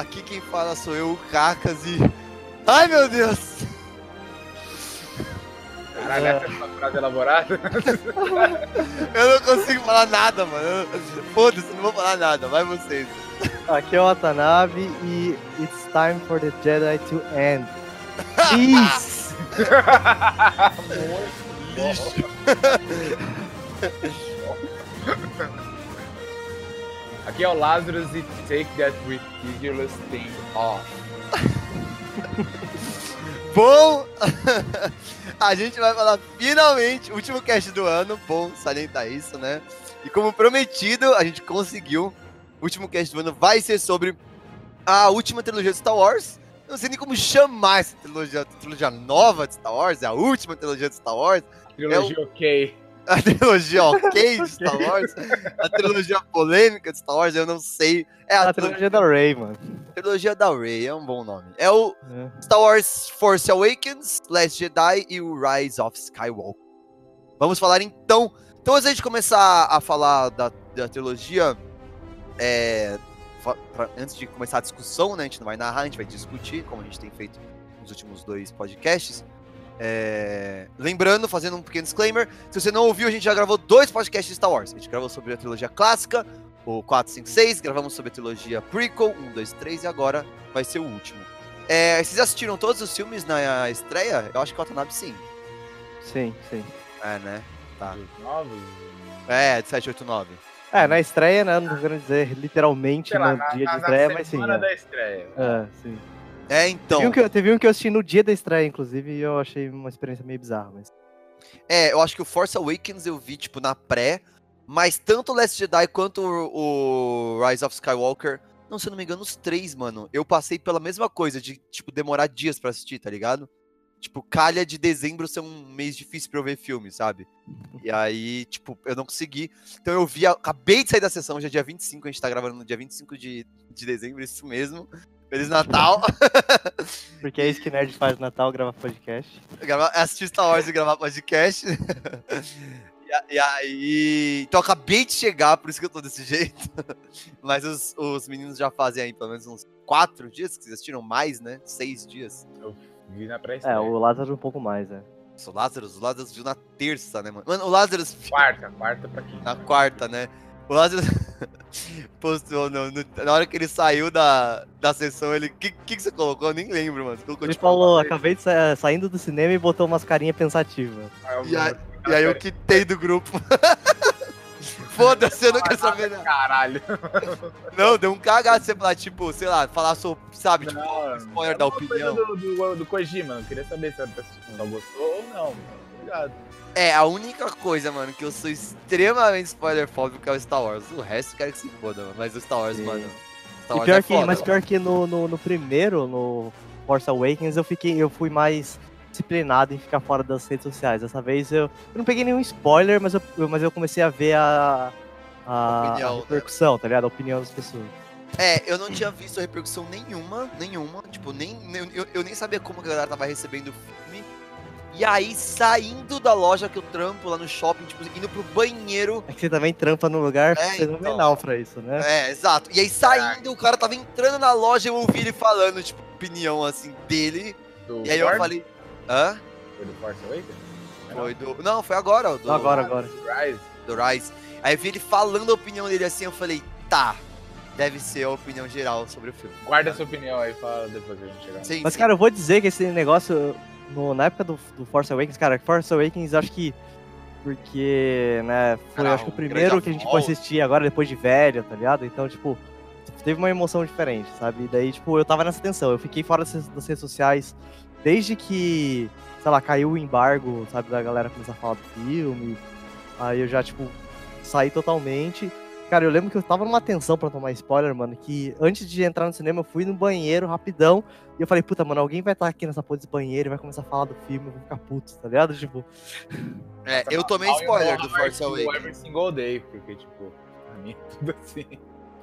aqui quem fala sou eu, o Cacas e. Ai meu Deus! Caralho, essa é uma frase elaborada? Eu não consigo falar nada, mano. Eu- Foda-se, não vou falar nada, vai vocês. Aqui é o Watanabe e It's time for the Jedi to end. Peace! Lixo. Aqui é o Lazarus e take that ridiculous thing off. Bom, a gente vai falar finalmente, último cast do ano, bom salientar isso, né? E como prometido, a gente conseguiu. O último cast do ano vai ser sobre a última trilogia de Star Wars. Não sei nem como chamar essa trilogia, trilogia nova de Star Wars, é a última trilogia de Star Wars, Trilogia ok. A trilogia ok de Star Wars, a trilogia polêmica de Star Wars, eu não sei. É a, A trilogia da Rey, mano. trilogia da Rey, é um bom nome. É o É. Star Wars Force Awakens, Last Jedi e o Rise of Skywalker. Vamos falar então. Então, antes de começar a falar da, da trilogia, é, pra- antes de começar a discussão, né? A gente não vai narrar, a gente vai discutir, como a gente tem feito nos últimos dois podcasts. É, lembrando, fazendo um pequeno disclaimer, se você não ouviu, a gente já gravou dois podcasts de Star Wars. A gente gravou sobre a trilogia clássica, o 4, 5, 6, gravamos sobre a trilogia prequel, 1, 2, 3, e agora vai ser o último. É, vocês assistiram todos os filmes na estreia? Eu acho que o Watanabe sim. Sim, sim. É, né? Tá. Os novos. É, de 789. É, na estreia, né? Não tô querendo dizer literalmente lá, no na, dia na, de na estreia, mas sim. semana É. da estreia. É, sim. É, então. Teve, um que, eu- teve um que eu assisti no dia da estreia, inclusive, e eu achei uma experiência meio bizarra, mas. É, eu acho que o Force Awakens eu vi, tipo, na pré, mas tanto o Last Jedi quanto o, o Rise of Skywalker, não, se eu não me engano, os três, mano, eu passei pela mesma coisa, de, tipo, demorar dias pra assistir, tá ligado? Tipo, calha de dezembro ser um mês difícil pra eu ver filme, sabe? E aí, tipo, eu não consegui. Então eu vi, acabei de sair da sessão, já é dia 25, a gente tá gravando no dia 25 de, de dezembro, isso mesmo. Feliz Natal. Porque é isso que nerd faz no Natal, grava podcast. gravar, assistir Star Wars e gravar podcast. e, e aí. Então eu acabei de chegar, por isso que eu tô desse jeito. Mas os, os meninos já fazem aí pelo menos uns quatro dias que vocês assistiram mais, né? Seis dias. Vi na pré-estreia. É, o Lázaro um pouco mais, né? Nossa, O Lázaro, o Lázaro viu na terça, né, mano? Mano, o Lázaro Quarta, quarta pra quinta. na quarta, né? O Lázaro postou no- no- na hora que ele saiu da, da sessão, ele. O que, que, que você colocou? Eu nem lembro, mano. Colocou, Ele tipo, falou, acabei de sa- saindo do cinema e botou umas carinhas pensativas. E aí- E aí eu quitei do grupo. Foda-se, eu não quero saber nada. Caralho. Não, deu um cagado você falar, tipo, sei lá, falar sobre, sabe, tipo, Não, spoiler é da opinião. Do, do, do Kojima, eu queria saber se a pessoa gostou ou não. Obrigado. É, a única coisa, mano, que eu sou extremamente spoilerfóbico é o Star Wars. O resto eu quero que se foda, mano. Mas o Star Wars, Sim. mano. Star Wars pior é que, foda. mas pior que no, no, no primeiro, no Force Awakens, eu fiquei, eu fui mais disciplinado em ficar fora das redes sociais. Dessa vez eu, eu não peguei nenhum spoiler, mas eu, mas eu comecei a ver a, a, Opinião, a né? repercussão, tá ligado? A opinião das pessoas. É, eu não tinha visto repercussão nenhuma, nenhuma. Tipo, nem, nem- eu, eu nem sabia como a galera tava recebendo o filme. E aí, saindo da loja que eu trampo lá no shopping, tipo, indo pro banheiro. É que você também trampa num lugar É, fenomenal pra isso, né? É, exato. E aí, saindo, o cara tava entrando na loja e eu ouvi ele falando, tipo, opinião, assim, dele. Do E aí eu Ford? falei, hã? Foi do Force Awakens? Foi do. Não, foi agora, o do, Não, agora, agora. Rise. do Rise. Aí eu vi ele falando a opinião dele assim, eu falei, tá. Deve ser a opinião geral sobre o filme. Guarda a sua opinião aí, fala depois que a gente chegar. Sim, Mas, sim. cara, eu vou dizer que esse negócio, no- na época do, do Force Awakens, cara, Force Awakens, acho que. Porque, né, foi Cara, acho que o primeiro que a gente foi assistir agora, depois de velho, tá ligado? Então, tipo, teve uma emoção diferente, sabe? E daí, tipo, eu tava nessa tensão. Eu fiquei fora das, das redes sociais desde que, sei lá, caiu o embargo, sabe, da galera começar a falar do filme. Aí eu já, tipo, saí totalmente. Cara, eu lembro que eu tava numa tensão pra tomar spoiler, mano, que antes de entrar no cinema eu fui no banheiro rapidão e eu falei, puta, mano, alguém vai estar aqui nessa porra desse banheiro e vai começar a falar do filme, eu vou ficar puto, tá ligado? Tipo, É, eu tomei spoiler do Force Awakens. Every single day, porque, tipo, pra mim é tudo assim.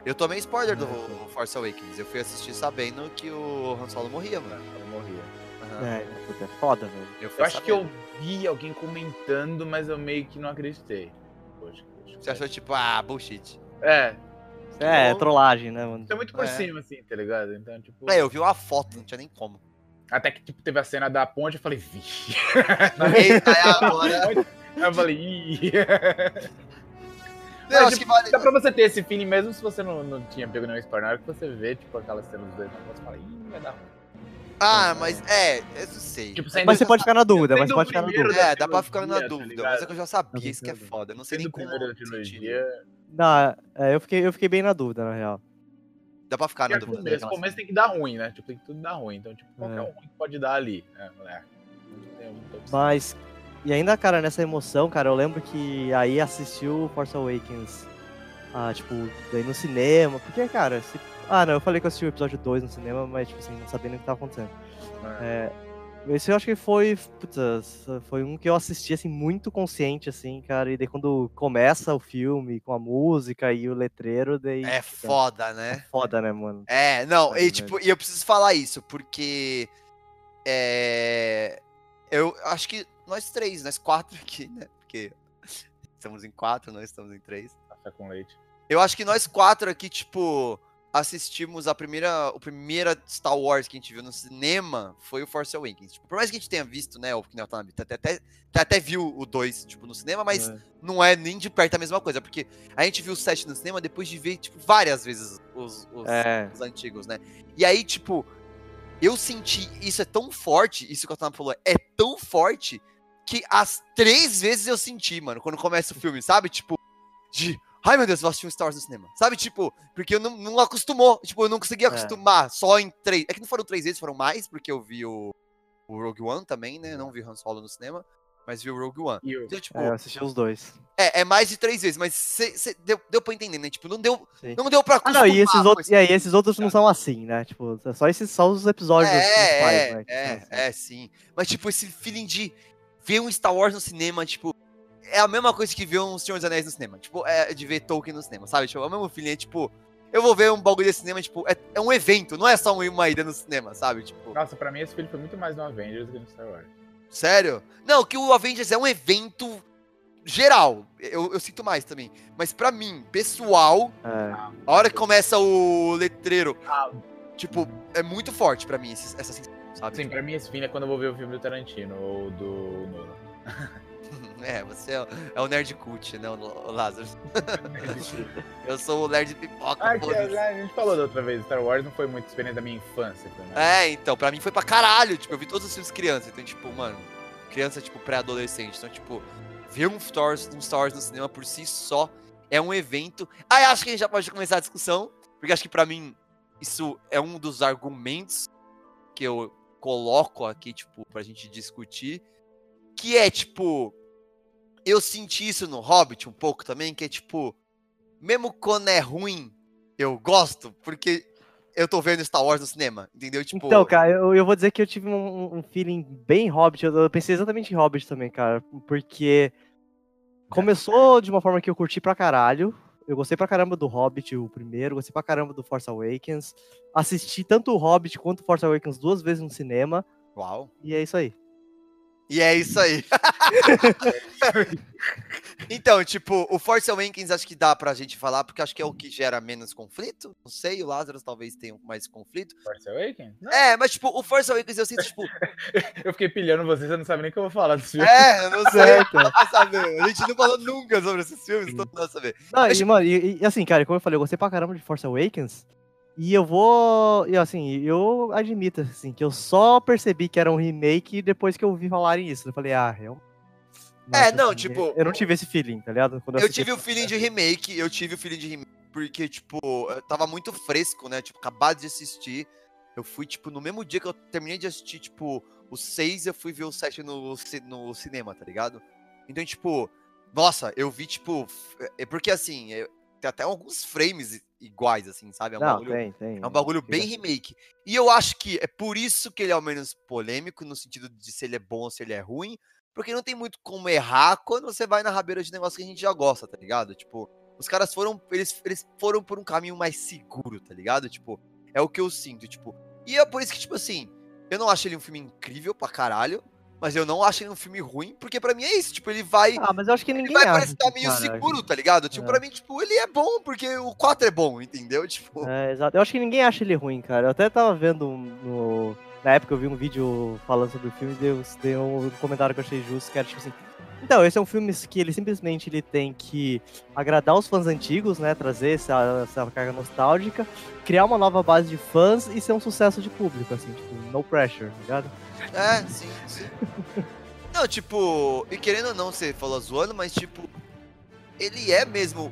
Eu tomei spoiler do Force Awakens. Eu fui assistir sabendo que o Han Solo morria, mano. Eu morria. Aham. é, puta, é foda, velho. Eu, Eu acho que eu vi alguém comentando, mas eu meio que não acreditei. Poxa. Você achou tipo, ah, bullshit. É. É, bom. trollagem, né, mano? Isso é muito por É. cima, assim, tá ligado? Então, tipo. É, eu vi uma foto, não tinha nem como. Até que tipo, teve a cena da ponte, eu falei, vixe. Eita, é agora. Eu falei, ih. Eu acho tipo, que vale. Dá pra você ter esse feeling mesmo se você não, não tinha pego nenhum spoiler. Na hora que você vê, tipo, aquelas cenas dos dois negócios, você fala, ih, vai dar ruim. Ah, mas é, eu não sei. Tipo, Mas você pode ficar na dúvida, mas pode ficar na dúvida. da É, dá pra ficar na tá dúvida, mas é que eu já sabia, isso que é foda. Eu não sei nem como trilogia. Não, é, eu fiquei, eu fiquei bem na dúvida, na real. Dá pra ficar na Porque dúvida. começo, né? começo tem que dar ruim, né? Tipo, tem que tudo dar ruim. Então, tipo, qualquer É. um ruim que pode dar ali. É, opção. Mas, e ainda, cara, nessa emoção, cara, eu lembro que aí assistiu Force Awakens, ah, tipo, daí no cinema, porque, cara, se... ah, não, eu falei que eu assisti o episódio 2 no cinema, mas, tipo assim, não sabendo o que tava acontecendo. É, esse eu acho que foi, putz, foi um que eu assisti, assim, muito consciente, assim, cara, e daí quando começa o filme com a música e o letreiro, daí... É puta, foda, é né? foda, né, mano? É, não, É e tipo, e eu preciso falar isso, porque. É. Eu acho que nós três, nós quatro aqui, né? Porque estamos em quatro, nós estamos em três. Café com leite. Eu acho que nós quatro aqui, tipo, assistimos a primeira, o primeira Star Wars que a gente viu no cinema foi o Force Awakens. Tipo, por mais que a gente tenha visto, né, o o Watanabe, até, até, até, viu o 2, tipo, no cinema, mas É. não é nem de perto a mesma coisa, porque a gente viu o 7 no cinema depois de ver, tipo, várias vezes os, os, É. os antigos, né? E aí, tipo, eu senti, isso é tão forte, isso que o Watanabe falou, é tão forte, que as três vezes eu senti, mano, quando começa o filme, sabe? Tipo, de. Ai meu Deus, eu vou assistir um Star Wars no cinema. Sabe, tipo, porque eu não, não acostumou. Tipo, eu não conseguia acostumar só em três. É que não foram três vezes, foram mais, porque eu vi o, o Rogue One também, né? Não vi Han Solo no cinema, mas vi o Rogue One. E o Então, tipo, É, eu assisti os dois. é, é mais de três vezes, mas cê, cê deu, deu pra entender, né? Tipo, não deu, Sim. não deu pra Ah, acostumar. não, e esses esse- e aí, esses outros não são assim, né? Tipo, é só esses só os episódios principais, É, né? é, assim. é, é, sim. Mas, tipo, esse feeling de ver um Star Wars no cinema, tipo, é a mesma coisa que ver um Senhor dos Anéis no cinema. Tipo, é de ver Tolkien no cinema, sabe? Tipo, é o mesmo feeling, é tipo, eu vou ver um bagulho de cinema, tipo, é, é um evento, não é só uma ida no cinema, sabe? Tipo, Nossa, pra mim esse filme foi muito mais no Avengers do que no Star Wars. sério? Não, que o Avengers é um evento geral. Eu, eu sinto mais também. Mas pra mim, pessoal, É. a hora que começa o letreiro, Ah. tipo, é muito forte pra mim esse- essa sensação, sabe? Sim, pra mim esse filme é quando eu vou ver o filme do Tarantino ou do Nolan. É, você é, o- é o nerd cult, né, o Lázaro? Eu sou o nerd pipoca, Ah, que, foda-se. a gente falou da outra vez, Star Wars não foi muito experiência da minha infância. Mais- É, então, pra mim foi pra caralho. Tipo, eu vi todos os filmes criança. Então, tipo, mano, criança, tipo, pré-adolescente. Então, tipo, ver um Star, Wars, um Star Wars no cinema por si só é um evento. Aí acho que a gente já pode começar a discussão. Porque acho que pra mim, isso é um dos argumentos que eu coloco aqui, tipo, pra gente discutir. Que é, tipo. Eu senti isso no Hobbit um pouco também, que é tipo. Mesmo quando é ruim, eu gosto, porque eu tô vendo Star Wars no cinema, entendeu? Tipo, Então, cara, eu, eu vou dizer que eu tive um, um feeling bem Hobbit. Eu, eu pensei exatamente em Hobbit também, cara. Porque começou de uma forma que eu curti pra caralho. Eu gostei pra caramba do Hobbit, o primeiro. Gostei pra caramba do Force Awakens. Assisti tanto o Hobbit quanto o Force Awakens duas vezes no cinema. uau. E é isso aí. E é isso aí. então, tipo, o Force Awakens acho que dá pra gente falar, porque acho que é o que gera menos conflito. Não sei, o Lázaro talvez tenha mais conflito. Force Awakens? Não, É, mas, tipo, o Force Awakens eu sinto, tipo, eu fiquei pilhando vocês, você não sabe nem o que eu vou falar desse filme. é, eu não sei, dá pra saber. A gente não falou nunca sobre esses filmes, então não dá pra saber. Não, Mas, e, mano, e, e, assim, cara, como eu falei, eu gostei pra caramba de Force Awakens. E eu vou. E assim, eu admito, assim, que eu só percebi que era um remake depois que eu ouvi falarem isso. Eu falei, ah, eu. É, Nossa, não, assim, tipo, Eu não tive esse feeling, tá ligado? Quando Eu assisti tive o feeling de remake, eu tive o feeling de remake, porque, tipo, eu tava muito fresco, né? Tipo, acabado de assistir. Eu fui, tipo, no mesmo dia que eu terminei de assistir, tipo, o 6, eu fui ver o 7 no, no cinema, tá ligado? Então, tipo, nossa, eu vi, tipo. É porque assim, é- tem até alguns frames iguais, assim, sabe? É um Não, bagulho, tem, tem. é um bagulho Fica- bem remake. E eu acho que é por isso que ele é o menos polêmico, no sentido de se ele é bom ou se ele é ruim. Porque não tem muito como errar quando você vai na rabeira de negócio que a gente já gosta, tá ligado? Tipo, os caras foram. Eles, eles foram por um caminho mais seguro, tá ligado? Tipo, é o que eu sinto, tipo. E é por isso que, tipo assim, eu não acho ele um filme incrível pra caralho. Mas eu não acho ele um filme ruim, porque pra mim é isso, tipo, ele vai. Ah, mas eu acho que Ele ninguém vai acha. parecer estar meio cara. seguro, tá ligado? Tipo, É. pra mim, tipo, ele é bom, porque o 4 é bom, entendeu? Tipo. É, exato. Eu acho que ninguém acha ele ruim, cara. Eu até tava vendo no. Na época eu vi um vídeo falando sobre o filme e deu, deu um comentário que eu achei justo, que era tipo assim. Então, esse é um filme que ele simplesmente ele tem que agradar os fãs antigos, né? Trazer essa, essa carga nostálgica, criar uma nova base de fãs e ser um sucesso de público, assim, tipo, no pressure, tá ligado? É, sim, sim. Não, tipo, e querendo ou não, você falou zoando, mas tipo, ele é mesmo,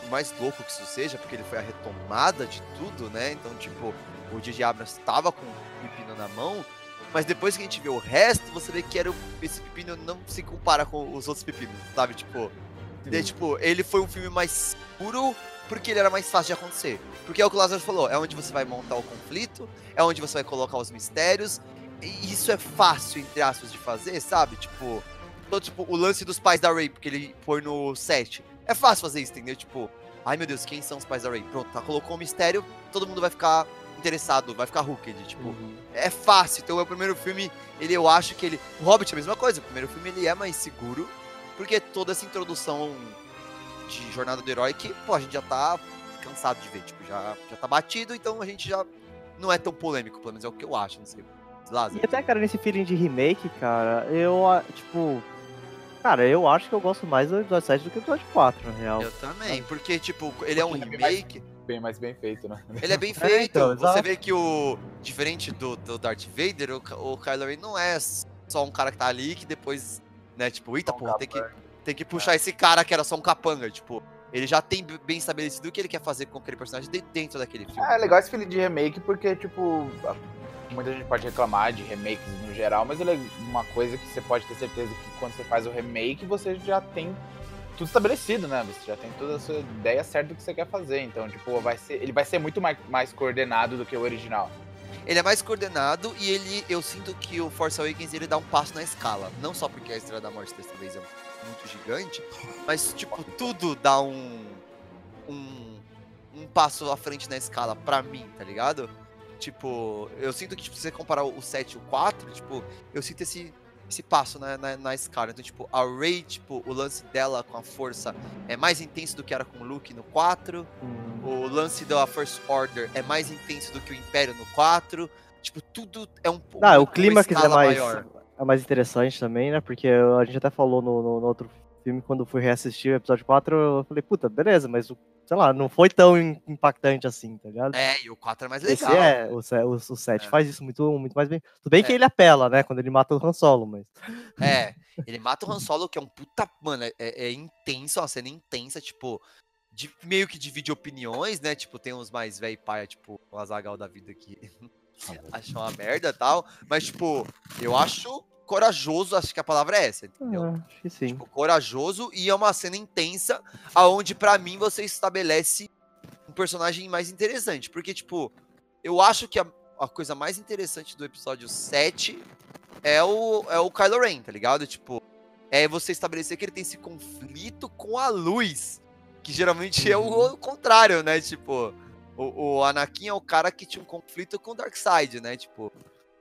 por mais louco que isso seja, porque ele foi a retomada de tudo, né? Então, tipo, o J.J. Abrams tava com o pepino na mão, mas depois que a gente vê o resto, você vê que era o- esse pepino não se compara com os outros pepinos, sabe? Tipo, daí, tipo, ele foi um filme mais puro porque ele era mais fácil de acontecer. Porque é o que o Lázaro falou, é onde você vai montar o conflito, é onde você vai colocar os mistérios, isso é fácil, entre aspas, de fazer, sabe? Tipo, então, tipo, o lance dos pais da Ray, porque ele põe no set. É fácil fazer isso, entendeu? Tipo, ai meu Deus, quem são os pais da Ray? Pronto, tá, colocou o mistério, todo mundo vai ficar interessado, vai ficar hooked. Tipo, é fácil. Então, o primeiro filme, ele eu acho que ele. O Hobbit é a mesma coisa. O primeiro filme ele é mais seguro, porque toda essa introdução de jornada do herói que, pô, a gente já tá cansado de ver. Tipo, já, já tá batido, então a gente já não é tão polêmico, pelo menos é o que eu acho, não sei. Lázaro. E até, cara, nesse feeling de remake, cara, eu, tipo. Cara, eu acho que eu gosto mais do episódio 7 do que do episódio 4, na real. Eu também, porque, tipo, ele é um é remake, Bem mais bem feito, né? ele é bem feito. então, Você vê que o. Diferente do, do Darth Vader, o, o Kylo Ren não é só um cara que tá ali que depois, né, tipo, eita, um porra, tem que, tem que puxar esse cara que era só um capanga, tipo. Ele já tem bem estabelecido o que ele quer fazer com aquele personagem de dentro daquele filme. É legal esse filme de remake porque, tipo, muita gente pode reclamar de remakes no geral, mas ele é uma coisa que você pode ter certeza que quando você faz o remake, você já tem tudo estabelecido, né? Você já tem toda a sua ideia certa do que você quer fazer. Então, tipo, vai ser, ele vai ser muito mais, mais coordenado do que o original. Ele é mais coordenado e ele, eu sinto que o Force Awakens ele dá um passo na escala. Não só porque a Estrela da Morte dessa vez é muito gigante, mas tipo, tudo dá um um, um passo à frente na escala pra mim, tá ligado? Tipo, eu sinto que tipo, se você comparar o 7 e o 4, tipo, eu sinto esse esse passo na, na, na escala. Então, tipo, a Rey, tipo, o lance dela com a força é mais intenso do que era com o Luke no 4. Hum, O lance da First Order é mais intenso do que o Império no 4. Tipo, tudo é um pouco. Ah, o uma clímax é mais, maior. é mais interessante também, né? Porque a gente até falou no, no- no outro filme, quando fui reassistir o episódio 4, eu falei, puta, beleza, mas, o- sei lá, não foi tão im- impactante assim, tá ligado? É, e o 4 é mais Esse legal. é, o, o, o 7 É. faz isso muito, muito mais bem. Tudo bem que É. ele apela, né? Quando ele mata o Han Solo, mas. É, ele mata o Han Solo, que é um puta. Mano, é, é intenso, é uma cena intensa, tipo. de- meio que divide opiniões, né? Tipo, tem uns mais velho paia, tipo, o Azagal da vida que acham uma merda e tal. Mas, tipo, eu acho corajoso, acho que a palavra é essa, entendeu? Ah, acho que sim. Tipo, corajoso e é uma cena intensa, aonde pra mim você estabelece um personagem mais interessante. Porque, tipo, eu acho que a, a coisa mais interessante do episódio 7 é o, é o Kylo Ren, tá ligado? Tipo, é você estabelecer que ele tem esse conflito com a luz. Que geralmente é o, o contrário, né? Tipo, o, o Anakin é o cara que tinha um conflito com o Darkseid, né? Tipo.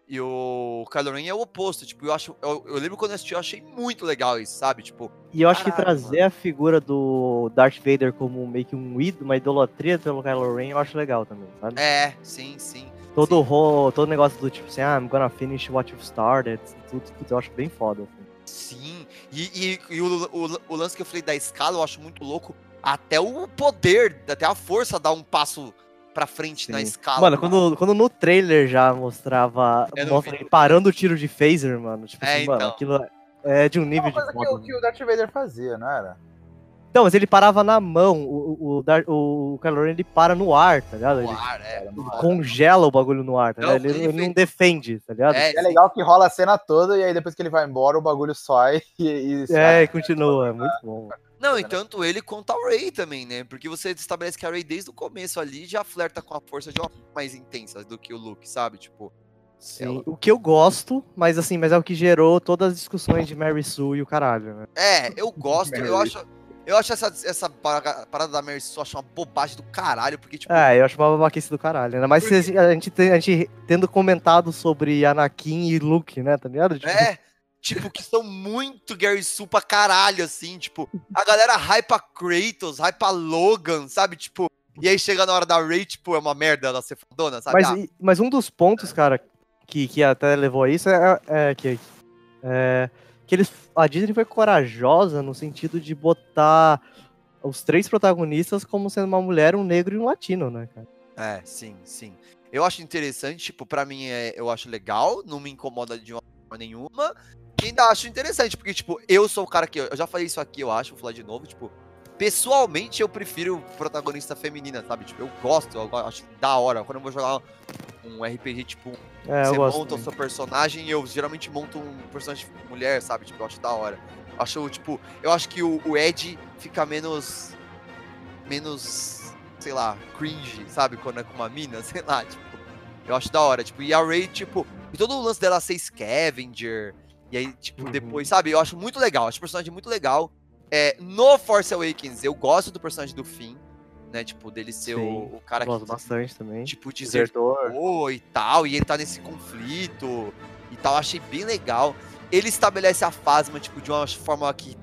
E o Kylo Ren é o oposto. Tipo, eu acho. Eu, eu lembro quando eu assisti, eu achei muito legal isso, sabe? Tipo, E eu acho que Caralho, trazer a figura do Darth Vader como meio que um ídolo, uma idolatria pelo Kylo Ren, eu acho legal também, sabe? é, sim, sim. todo, sim. todo negócio do tipo assim, ah, I'm gonna finish what you've started, tudo, tudo eu acho bem foda. Assim. Sim. E, e- e o, o, o lance que eu falei da escala, eu acho muito louco. Até o poder, até a força dá um passo pra frente na Sim. escala. Mano, quando, quando no trailer já mostrava mostra ele parando o tiro de phaser, mano, tipo É, assim, mano, então. aquilo é de um nível Uma de coisa que, foda. o- que o Darth Vader fazia, não era? Não, mas ele parava na mão, o, o, o, Kylo ele para no ar, tá ligado? o Ele ar, é. No ar. congela o bagulho no ar, tá Não, ligado? Ele, ele ele não defende, tá ligado? É, É legal que rola a cena toda e aí depois que ele vai embora o bagulho sói e, e É, sai. e continua, é muito bom. Não, e tanto ele quanto a Ray também, né? Porque você estabelece que a Ray desde o começo ali já flerta com a força de uma mais intensa do que o Luke, sabe? Tipo. Sim, ela- o que eu gosto, mas assim, mas é o que gerou todas as discussões de Mary Sue e o caralho, né? É, eu gosto, eu Mary. acho. Eu acho essa, essa para- parada da Mercy, eu acho uma bobagem do caralho, porque, tipo. É, eu acho uma babaquice do caralho, ainda mais se a gente, a gente tendo comentado sobre Anakin e Luke, né, tá ligado? Tipo, É, tipo, que são muito Gary Sul pra caralho, assim, tipo, a galera hypa Kratos, hypa Logan, sabe? Tipo, e aí chega na hora da Ray, tipo, é uma merda ela ser fodona, sabe? Mas, Ah, mas um dos pontos, cara, que, que até levou a isso é, é que, é que eles, a Disney foi corajosa no sentido de botar os três protagonistas como sendo uma mulher, um negro e um latino, né, cara? É, sim, sim. Eu acho interessante, tipo, pra mim é, eu acho legal, não me incomoda de uma forma nenhuma. E ainda acho interessante, porque, tipo, eu sou o cara que. Eu já falei isso aqui, eu acho, vou falar de novo, tipo, pessoalmente eu prefiro protagonista feminina, sabe? Tipo, eu gosto, eu acho da hora. Quando eu vou jogar um RPG, tipo, É, você monta o também. seu personagem, eu geralmente monto um personagem mulher, sabe? Tipo, eu acho da hora. Eu acho, tipo, eu acho que o, o Ed fica menos. menos. sei lá, cringe, sabe? Quando é com uma mina, sei lá, tipo. Eu acho da hora. Tipo, e a Ray, tipo, e todo o lance dela ser scavenger. E aí, tipo, Uhum. depois, sabe? Eu acho muito legal. Acho o personagem muito legal. É, no Force Awakens, eu gosto do personagem do Finn, né? Tipo, dele ser o, Sim, o cara Eu gosto que, bastante também. tipo, Desertor. e tal, e ele tá nesse conflito e tal, achei bem legal. Ele estabelece a Phasma, tipo, de uma forma que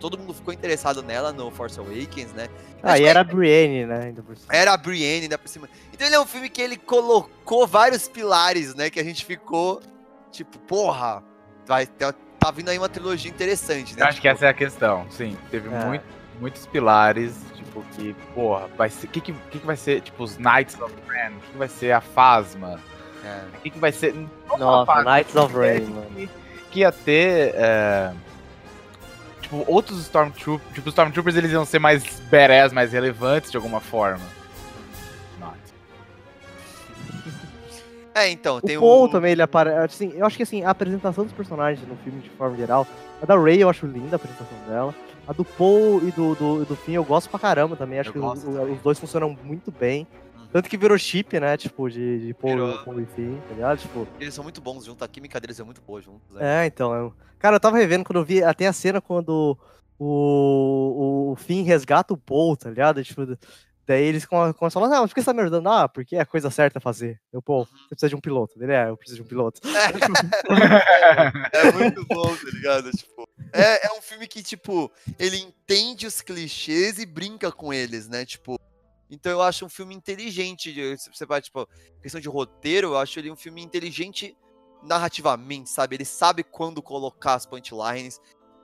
todo mundo ficou interessado nela no Force Awakens, né? Ah, e era a Brienne, né, ainda por cima. Era a Brienne ainda por cima. Então ele é um filme que ele colocou vários pilares, né? Que a gente ficou, tipo, porra, vai, tá, tá vindo aí uma trilogia interessante, né? Eu acho que Tipo, essa é a questão, sim. Teve É. muito- muitos pilares, tipo, que, porra, vai ser. O que, que, que, que vai ser, tipo, os Knights of Ren? O que, que vai ser a Phasma? é. O que, que vai ser. não só a Nossa, Phasma, Knights of é, Rain, mano. que, que ia ter. é, tipo, outros Stormtroopers. Tipo, os Stormtroopers eles iam ser mais badass, mais relevantes de alguma forma. É, então, tem o Paul o. também, ele aparece. Assim, eu acho que assim, a apresentação dos personagens no filme de forma geral. A da Ray eu acho linda a apresentação dela. A do Paul e do, do, do Finn eu gosto pra caramba também. Acho Eu que o- o- também. os dois funcionam muito bem. Uhum. Tanto que virou chip, né? Tipo, de, de Paul, Virou. Paul e Finn, tá ligado? Tipo, Eles são muito bons juntos, a química deles é muito boa juntos, né? é, então. Eu... Cara, eu tava revendo quando eu vi até a cena quando o, o Finn resgata o Paul, tá ligado? Tipo, daí eles come- começam a falar, não, por que você tá me ajudando? Ah, porque é a coisa certa a fazer. Eu, Paul, você precisa de um piloto. Ele é, eu preciso de um piloto. É muito bom, tá ligado? Tipo, é, é um filme que, tipo, ele entende os clichês e brinca com eles, né? Tipo, então eu acho um filme inteligente. você vai, tipo, questão de roteiro, eu acho ele um filme inteligente narrativamente, sabe? Ele sabe quando colocar as punchlines.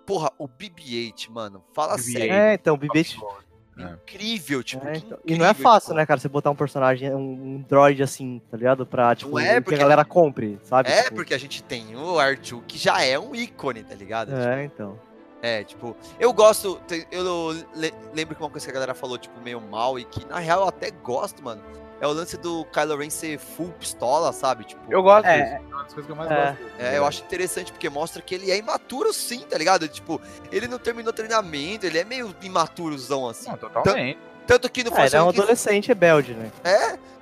Porra, o BB-8, mano, fala BB-8. sério. É, então, o BB-8 É. Incrível, tipo, É, que então, E não é incrível, fácil, tipo. né, cara, você botar um personagem, um, um droid assim, tá ligado? Pra, tipo, é, que porque- a galera compre, sabe? É, Tipo, porque a gente tem o Arthur, que já é um ícone, tá ligado? É, então. É, tipo, eu gosto. Eu le- lembro que uma coisa que a galera falou, tipo, meio mal, e que na real eu até gosto, mano. É o lance do Kylo Ren ser full pistola, sabe? Tipo, Eu gosto É. disso. É uma das coisas que eu mais É. gosto. É, eu acho interessante porque mostra que ele é imaturo sim, tá ligado? Tipo, ele não terminou treinamento, ele é meio imaturozão assim. Não, totalmente. Tanto que no É, Force ele é um Awakens, adolescente rebelde, né?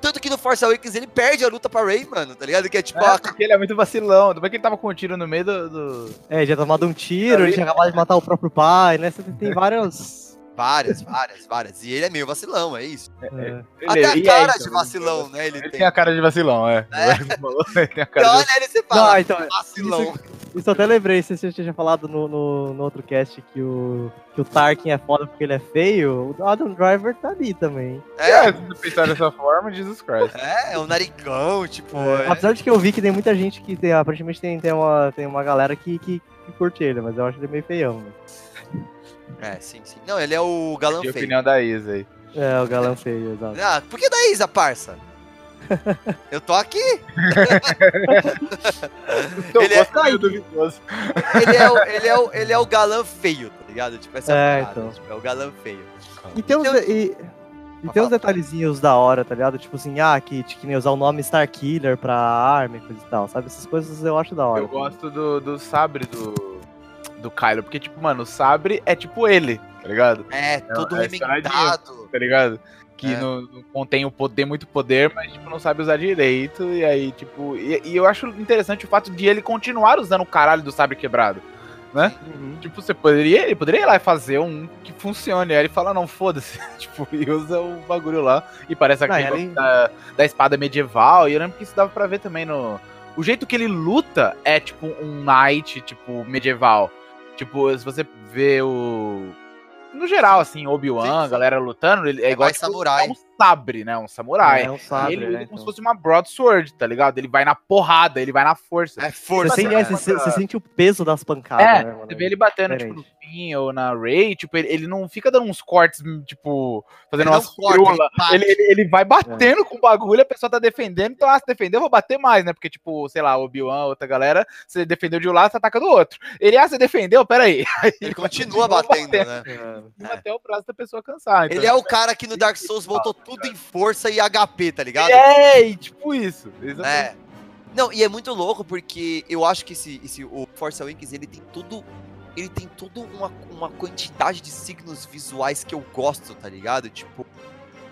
tanto que no Force Awakens ele perde a luta pra Rey, mano, tá ligado? Que é tipo, É, a- porque ele é muito vacilão. Depois que ele tava com um tiro no meio do. do- É, ele tinha tomado um tiro, ele tinha acabado de matar o próprio pai, né? Você tem vários. várias, várias, várias. E ele é meio vacilão, é isso. é. Até a é, cara então, de vacilão, né? Ele, Ele tem. tem a cara de vacilão, é. Ele falou, ele tem a cara de olha ele e você fala, Não, então, vacilão. Isso eu até lembrei, se você tinha falado no, no, no outro cast que o, que o Tarkin é foda porque ele é feio, o Adam Driver tá ali também. É, É, se você pensar dessa forma, Jesus Christ. é, é um narigão, tipo. É, é- Apesar de que eu vi que tem muita gente que tem, aparentemente tem, tem, uma, tem uma galera que, que, que curte ele, mas eu acho ele meio feião. Né? É, sim, sim. Não, ele é o galã feio. opinião da Isa aí. É, o galã feio, exato. Ah, por que da Isa, parça? Eu tô aqui. Então, Ele é-. Ele é, o, ele, é o, ele é o galã feio, tá ligado? Tipo, essa É, parada, então. tipo, é o galã feio. E tem uns, Então- e, e Pode tem uns detalhezinhos da hora, tá ligado? Tipo assim, ah, que, que nem usar o nome Starkiller pra arma e coisa e tal, sabe? Essas coisas eu acho da hora. Eu gosto do, do sabre do, do Kylo, porque, tipo, mano, o sabre é tipo ele, tá ligado? É, todo é remendado. Tá ligado? Que É. não, não contém o poder, muito poder, mas, tipo, não sabe usar direito. E aí, tipo. E, e eu acho interessante o fato de ele continuar usando o caralho do sabre quebrado. Uhum. Tipo, você poderia. Ele poderia ir lá e fazer um que funcione. Aí ele fala, não, foda-se. tipo, e usa o bagulho lá. E parece aquele e além- da, da espada medieval. E eu lembro que isso dava pra ver também no, O jeito que ele luta é tipo um knight, tipo, medieval. Tipo, se você vê o. No geral, assim, Obi-Wan, galera lutando, ele é, É igual mais samurai. é um sabre, né? Um samurai. É um sabre, ele né, usa como então. se fosse uma broadsword, tá ligado? Ele vai na porrada, ele vai na força. É Você, força. sente, né? é, você, você sente o peso das pancadas, É, né, mano? Você vê ele batendo, tipo, no. Finn ou na Ray, tipo, ele, ele não fica dando uns cortes, tipo, fazendo Ele umas corta, firula. ele. Ele, ele, vai batendo com o bagulho, a pessoa tá defendendo, então, ah, se defender, eu vou bater mais, né? Porque, tipo, sei lá, o Obi-Wan, outra galera, você defendeu de um lado, você ataca do outro. Ele, ah, você defendeu, peraí. Aí Ele continua batendo, né? É. Até o braço da pessoa cansar. Então. Ele é o cara que no Dark Souls voltou tudo em força e HP, tá ligado? É, tipo isso. Exatamente. É. Não, e é muito louco porque eu acho que esse, esse o Force Awakens, ele tem tudo. Ele tem tudo uma, uma quantidade de signos visuais que eu gosto, tá ligado? Tipo,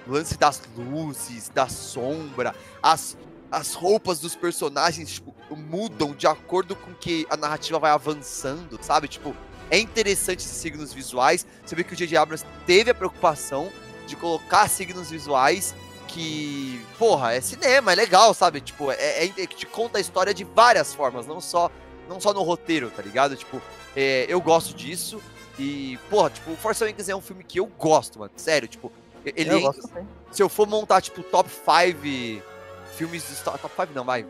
o lance das luzes, da sombra, as, as roupas dos personagens tipo, mudam de acordo com que a narrativa vai avançando, sabe? Tipo, é interessante esses signos visuais. Você vê que o J.J. Abrams teve a preocupação de colocar signos visuais que, porra, é cinema, é legal, sabe? Tipo, é, é, é que te conta a história de várias formas, não só, não só no roteiro, tá ligado? Tipo, é, eu gosto disso e, porra, tipo, Force Awakens é um filme que eu gosto, mano, sério, tipo, ele, Eu gosto se eu for montar, tipo, top 5 filmes de Star Top 5 não, vai.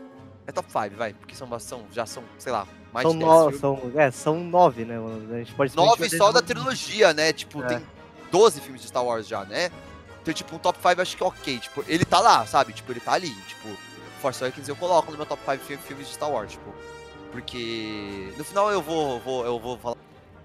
É top 5, vai, porque são, são, já são, sei lá, mais São, de 10 no, são, é, são nove, né, mano? A gente pode Nove só da trilogia. trilogia, né? Tipo, É. tem 12 filmes de Star Wars já, né? Então, tipo, um top 5 eu acho que é ok. Tipo, ele tá lá, sabe? Tipo, ele tá ali. Tipo, Force Awakens eu coloco no meu top 5 fi- filmes de Star Wars, tipo. Porque no final eu vou, vou eu vou falar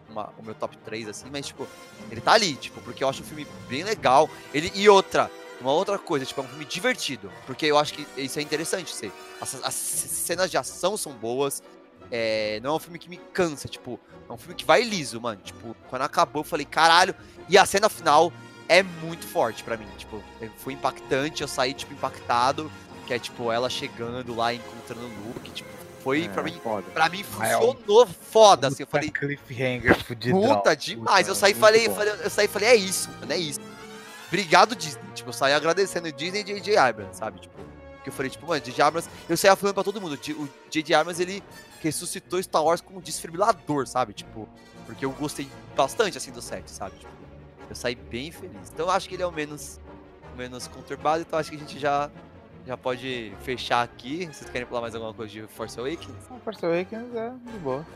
uma- o meu top 3, assim, mas, tipo, ele tá ali, tipo, porque eu acho um filme bem legal. Ele, e outra, uma outra coisa, tipo, é um filme divertido. Porque eu acho que isso é interessante ser. As, as cenas de ação são boas. É, não é um filme que me cansa, tipo, é um filme que vai liso, mano. Tipo, quando acabou, eu falei, caralho. E a cena final é muito forte pra mim. Tipo, foi impactante, eu saí, tipo, impactado. Que é, tipo, ela chegando lá, encontrando o Luke. Tipo, foi, pra mim, Foda. pra mim é um- funcionou foda, assim. Eu falei, cliffhanger fudidão. puta, demais. Eu Puta, saí e falei, falei, eu saí e falei, é isso, mano, é isso. Obrigado, Disney. Tipo, eu saí agradecendo Disney e J.J. Abrams, sabe? Tipo, que eu falei, tipo, mano, J.J. Abrams, eu saía falando pra todo mundo. O J.J. Abrams, ele ressuscitou Star Wars como um desfibrilador, sabe? Tipo, porque eu gostei bastante, assim, do set, sabe? Tipo, eu saí bem feliz. Então eu acho que ele é o menos, o menos conturbado, então acho que a gente já, já pode fechar aqui. Vocês querem falar mais alguma coisa de Force Awakens? O Force Awakens é de boa.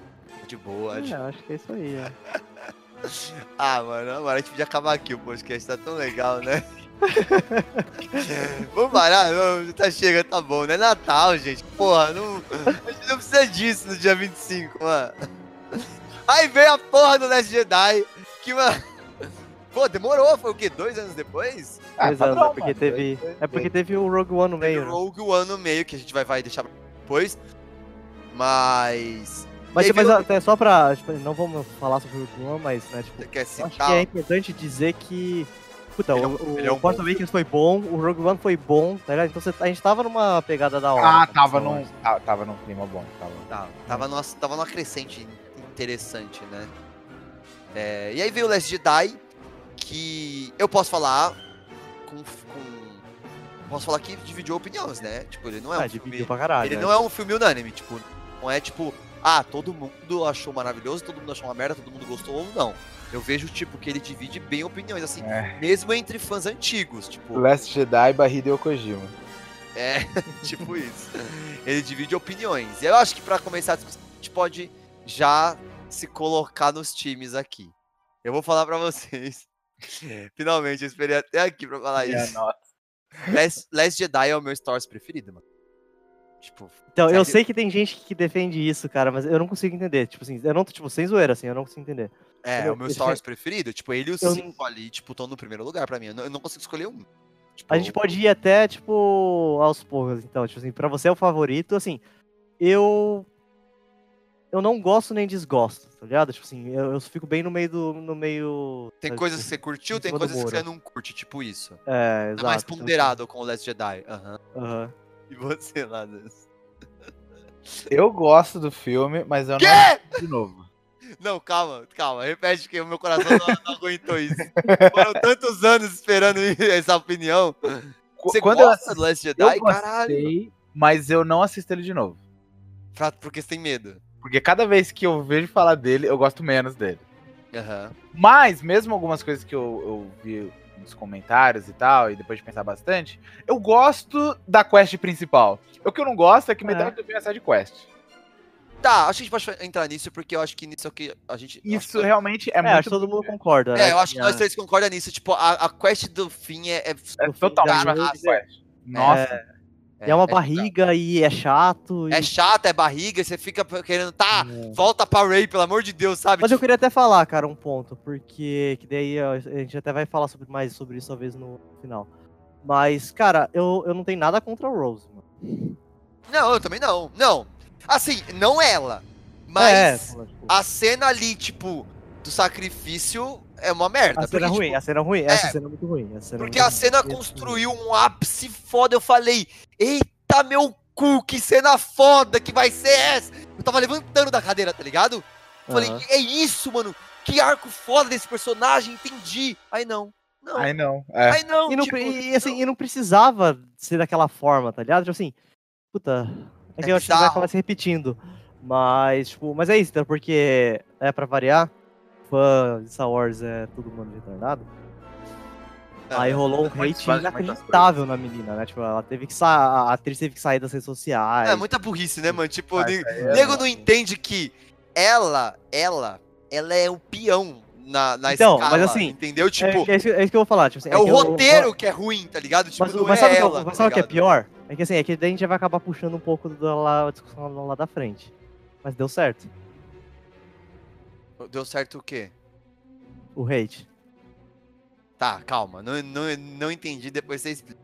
De boa, de É, acho que é isso aí, é. Ah, mano, agora a gente podia acabar aqui, o podcast tá tão legal, né? Vamos parar? Não, tá chega, tá bom, né? Natal, gente. Porra, não, a gente não precisa disso no dia 25, mano. Aí veio a porra do Last Jedi, que, mano... Pô, demorou, foi o quê? Dois anos depois? Dois tá anos, bom, é porque mano. teve. É porque teve o Rogue One no Teve meio, o né? Rogue One no meio, que a gente vai, vai deixar depois. Mas... Mas, mas até só pra. Tipo, não vamos falar sobre o Rogue One, mas, né, tipo, Você quer acho que citar? é importante dizer que. Puta, Ele é o, um- o ele é um Force Awakens foi bom, o Rogue One foi bom, tá ligado? Então você- a gente tava numa pegada da hora. Ah, né, tava num, tava num clima bom. Tava. Tava, tava, numa, tava numa crescente interessante, né? É, e aí veio o Last Jedi, que eu posso falar com, com- Posso falar que dividiu opiniões, né? Tipo, ele não é Ah, um filme. dividiu pra caralho. Ele né? não é um filme unânime, tipo, não é tipo, ah, todo mundo achou maravilhoso, todo mundo achou uma merda, todo mundo gostou ou não. Eu vejo, tipo, que ele divide bem opiniões, assim, É. mesmo entre fãs antigos, tipo. Last Jedi barrido e Kojima. É, tipo isso. Ele divide opiniões. E eu acho que pra começar a discussão, a gente pode já se colocar nos times aqui. Eu vou falar pra vocês. Finalmente, eu esperei até aqui pra falar É, isso. nossa. Last, Last Jedi é o meu Star Wars preferido, mano. Tipo, Então, eu Sério? sei que tem gente que defende isso, cara, mas eu não consigo entender. Tipo assim, eu não, tipo, sem zoeira, assim, eu não consigo entender. É, é o meu Eu- Star Wars preferido. Tipo, ele e o Eu- 5 ali, tipo, estão no primeiro lugar pra mim. Eu não, eu não consigo escolher um. Tipo, A gente pode ir até, tipo, aos poucos, então, tipo assim, pra você é o favorito, assim, eu. Eu não gosto nem desgosto, tá ligado? Tipo assim, eu, eu fico bem no meio do. No meio. Tem sabe, coisas que tipo, você curtiu, em tem coisas que você não curte, tipo isso. É, É exato. mais então, ponderado com o Last Jedi. Aham. Aham. E você, Ladas? Eu gosto do filme, mas eu Quê? não de novo. Não, calma, calma. Repete que o meu coração não, não aguentou isso. Foram tantos anos esperando essa opinião. Você Quando eu gosta do Last Jedi? eu Caralho. gostei, mas eu não assisto ele de novo. Pra, porque você tem medo. Porque cada vez que eu vejo falar dele, eu gosto menos dele. Aham. Mas, mesmo algumas coisas que eu, eu vi nos comentários e tal, e depois de pensar bastante, eu gosto da quest principal. O que eu não gosto é que É. metade do filme é side quest. Tá, acho que a gente pode entrar nisso, porque eu acho que nisso é o que a gente. Isso realmente é, É, muito. acho que todo mundo concorda, né? É, eu acho que a- nós três concordamos nisso. Tipo, a, a quest do fim é. é- É totalmente side quest. Nossa. É, e é uma é- barriga e é chato. É e- chato, é barriga, e você fica querendo, tá, É. volta pra Ray, pelo amor de Deus, sabe? Mas eu Tipo, queria até falar, cara, um ponto, porque que daí a gente até vai falar sobre, mais sobre isso talvez no final. Mas, cara, eu, eu não tenho nada contra o Rose, mano. Não, eu também não. Não. Assim, não ela. é, Mas tipo, a cena ali, tipo, do sacrifício é uma merda. a cena é porque, ruim, tipo, a cena é ruim, essa cena é muito ruim. é Porque muito a ruim. cena Esse- construiu um ápice foda. Eu falei, eita meu cu, que cena foda que vai ser essa. Eu tava levantando da cadeira, tá ligado? Eu Falei, é isso, mano. Que arco foda desse personagem, entendi. Aí não. Não. Ai, não. É. Aí não. E não, tipo, e, assim, e não precisava ser daquela forma, tá ligado? Tipo assim, puta. É que É eu acho que vai acabar se repetindo. Mas, tipo, mas é isso, então, porque, é pra variar, fã de Star Wars é todo mundo retardado. É. Aí rolou um hate inacreditável na menina, né? Tipo, ela teve que sair, a atriz teve que sair das redes sociais. É muita burrice, né, mano? Tipo, o nego é- nego não entende que ela, ela, ela é o peão na, na Então, escala, mas assim, entendeu? É, Tipo, é, isso, é isso que eu vou falar. Tipo, assim, é, o que eu- roteiro que é ruim, tá ligado? Tipo, Mas, não mas é sabe, o que eu- ela, mas tá sabe o que é pior? É que assim, é que daí a gente já vai acabar puxando um pouco da lá, discussão lá da frente. Mas deu certo, Deu certo o quê? o hate. Tá, calma, não, não, não entendi, depois você explica.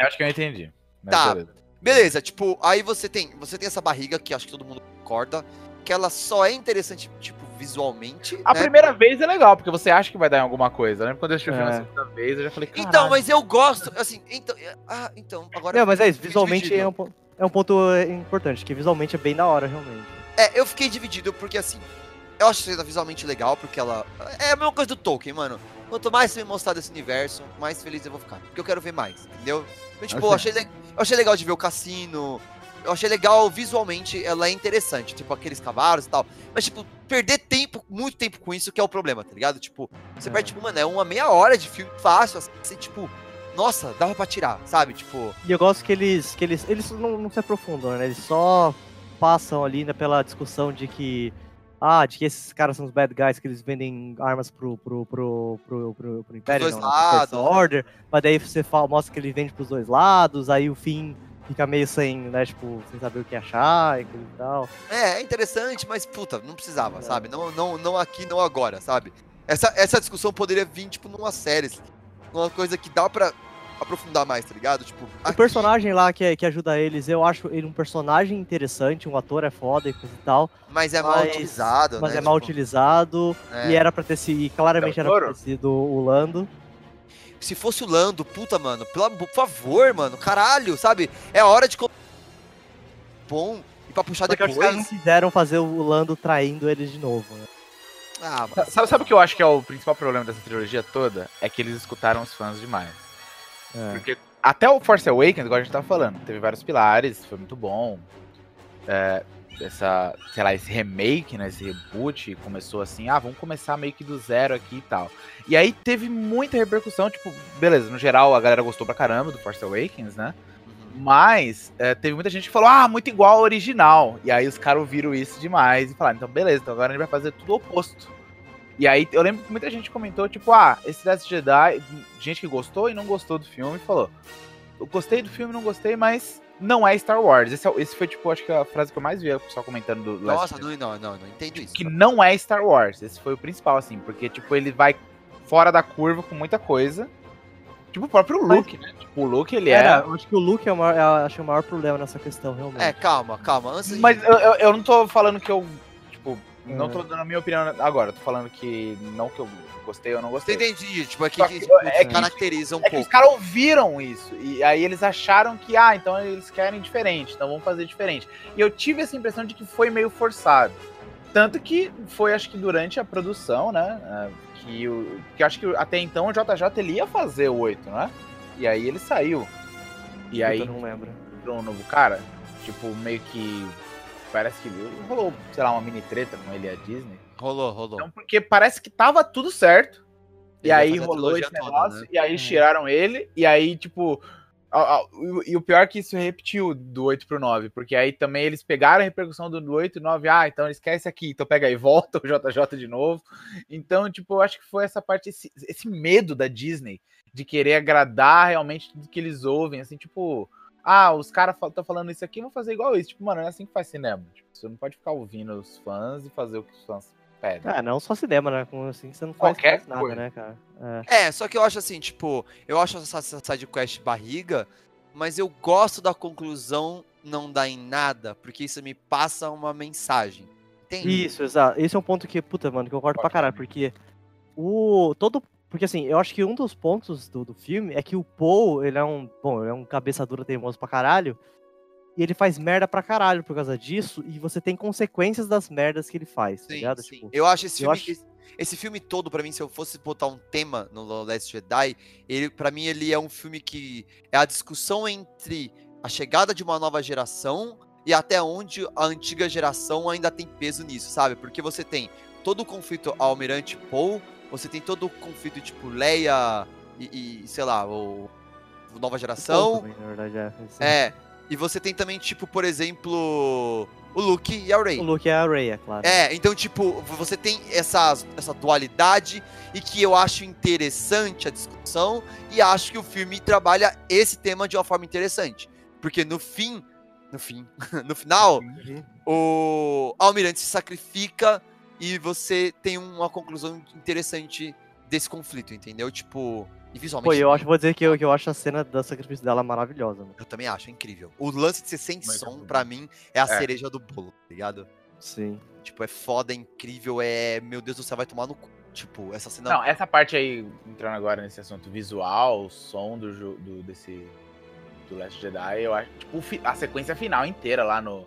Eu acho que eu entendi. Tá. beleza. Beleza, tipo, aí você tem, você tem essa barriga que acho que todo mundo concorda, que ela só é interessante, tipo, visualmente, A né? primeira vez é legal, porque você acha que vai dar em alguma coisa. Eu lembro quando eu assisti o filme É. a segunda vez, eu já falei, Então, "Caralho". mas eu gosto, assim, então, ah, então, agora... Não, mas é isso, visualmente é um, é um ponto é, importante, que visualmente é bem da hora, realmente. É, eu fiquei dividido porque assim, eu acho cena visualmente legal, porque ela. É a mesma coisa do Tolkien, mano. Quanto mais você me mostrar desse universo, mais feliz eu vou ficar. Porque eu quero ver mais, entendeu? Então, tipo, eu achei, le- eu achei legal de ver o cassino. Eu achei legal visualmente, ela é interessante, tipo, aqueles cavalos e tal. Mas, tipo, perder tempo, muito tempo com isso que é o problema, tá ligado? Tipo, você É. perde, tipo, mano, é uma meia hora de filme fácil, assim, tipo, nossa, dava pra tirar, sabe? Tipo, E eu gosto que eles, que eles, eles não, não se aprofundam, né? Eles só passam ali né, pela discussão de que, ah, de que esses caras são os bad guys, que eles vendem armas pro, pro, pro, pro, pro, pro Império, dois não, né, lados. Order, mas daí você fala, mostra que ele vende pros dois lados, aí o fim fica meio sem, né, tipo, sem saber o que achar e coisa e tal. É, é interessante, mas puta, não precisava, É. sabe? Não, não, não aqui, não agora, sabe? Essa, essa discussão poderia vir, tipo, numa série, uma coisa que dá pra aprofundar mais, tá ligado? Tipo, O personagem lá que, que ajuda eles, eu acho ele um personagem interessante, um ator é foda e coisa e tal, mas é mal mas- utilizado, mas né? é mal Tipo, utilizado, é. e era pra ter sido, e claramente Del era pra ter sido o Lando. Se fosse o Lando, puta, mano, pelo, por favor, mano, caralho, sabe? É hora de. Bom, e pra puxar que os caras não depois. quiseram fazer o Lando traindo eles de novo, né? Ah, mano. Sabe, sabe o que eu acho que é o principal problema dessa trilogia toda? É que eles escutaram os fãs demais. É. Porque até o Force Awakens, igual a gente tava falando, teve vários pilares, foi muito bom. É, essa, sei lá, esse remake, né, esse reboot, começou assim, ah, vamos começar meio que do zero aqui e tal. E aí teve muita repercussão, tipo, beleza, no geral a galera gostou pra caramba do Force Awakens, né? Uhum. Mas é, teve muita gente que falou, ah, muito igual ao original. E aí os caras ouviram isso demais e falaram, então beleza, então agora a gente vai fazer tudo oposto. E aí eu lembro que muita gente comentou, tipo, ah, esse Last Jedi, gente que gostou e não gostou do filme, falou, eu gostei do filme, não gostei, mas não é Star Wars. Esse, é esse foi, tipo, acho que a frase que eu mais vi o pessoal comentando do Last Nossa, Jedi. não, não, não, não entendo isso. Que não é Star Wars. Esse foi o principal, assim, porque, tipo, ele vai fora da curva com muita coisa. Tipo o próprio Luke, né? Tipo, o Luke, ele é... Era, eu acho que o Luke é o maior, eu acho o maior problema nessa questão, realmente. É, calma, calma. Antes de- Mas eu, eu, eu não tô falando que eu, tipo, não É. tô dando a minha opinião agora. Tô falando que não que eu gostei ou não gostei. entendi, tipo, aqui Só que, que tipo, é que- caracteriza um É que os pouco. caras ouviram isso. E aí eles acharam que, ah, então eles querem diferente, então vamos fazer diferente. E eu tive essa impressão de que foi meio forçado. Tanto que foi, acho que durante a produção, né? ah, Que, o, que acho que até então o JJ ele ia fazer o 8, né? E aí ele saiu. E Puta, aí eu não lembro. entrou um novo cara, tipo, meio que parece que rolou, sei lá, uma mini treta com ele e a Disney. Rolou, rolou. Então, porque parece que tava tudo certo. E Ele vai aí rolou esse toda, negócio, né? e aí É. tiraram ele, e aí, tipo. a- a- e- e o pior é que isso repetiu do 8 pro 9, porque aí também eles pegaram a repercussão do 8 e 9, ah, então esse aqui, então pega aí, volta o JJ de novo. Então, tipo, eu acho que foi essa parte, esse, esse medo da Disney de querer agradar realmente tudo que eles ouvem, assim, tipo, ah, os caras estão falando isso aqui, vão fazer igual isso. Tipo, mano, é assim que faz cinema. Tipo, você não pode ficar ouvindo os fãs e fazer o que os fãs pedem. É, não só cinema, né? Com assim você não faz, Qualquer faz nada, coisa. né, cara? É. É, só que eu acho assim, tipo, eu acho essa essa sidequest barriga, mas eu gosto da conclusão não dar em nada, porque isso me passa uma mensagem. Entende? Isso, exato. Esse é um ponto que, puta, mano, que eu concordo pra caralho, porque o. Todo. Porque assim, eu acho que um dos pontos do, do filme é que o Paul, ele é um. Bom, ele é um cabeça dura teimoso pra caralho. E ele faz merda pra caralho por causa disso, e você tem consequências das merdas que ele faz, tá Sim, ligado? sim. Tipo, Eu acho esse eu filme, acho- esse, filme todo, pra mim, se eu fosse botar um tema no Last Jedi, ele, para mim, ele é um filme que é a discussão entre a chegada de uma nova geração e até onde a antiga geração ainda tem peso nisso, sabe? Porque você tem todo o conflito Almirante Paul, você tem todo o conflito, tipo, Leia e, e, sei lá, o, Nova Geração. Também, na verdade, é. É. E você tem também, tipo, por exemplo, o Luke e a Rey. O Luke é a Rey, é claro. É, então, tipo, você tem essa, essa dualidade e que eu acho interessante a discussão e acho que o filme trabalha esse tema de uma forma interessante. Porque no fim, no fim, no final, Uhum. o Almirante se sacrifica e você tem uma conclusão interessante desse conflito, entendeu? Tipo, e visualmente. Pô, eu acho, vou dizer que eu, que eu acho a cena do sacrifício dela maravilhosa, mano. Eu também acho, é incrível. O lance de ser sem Muito som, bom. pra mim, é a É. cereja do bolo, tá ligado? Sim. Tipo, é foda, é incrível, é. Meu Deus do céu, vai tomar no cu. Tipo, essa cena. Não, essa parte aí, entrando agora nesse assunto visual, som do, do desse do Last Jedi, eu acho, tipo, o fi- a sequência final inteira lá no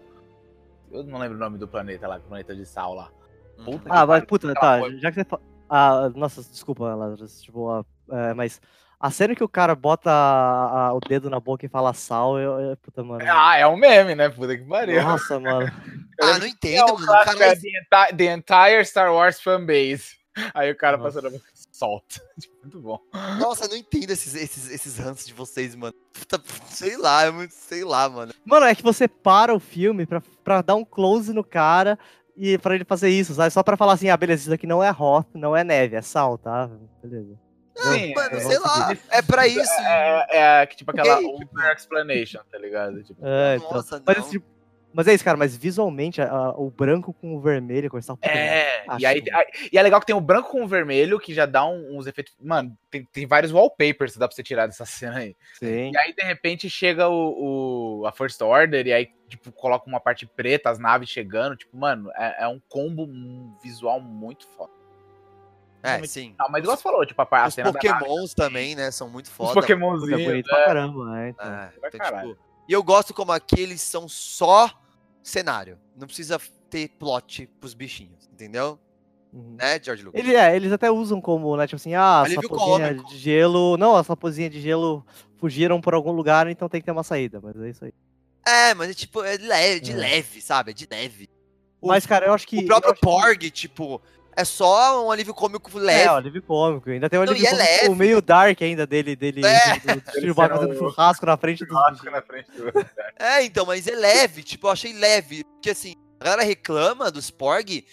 eu não lembro o nome do planeta lá, o planeta de sal lá. Uhum. Puta Ah, mas pariu, puta, tá, coisa- já que você fala. Ah, nossa, desculpa, Lazarus, tipo, ah, é, mas a cena que o cara bota a- a- o dedo na boca e fala sal, eu, eu- puta, mano. Ah, é um meme, né? Puta que pariu. Nossa, mano. Ah, não É entendo, o mano. O clássico, cara é the, enti- the entire Star Wars fanbase. Aí o cara Nossa. passando a boca solta. Tipo, Muito bom. Nossa, eu não entendo esses, esses, esses ranços de vocês, mano. Puta, sei lá, é muito, sei lá, mano. Mano, é que você para o filme pra, pra dar um close no cara e pra ele fazer isso, sabe? Só pra falar assim, ah, beleza, isso daqui não é hot, não é neve, é sal, tá? Beleza. Sim, mano, é, sei lá, é pra isso. é, é tipo aquela Ok, over explanation, tá ligado? Tipo, É, então. Nossa, Mas, não. tipo, mas é isso, cara, mas visualmente, a- a- o branco com o vermelho, com puta, É, e, aí, aí- e é legal que tem o branco com o vermelho, que já dá um- uns efeitos. Mano, tem, tem vários wallpapers que dá pra você tirar dessa cena aí. Sim. E aí, de repente, chega o, o- a First Order, e aí, tipo, coloca uma parte preta, as naves chegando. Tipo, mano, é, é um combo um visual muito foda. É, sim. Ah, mas igual você falou, tipo, a, a Os cena da pokémons também, né, são muito os foda. Puta, pokémonzinhos. bonito né? pra caramba, né? Então. É, então, caralho. tipo, e eu gosto como aqui eles são só cenário. Não precisa ter plot pros bichinhos, entendeu? Uhum. Né, George Lucas? Ele, é, eles até usam como, né, tipo assim, ah, as raposinhas de gelo. Não, as raposinhas de gelo fugiram por algum lugar, então tem que ter uma saída, mas é isso aí. É, mas é tipo, é leve, de É. leve, sabe? É de leve. O- Mas, cara, eu acho que. o próprio acho que- Porg, tipo, é só um alívio cômico leve. É, o alívio cômico. Ainda tem o Não, alívio é cômico leve. meio dark ainda dele, dele É. do, do, do fazendo churrasco na frente dos Churrasco na frente do. É, então, mas é leve, tipo, eu achei leve. Porque assim, a galera reclama dos Porg,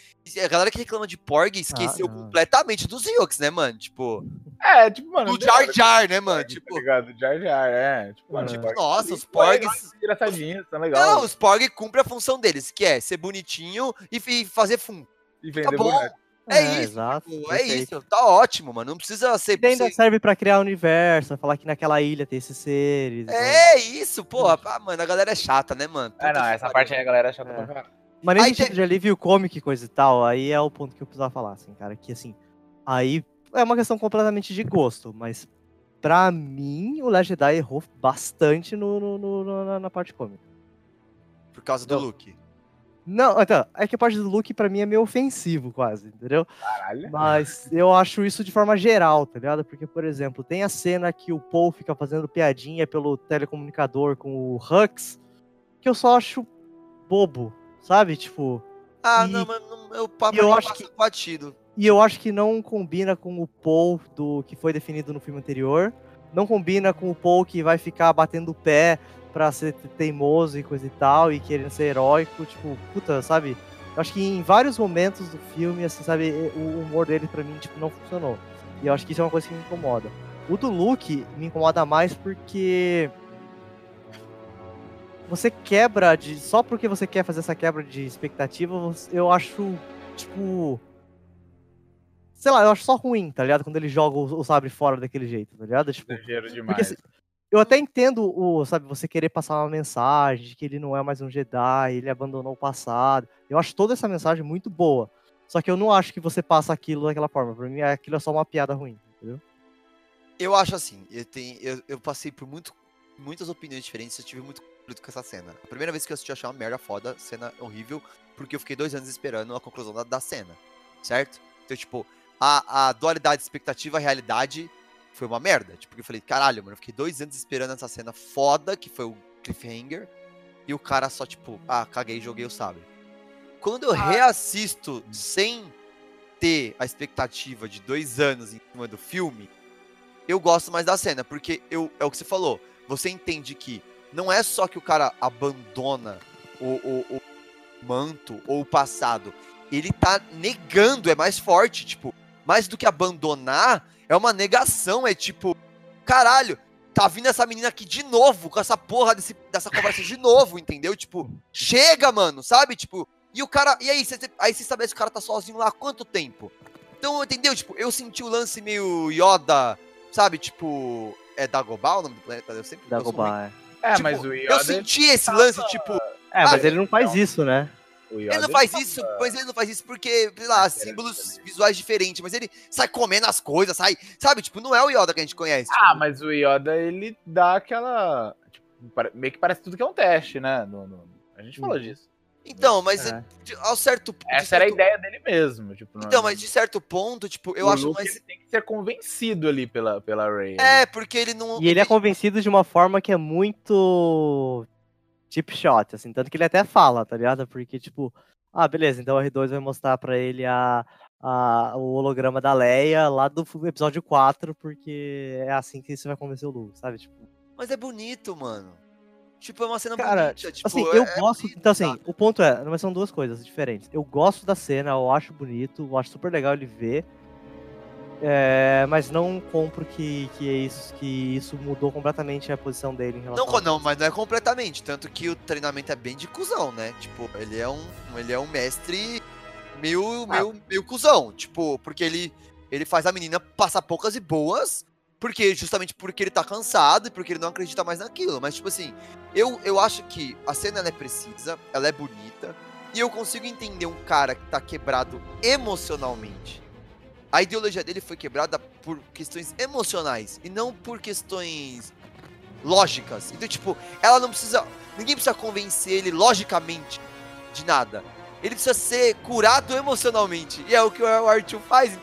a galera que reclama de Porg esqueceu Ah, não. completamente dos Ewoks, né, mano? Tipo, É, tipo, mano. do Jar Jar, né, mano? Tipo, Tipo, tá ligado? Jar Jar, é. Tipo, mano, É. tipo, nossa, os Porgs. é engraçadinhos, tá legal. Não, os Porg cumprem a função deles, que é ser bonitinho e, e fazer fum. E Tá vender bom, boneco. É, É, isso. exato, tipo, é isso, tá ótimo, mano. Não precisa ser. E ainda ser- serve pra criar universo, falar que naquela ilha tem esses seres. então- É isso, porra. Ah, mano, a galera é chata, né, mano? É, não, Puta essa parte aí a galera é chata É. pra caralho. Mas nesse Aí tipo tem- de alívio cômico e coisa e tal, aí é o ponto que eu precisava falar, assim, cara. Que assim, aí é uma questão completamente de gosto, mas pra mim o Last Jedi errou bastante no, no- no- no- na, na parte cômica. Por causa do. Luke. Não, então, é que a parte do Luke pra mim é meio ofensivo, quase, entendeu? Caralho. Mas eu acho isso de forma geral, tá ligado? Porque, por exemplo, tem a cena que o Paul fica fazendo piadinha pelo telecomunicador com o Hux, que eu só acho bobo, sabe? Tipo. Ah, E- não, mas não, pra e eu acho que- batido. E eu acho que não combina com o Paul do que foi definido no filme anterior. Não combina com o Paul que vai ficar batendo o pé pra ser te- teimoso e coisa e tal, e querendo ser heróico. Tipo, puta, sabe? Eu acho que em vários momentos do filme, assim, sabe, o humor dele pra mim, tipo, não funcionou. E eu acho que isso é uma coisa que me incomoda. O do Luke me incomoda mais porque. Você quebra de. Só porque você quer fazer essa quebra de expectativa, eu acho, tipo. Sei lá, eu acho só ruim, tá ligado? Quando ele joga o, o sabre fora daquele jeito, tá ligado? Tipo, demais. porque eu até entendo o, sabe, você querer passar uma mensagem de que ele não é mais um Jedi, ele abandonou o passado. Eu acho toda essa mensagem muito boa. Só que eu não acho que você passa aquilo daquela forma. Pra mim, aquilo é só uma piada ruim, entendeu? Eu acho assim, eu, tenho, eu, eu passei por muito, muitas opiniões diferentes, eu tive muito conflito com essa cena. A primeira vez que eu assisti, eu achei uma merda foda, cena horrível, porque eu fiquei dois anos esperando a conclusão da, da cena, certo? Então, tipo, a, a dualidade expectativa-realidade foi uma merda. Tipo, eu falei, caralho, mano, eu fiquei dois anos esperando essa cena foda, que foi o cliffhanger, e o cara só, tipo, ah, caguei e joguei o sabre. Quando eu reassisto sem ter a expectativa de dois anos em cima do filme, eu gosto mais da cena, porque eu, é o que você falou. Você entende que não é só que o cara abandona o, o, o manto ou o passado. Ele tá negando, é mais forte, tipo, mais do que abandonar, é uma negação, é tipo, caralho, tá vindo essa menina aqui de novo, com essa porra desse, dessa conversa de novo, entendeu? Tipo, chega, mano, sabe? Tipo, e o cara, e aí, você, aí você estabelece que o cara tá sozinho lá há quanto tempo? Então, entendeu? Tipo, eu senti o lance meio Yoda, sabe? Tipo, é Dagobah o nome do planeta? Eu sempre eu. Dagobah. é. É, Tipo, mas o Eu Yoda, senti esse lance, tipo, É, mas Ah, ele não faz isso, né? O Yoda ele não faz isso, mas ele não faz isso porque, sei lá, símbolos visuais diferentes, mas ele sai comendo as coisas, sai, sabe? Tipo, não é o Yoda que a gente conhece. Ah, mas o Yoda, ele dá aquela... tipo, meio que parece tudo que é um teste, né? No- no- A gente falou disso. Então, mas É. de- ao certo de Essa era a certo- ideia dele mesmo. Tipo, não- Então, mas de certo ponto, tipo, eu o acho Luke, mais. ele tem que ser convencido ali pela, pela Rey. É, porque ele não. E ele é convencido de uma forma que é muito chip shot, assim, tanto que ele até fala, tá ligado? Porque, tipo, ah, beleza, então o R2 vai mostrar pra ele a, a- o holograma da Leia lá do episódio 4, porque é assim que você vai convencer o Luke, sabe? Tipo, Mas é bonito, mano. Tipo, é uma cena cara, bonita. Tipo, assim, é- eu é gosto, bonito, então assim, o ponto é, mas são duas coisas diferentes. Eu gosto da cena, eu acho bonito, eu acho super legal ele ver, é, mas não compro que, que, é isso, que isso mudou completamente a posição dele em relação Não, não, mas não é completamente. Tanto que o treinamento é bem de cuzão, né? Tipo, ele é um, ele é um mestre meio, meio, meio cuzão. Tipo, porque ele, ele faz a menina passar poucas e boas, porque justamente porque ele tá cansado e porque ele não acredita mais naquilo. Mas, tipo assim, eu, eu acho que a cena é precisa, ela é bonita, e eu consigo entender um cara que tá quebrado emocionalmente. A ideologia dele foi quebrada por questões emocionais e não por questões lógicas. Então, tipo, ela não precisa. Ninguém precisa convencer ele logicamente de nada. Ele precisa ser curado emocionalmente. E é o que o Arthur faz.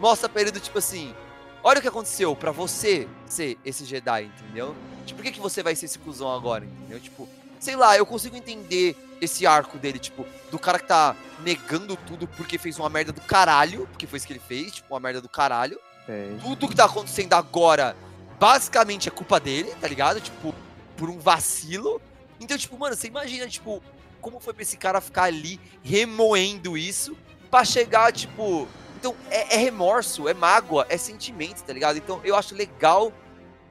Mostra pra ele do tipo assim: olha o que aconteceu pra você ser esse Jedi, entendeu? Tipo, por que, que você vai ser esse cuzão agora, entendeu? Tipo, sei lá, eu consigo entender esse arco dele, tipo, do cara que tá negando tudo porque fez uma merda do caralho, porque foi isso que ele fez, tipo, uma merda do caralho Sei. tudo que tá acontecendo agora basicamente é culpa dele, tá ligado? Tipo, por um vacilo. Então, tipo, mano, você imagina, tipo, como foi pra esse cara ficar ali remoendo isso pra chegar, tipo. Então, é, é remorso, é mágoa, é sentimento, tá ligado? Então, eu acho legal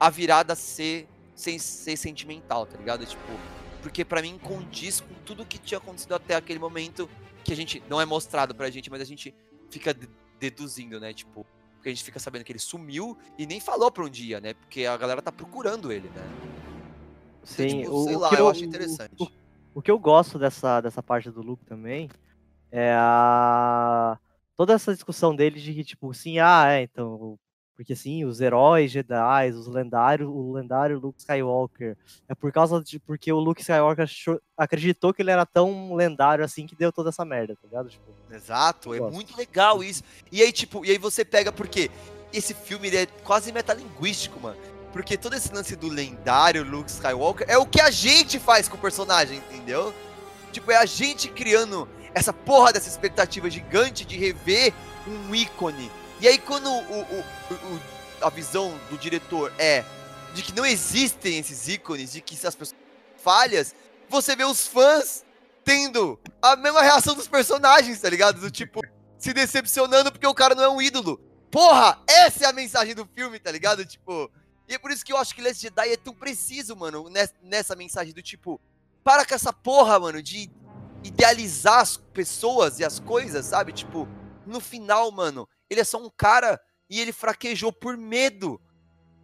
a virada ser, ser, ser sentimental, tá ligado? Tipo, porque pra mim condiz com tudo que tinha acontecido até aquele momento que a gente não é mostrado pra gente, mas a gente fica de- deduzindo, né? Tipo, porque a gente fica sabendo que ele sumiu e nem falou pra um dia, né? Porque a galera tá procurando ele, né? Então, Sim, tipo, o, sei o lá, que eu acho interessante. O, o que eu gosto dessa, dessa parte do Luke também é a. Toda essa discussão dele de que, tipo, sim, ah, é, então. Porque sim, os heróis Jedi, os lendários, o lendário Luke Skywalker. É por causa de. Porque o Luke Skywalker achou- acreditou que ele era tão lendário assim que deu toda essa merda, tá ligado? Tipo, Exato, é Gosto. muito legal isso. E aí, tipo, e aí você pega, porque esse filme é quase metalinguístico, mano. Porque todo esse lance do lendário Luke Skywalker é o que a gente faz com o personagem, entendeu? Tipo, é a gente criando essa porra dessa expectativa gigante de rever um ícone. E aí quando o, o, o, a visão do diretor é de que não existem esses ícones, de que as pessoas falhas, você vê os fãs tendo a mesma reação dos personagens, tá ligado? Do tipo, se decepcionando porque o cara não é um ídolo. Porra, essa é a mensagem do filme, tá ligado? Tipo, e é por isso que eu acho que Last Jedi é tão preciso, mano, nessa mensagem do tipo, para com essa porra, mano, de idealizar as pessoas e as coisas, sabe? Tipo, no final, mano, ele é só um cara e ele fraquejou por medo.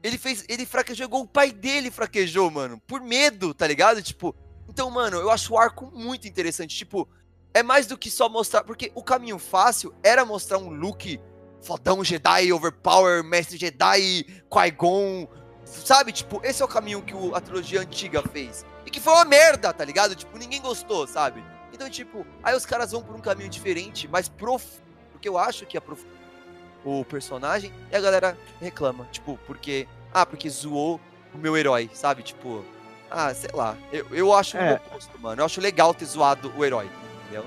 Ele fez, ele fraquejou igual o pai dele fraquejou, mano, por medo, tá ligado? Tipo, então, mano, eu acho o arco muito interessante, tipo, é mais do que só mostrar, porque o caminho fácil era mostrar um Luke fodão Jedi, overpower, mestre Jedi, Qui-Gon, sabe? Tipo, esse é o caminho que a trilogia antiga fez. E que foi uma merda, tá ligado? Tipo, ninguém gostou, sabe? Então, tipo, aí os caras vão por um caminho diferente, mais profundo, porque eu acho que é profundo o personagem, e a galera reclama, tipo, porque, ah, porque zoou o meu herói, sabe? Tipo, ah, sei lá, eu, eu acho é. o oposto, mano. Eu acho legal ter zoado o herói, entendeu?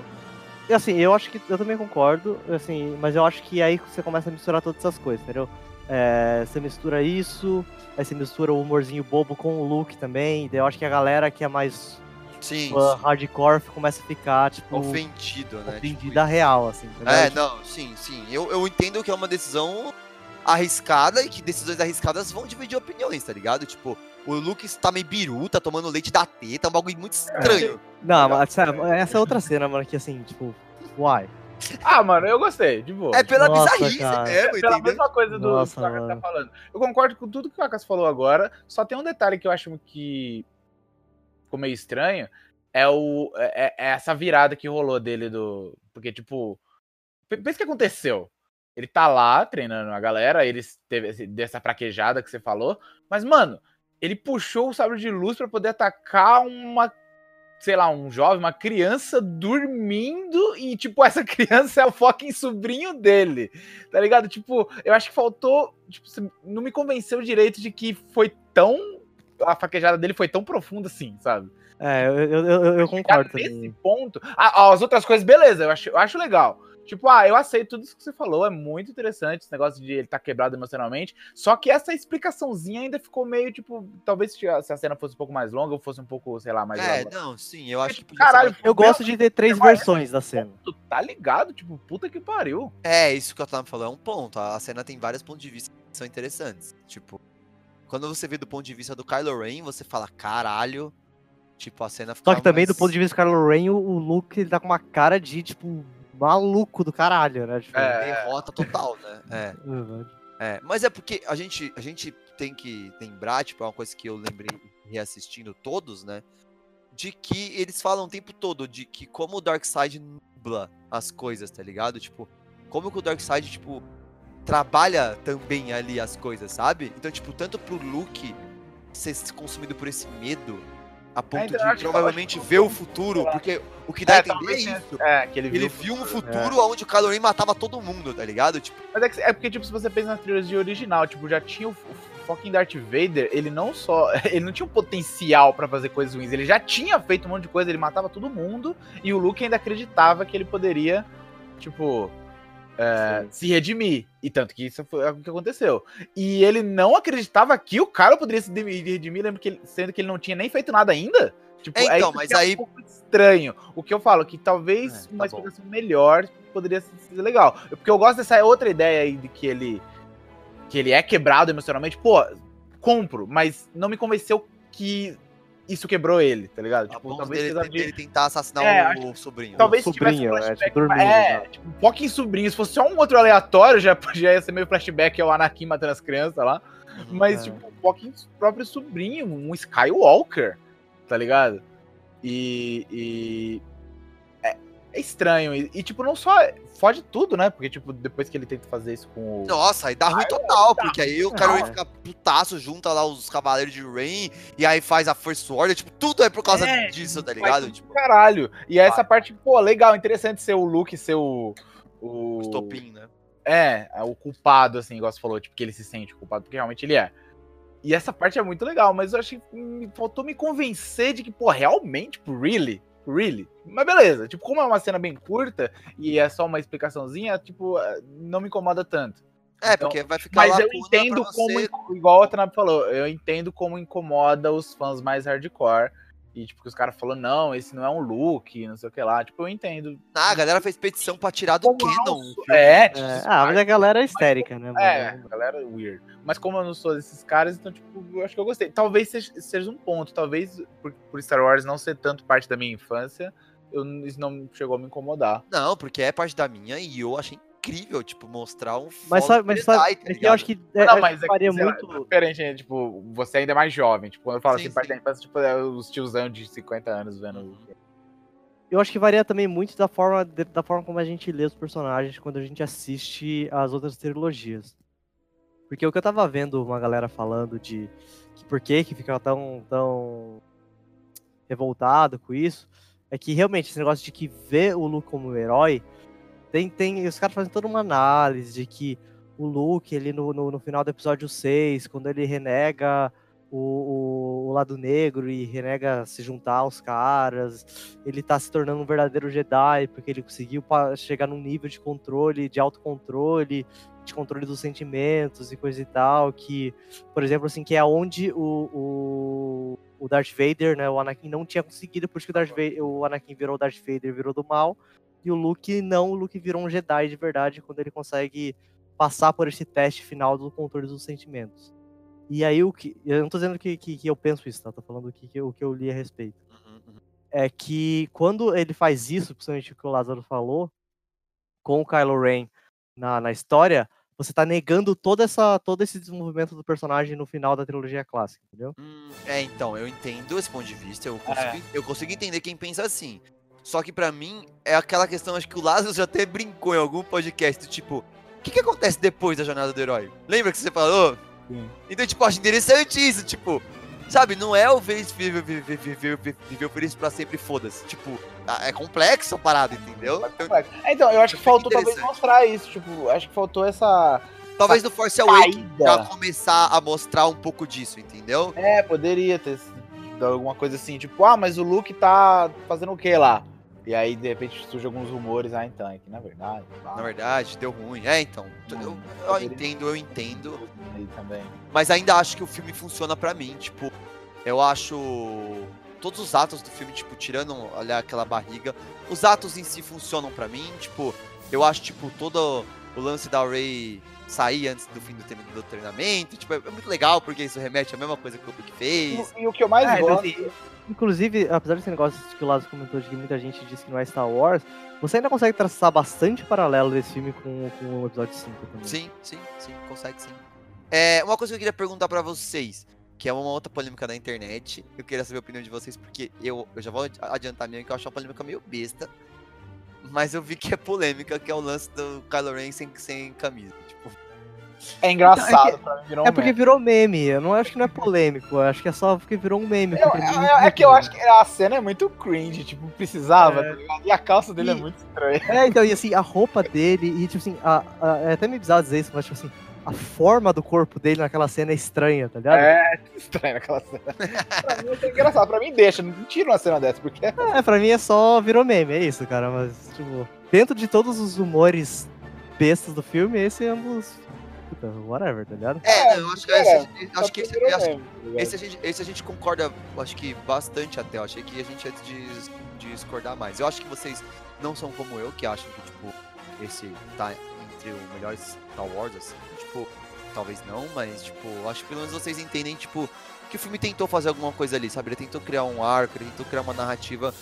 E assim, eu acho que eu também concordo, assim, mas eu acho que aí você começa a misturar todas essas coisas, entendeu? É, você mistura isso, aí você mistura o humorzinho bobo com o look também, daí eu acho que a galera que é mais sim, uh, sim. hardcore começa a ficar, tipo. Ofendido, né? Ofendida tipo real, assim. Entendeu? É, não, sim, sim. Eu, eu entendo que é uma decisão arriscada e que decisões arriscadas vão dividir opiniões, tá ligado? Tipo, o Luke está meio biru, tá tomando leite da teta, é um bagulho muito estranho. Não, mas sério, essa é outra cena, mano, que assim, tipo, why? Ah, mano, eu gostei, de boa. É pela Nossa, bizarrice cara. mesmo, é pela mesma coisa do Nossa, que o Kakas tá falando. Eu concordo com tudo que o Kakas falou agora, só tem um detalhe que eu acho que ficou meio estranho, é, o, é, é essa virada que rolou dele do... Porque, tipo, pensa o que aconteceu. Ele tá lá treinando a galera, ele teve dessa fraquejada que você falou, mas, mano, ele puxou o sabre de luz para poder atacar uma, sei lá, um jovem, uma criança dormindo e, tipo, essa criança é o fucking sobrinho dele, tá ligado? Tipo, eu acho que faltou, tipo, não me convenceu direito de que foi tão, a faquejada dele foi tão profunda assim, sabe? É, eu, eu, eu, eu concordo. Nesse ponto, ah, as outras coisas, beleza, eu acho, eu acho legal. Tipo, ah, eu aceito tudo isso que você falou, é muito interessante esse negócio de ele estar tá quebrado emocionalmente. Só que essa explicaçãozinha ainda ficou meio, tipo, talvez se a cena fosse um pouco mais longa ou fosse um pouco, sei lá, mais É, longa. não, sim, eu acho que podia Caralho, eu gosto de ter três versões da cena. Tu tá ligado? Tipo, puta que pariu. É, isso que eu tava falando é um ponto. A cena tem vários pontos de vista que são interessantes. Tipo, quando você vê do ponto de vista do Kylo Ren, você fala, caralho. Tipo, a cena fica. Só que também, mais... do ponto de vista do Kylo Ren, o Luke ele tá com uma cara de, tipo, maluco do caralho, né? Tipo, é, derrota total, né? É. é. Mas é porque a gente, a gente tem que lembrar, tipo, é uma coisa que eu lembrei reassistindo todos, né? De que eles falam o tempo todo de que como o Darkseid nubla as coisas, tá ligado? Tipo, como que o Darkseid, tipo, trabalha também ali as coisas, sabe? Então, tipo, tanto pro Luke ser consumido por esse medo, a ponto de provavelmente ver o futuro, porque o que dá é, a entender é isso. É, que ele, ele viu um futuro é. onde o Kylo Ren matava todo mundo, tá ligado? Tipo... Mas é, que, é, porque, tipo, se você pensa na trilogia original, tipo, já tinha o, o fucking Darth Vader, ele não só. Ele não tinha um potencial para fazer coisas ruins, ele já tinha feito um monte de coisa, ele matava todo mundo, e o Luke ainda acreditava que ele poderia, tipo. É, se redimir. E tanto que isso foi o que aconteceu. E ele não acreditava que o cara poderia se redimir, lembra que ele, sendo que ele não tinha nem feito nada ainda. Tipo, é, então, mas aí. É um pouco estranho. O que eu falo, que talvez é, tá uma explicação bom. melhor poderia ser legal. Porque eu gosto dessa outra ideia aí de que ele. Que ele é quebrado emocionalmente. Pô, compro, mas não me convenceu que isso quebrou ele, tá ligado? Tipo, talvez dele, de... ele tentar assassinar é, o, o sobrinho. Talvez o sobrinho, um é, tipo, dormindo, é, tipo, um pouquinho sobrinho. Se fosse só um outro aleatório, já, já ia ser meio flashback ao Anakin matando as crianças lá. Uhum, Mas, é. tipo, um pouquinho próprio sobrinho, um Skywalker, tá ligado? E. e é estranho. E, e, tipo, não só. Foge tudo, né? Porque, tipo, depois que ele tenta fazer isso com o. Nossa, aí dá ruim total, porque aí o cara fica putaço, junta lá os Cavaleiros de Rain, e aí faz a First Order, tipo, tudo é por causa é, disso, tá ligado? Tipo, caralho. E essa parte, pô, legal, interessante ser o Luke, ser o. O estopim, né? É, o culpado, assim, igual você falou, tipo, que ele se sente culpado, porque realmente ele é. E essa parte é muito legal, mas eu acho que faltou me convencer de que, pô, realmente, tipo, really? Really? Mas beleza, tipo, como é uma cena bem curta e é só uma explicaçãozinha, tipo, eh, não me incomoda tanto. É, Então, porque vai ficar Mas eu entendo como, você- igual a Tanabe falou, eu entendo como incomoda os fãs mais hardcore. E, tipo, que os caras falaram, não, esse não é um look, não sei o que lá. Tipo, eu entendo. Ah, a galera fez petição pra tirar do Canon. sou- filme. É, tipo, É, ah, mas a galera é histérica, né? mano? É, a galera é weird. Mas como eu não sou desses caras, então, tipo, eu acho que eu gostei. Talvez seja, seja um ponto. Talvez por, por Star Wars não ser tanto parte da minha infância, eu, isso não chegou a me incomodar. Não, porque é parte da minha e eu achei incrível, tipo, mostrar um Mas sabe, mas Jedi, sabe, tá é que eu acho que, é, não, mas é faria que, sei lá, muito. diferente, né? Tipo, você ainda é mais jovem. Tipo, quando eu falo Sim, assim, parte sim. da infância, tipo, é os tiozão de 50 anos vendo. Eu acho que varia também muito da forma, da forma como a gente lê os personagens quando a gente assiste as outras trilogias. Porque o que eu tava vendo uma galera falando de que por que que fica tão, tão revoltado com isso, é que realmente esse negócio de que vê o Luke como um herói, tem, tem, os caras fazem toda uma análise de que o Luke, ele no, no, no final do episódio 6, quando ele renega o, o, o lado negro e renega se juntar aos caras, ele tá se tornando um verdadeiro Jedi, porque ele conseguiu chegar num nível de controle, de autocontrole, de controle dos sentimentos e coisa e tal, que, por exemplo, assim, que é onde o, o, o Darth Vader, né, o Anakin não tinha conseguido, por isso que o, Darth Vader, o Anakin virou o Darth Vader, virou do mal, e o Luke não, o Luke virou um Jedi de verdade quando ele consegue passar por esse teste final do controle dos sentimentos. E aí o que. Eu não tô dizendo que, que, que eu penso isso, tá? Tô falando o que, que, eu, o que eu li a respeito. Uhum, uhum. É que quando ele faz isso, principalmente o que o Lázaro falou, com o Kylo Ren na, na história, você tá negando toda essa, todo esse desenvolvimento do personagem no final da trilogia clássica, entendeu? Hum, é, então, eu entendo esse ponto de vista, eu consigo, eu consigo entender quem pensa assim. Só que pra mim, é aquela questão, acho que o Lázaro já até brincou em algum podcast, tipo, o que, que acontece depois da jornada do herói? Lembra que você falou? Sim. Então, tipo, acho interessante isso, tipo, sabe, não é o feliz viveu, viveu, viveu, viveu feliz pra sempre, foda-se. Tipo, é complexo a parada, entendeu? Eu- É, então, eu acho que faltou talvez mostrar isso. Tipo, acho que faltou essa. talvez no Force Awakens já começar a mostrar um pouco disso, entendeu? É, poderia ter sido alguma coisa assim, tipo, ah, mas o Luke tá fazendo o que lá? E aí, de repente, surgem alguns rumores, ah, então, é que na verdade. Na verdade, deu ruim. É, então, eu, eu entendo, eu entendo. Também. Mas ainda acho que o filme funciona pra mim. Tipo, eu acho. Todos os atos do filme, tipo, tirando olha, aquela barriga, os atos em si funcionam pra mim. Tipo, eu acho, tipo, todo o lance da Ray sair antes do fim do, trein- do treinamento. Tipo, é, é muito legal, porque isso remete à mesma coisa que o Luke E, fez. e o que eu mais É, então, gosto. assim, inclusive, apesar desse negócio que o Lázaro comentou de que muita gente diz que não é Star Wars, você ainda consegue traçar bastante paralelo desse filme com, com o episódio 5 também. Sim, sim, sim, consegue sim. É, uma coisa que eu queria perguntar pra vocês, que é uma outra polêmica da internet. Eu queria saber a opinião de vocês, porque eu, eu já vou adi- adiantar minha, que eu acho uma polêmica meio besta. Mas eu vi que é polêmica, que é o lance do Kylo Ren sem, sem camisa. É engraçado É pra mim, virou É um porque meme. virou meme, eu não acho que não é polêmico, eu acho que é só porque virou um meme. Eu- é, é- é que eu acho que a cena é muito cringe, tipo, precisava, É. tá? E a calça dele é E- muito estranha. É, então, e assim, a roupa dele, e tipo assim, a, a- é até meio bizarro dizer isso, mas tipo assim, a forma do corpo dele naquela cena é estranha, tá ligado? É, estranho aquela cena. pra mim é engraçado, pra mim deixa, não tira uma cena dessa, porque É, pra mim é só virou meme, é isso, cara. Mas, tipo, dentro de todos os humores bestas do filme, esse é um dos. Puta, whatever, tá ligado? é, não, eu acho que, é, esse, acho que esse, acho tá esse a, gente, esse a gente concorda, eu acho que bastante até. Eu achei que a gente ia dis- discordar mais. Eu acho que vocês não são como eu, que acham que, tipo, esse tá entre os melhores Star Wars, assim. Tipo, talvez não, mas, tipo, acho que pelo menos vocês entendem, tipo, que o filme tentou fazer alguma coisa ali, sabe? Ele tentou criar um arco, ele tentou criar uma narrativa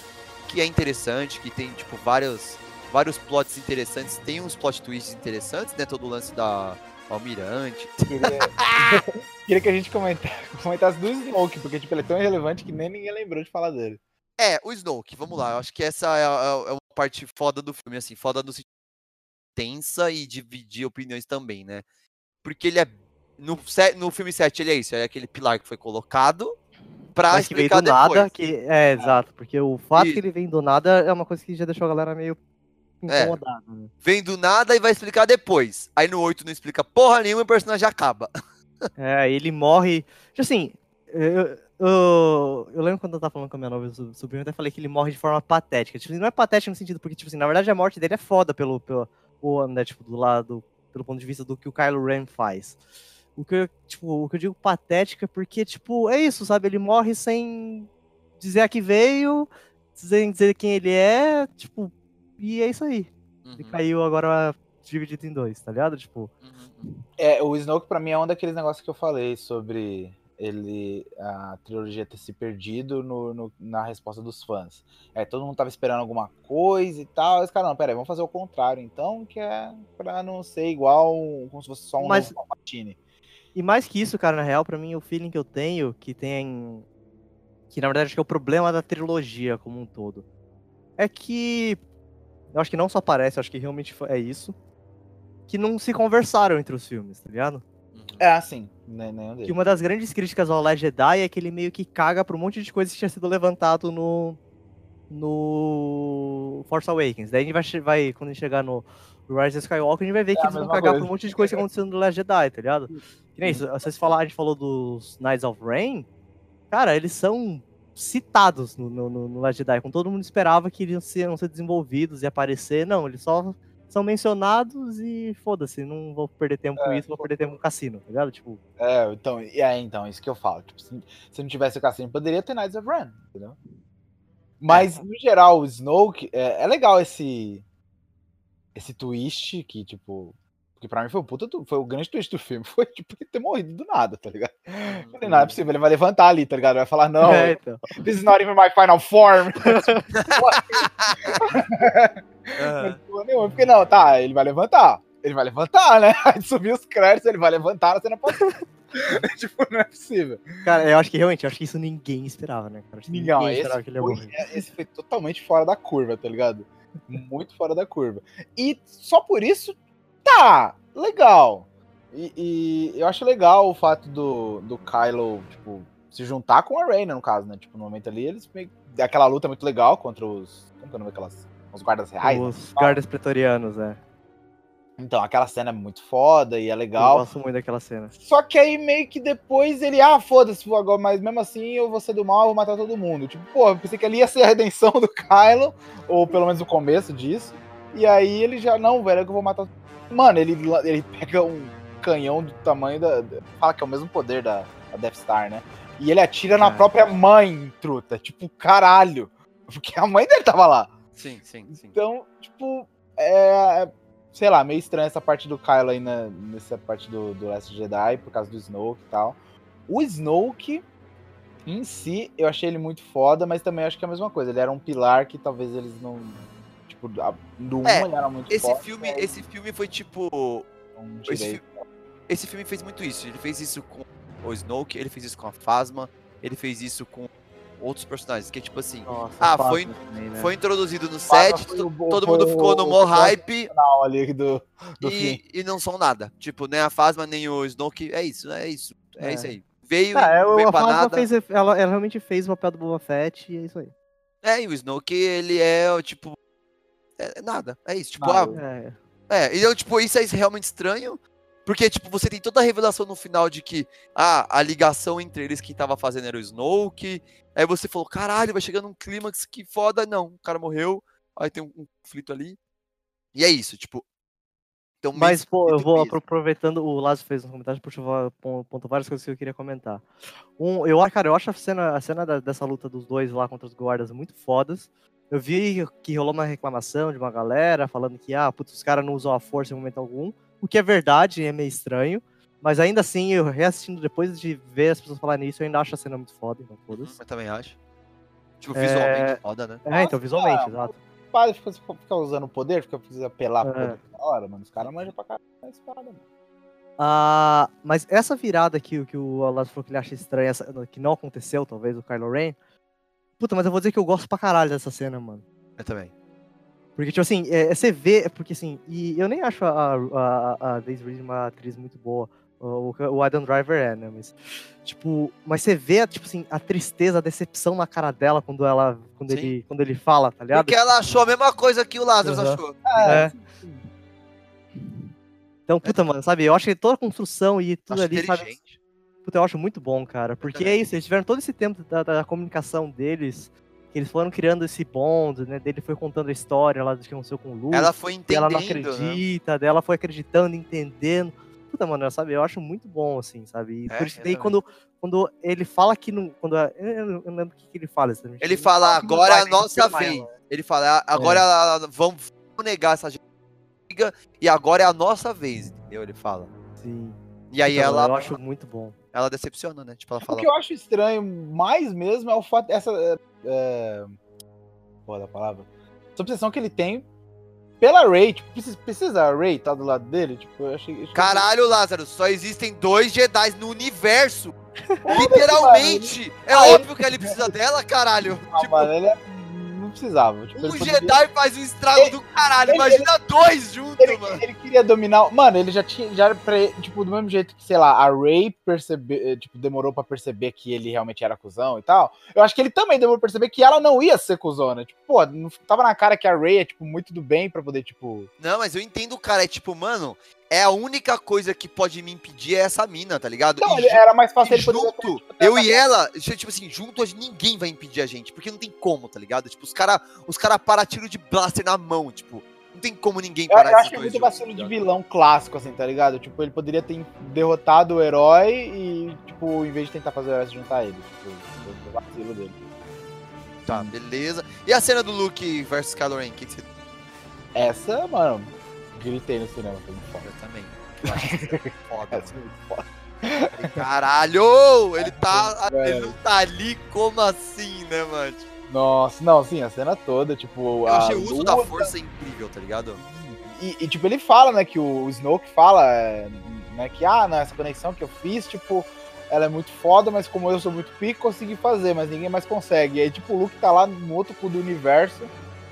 que é interessante, que tem, tipo, vários, vários plots interessantes. Tem uns plot twists interessantes, né? Todo o lance da Almirante. Queria, queria que a gente comenta- comentasse do Smoke, porque tipo, ele é tão irrelevante que nem ninguém lembrou de falar dele. É, o Snoke, vamos lá. Eu acho que essa é a, é uma parte foda do filme, assim, foda no sentido tensa e dividir opiniões também, né? Porque ele é. No, no filme 7 ele é isso, é aquele pilar que foi colocado pra Mas que veio do depois. nada, que. É, exato, porque o fato E- que ele vem do nada é uma coisa que já deixou a galera meio É. incomodada. né? Vem do nada e vai explicar depois. Aí no 8 não explica porra nenhuma e o personagem acaba. É, ele morre. tipo Assim, eu- eu, eu lembro quando eu tava falando com a minha nova so- sobrinha, eu até falei que ele morre de forma patética. Tipo, não é patética no sentido, porque, tipo assim, na verdade a morte dele é foda pelo, pelo né, tipo, do lado, pelo ponto de vista do que o Kylo Ren faz. O que eu, tipo, o que eu digo patética é porque, tipo, é isso, sabe? Ele morre sem dizer a que veio, sem dizer quem ele é, tipo, e é isso aí. Ele Uhum, caiu agora dividido em dois, tá ligado? Tipo, uhum. É, o Snoke pra mim é um daqueles negócios que eu falei sobre ele a trilogia ter se perdido no, no- na resposta dos fãs. É, todo mundo tava esperando alguma coisa e tal. Os caras, não, peraí, vamos fazer o contrário, então, que é pra não ser igual como se fosse só um Mas- novo Palpatine. E mais que isso, cara, na real, pra mim, o feeling que eu tenho, que tem. Que na verdade acho que é o problema da trilogia como um todo. É que. Eu acho que não só parece, eu acho que realmente foi- é isso. Que não se conversaram entre os filmes, tá ligado? uhum. É, assim, né, nenhum Que uma das grandes críticas ao Last Jedi é que ele meio que caga pra um monte de coisa que tinha sido levantado no. No. Force Awakens. Daí a gente vai, vai quando a gente chegar no Rise of Skywalker, a gente vai ver É que eles vão cagar coisa. pra um monte de coisa que aconteceu no Last Jedi, tá ligado? Que nem isso, vocês falaram, a gente falou dos Knights of Rain. Cara, eles são citados no, no, no, no Last Jedi, como todo mundo esperava que eles iam ser desenvolvidos e aparecer. Não, eles só são mencionados e foda-se, não vou perder tempo com É, isso, vou perder tempo com cassino, tá ligado? Tipo, É, então, e é, então, isso que eu falo. Tipo, se, se não tivesse o Cassino, poderia ter Knights of Ren, entendeu? Mas, no geral, o Snoke, é, é legal esse esse twist que, tipo... Porque pra mim foi o puta, foi o grande twist do filme. Foi, tipo, ele ter morrido do nada, tá ligado? Falei, não é possível, ele vai levantar ali, tá ligado? Vai falar, não, é, então. this is not even my final form. Nenhuma, Porque não, tá, ele vai levantar. Ele vai levantar, né? Aí subiu os créditos, ele vai levantar, a cena pode. tipo, não é possível. Cara, eu acho que realmente, eu acho que isso ninguém esperava, né? Cara? Não, ninguém esperava que ele ia morrer. esse foi totalmente fora da curva, tá ligado? Muito fora da curva. E só por isso, tá, legal. E, e eu acho legal o fato do, do Kylo, tipo, se juntar com a Rey, né, no caso, né? Tipo, no momento ali, eles meio... Aquela luta é muito legal contra os... Como que é o nome daquelas... Os guardas reais? né? Os guardas pretorianos, é. Então, aquela cena é muito foda e é Eu legal. gosto muito daquela cena. Só que aí meio que depois ele, ah, foda-se, agora, mas mesmo assim eu vou ser do mal, eu vou matar todo mundo. Tipo, pô, eu pensei que ali ia ser a redenção do Kylo, ou pelo menos o começo disso. E aí ele já, não, velho, é que eu vou matar. Mano, ele, ele pega um canhão do tamanho da. Fala que é o mesmo poder da, da Death Star, né? E ele atira na É. própria mãe, truta. Tipo, caralho. Porque a mãe dele tava lá. Sim, sim, sim. Então, tipo, é. Sei lá, meio estranha essa parte do Kylo aí na, nessa parte do, do Last Jedi, por causa do Snoke e tal. O Snoke, em si, eu achei ele muito foda, mas também acho que é a mesma coisa. Ele era um pilar que talvez eles não. Tipo, a- do 1 É, ele era muito Esse forte. filme, aí esse filme foi tipo. não esse tirei. Esse filme fez muito isso. Ele fez isso com o Snoke, ele fez isso com a Phasma, ele fez isso com outros personagens. Que é tipo assim, Nossa, Ah, Phasma foi- também, né? foi introduzido no set, to- todo mundo ficou no o hype ali do, do e, e não são nada. Tipo, nem a Phasma, nem o Snoke. É isso, é isso. É, É. isso aí. Veio Ah, não veio pra nada. fez, ela, ela realmente fez o papel do Boba Fett e é isso aí. É, e o Snoke, ele é, tipo. É nada. É isso. Tipo, Nada. ah, É, É, então, tipo, isso é realmente estranho. Porque, tipo, você tem toda a revelação no final de que ah, a ligação entre eles, quem tava fazendo era o Snoke. Aí você falou, caralho, vai chegando um clímax que foda. Não, o cara morreu. Aí tem um, um conflito ali. E é isso, tipo. Então, Mas, pô, eu vou mesmo. aproveitando, o Lázaro fez um comentário, puxa, eu vou pon- ponto várias coisas que eu queria comentar. Um, eu, acho- cara, eu acho a cena, a cena da- dessa luta dos dois lá contra os guardas muito fodas. Eu vi que rolou uma reclamação de uma galera falando que, ah, putz, os caras não usam a força em momento algum. O que é verdade, é meio estranho. Mas ainda assim, eu reassistindo depois de ver as pessoas falarem isso, eu ainda acho a cena muito foda, então Uhum, foda-se. eu também acho. Tipo, É, visualmente foda, né? É, então, visualmente, Ah, exato. Espada fica, fica usando o poder, fica precisa apelar pro É. poder na hora, mano. Os caras manjam pra caralho a espada, mano. Ah, mas essa virada que, o- que o Lázaro falou que ele acha estranha, essa- que não aconteceu, talvez, o Kylo Ren. Puta, mas eu vou dizer que eu gosto pra caralho dessa cena, mano. Eu também. Porque, tipo assim, é, você vê, é porque assim, e eu nem acho a, a, a Daisy Ridley uma atriz muito boa. O, o Adam Driver é, né? Mas, tipo, mas você vê, tipo assim, a tristeza, a decepção na cara dela quando ela, quando Sim. ele, quando ele fala, tá ligado? Porque ela achou a mesma coisa que o Lazarus Uhum. achou. É. Então, puta, mano, sabe? Eu acho que toda a construção e tudo Acho ali, sabe? Puta, eu acho muito bom, cara. Porque é isso, eles tiveram todo esse tempo da, da comunicação deles. Que eles foram criando esse bond, né? Dele foi contando a história lá do que aconteceu com o Luke. Ela foi entendendo. ela não né? acredita, dela foi acreditando, entendendo. Puta, mano, sabe? Eu acho muito bom, assim, sabe? E É, por isso daí, quando, quando ele fala que não. Quando eu, eu não lembro o que, que ele fala exatamente. Ele fala, não agora é a nossa vez. Ele fala, agora ela- vamos, vamos negar essa briga e agora é a nossa vez, entendeu? Ele fala. Sim. E aí Então, ela, Eu acho muito bom. ela decepciona, né? Tipo, ela O fala. que eu acho estranho mais mesmo é o fato dessa. É, é... Qual é a palavra? Essa obsessão que ele tem pela Ray. Tipo, precisa, precisa a Ray estar do lado dele? Tipo, eu achei. achei- Caralho, Lázaro, só existem dois Jedi no universo. Literalmente. É Ah, óbvio que ele precisa dela, caralho. Ah, Tipo, mano, ele é- precisava. Tipo, um ele poderia- Jedi faz um estrago do caralho. ele- Imagina dois juntos, Ele, mano. ele queria dominar. Mano, ele já tinha. Já, pra ele- tipo, do mesmo jeito que, sei lá, a Ray percebe, tipo, demorou pra perceber que ele realmente era cuzão e tal. Eu acho que ele também demorou pra perceber que ela não ia ser cuzona. Tipo, pô, não tava na cara que a Ray é, tipo, muito do bem pra poder, tipo. Não, mas eu entendo o cara. É tipo, mano, é a única coisa que pode me impedir é essa mina, tá ligado? Não, E era mais fácil ele poder. junto, eu e ela, tipo assim, junto ninguém vai impedir a gente, porque não tem como, tá ligado? Tipo, os cara, os cara param tiro de blaster na mão, tipo, não tem como ninguém Eu, parar eu esses acho que é muito vacilo de tá ligado? vilão clássico, assim, tá ligado? Tipo, ele poderia ter derrotado o herói e, tipo, em vez de tentar fazer o herói se juntar a ele. Tipo, o vacilo dele. Tá, beleza. E a cena do Luke versus Kylo Ren, que, que você... Essa, mano, gritei no cinema, foi muito foda. Eu também. Eu acho que foda, é foda. Caralho! Ele tá, ele não tá ali, como assim, né, mano? Tipo, Nossa, não, sim, a cena toda, tipo. Eu achei o uso da luta- força incrível, tá ligado? E, e, tipo, ele fala, né, que o, o Snoke fala, é, né, que, ah, não, essa conexão que eu fiz, tipo, ela é muito foda, mas como eu sou muito pico, consegui fazer, mas ninguém mais consegue. E aí, tipo, o Luke tá lá no outro cu do universo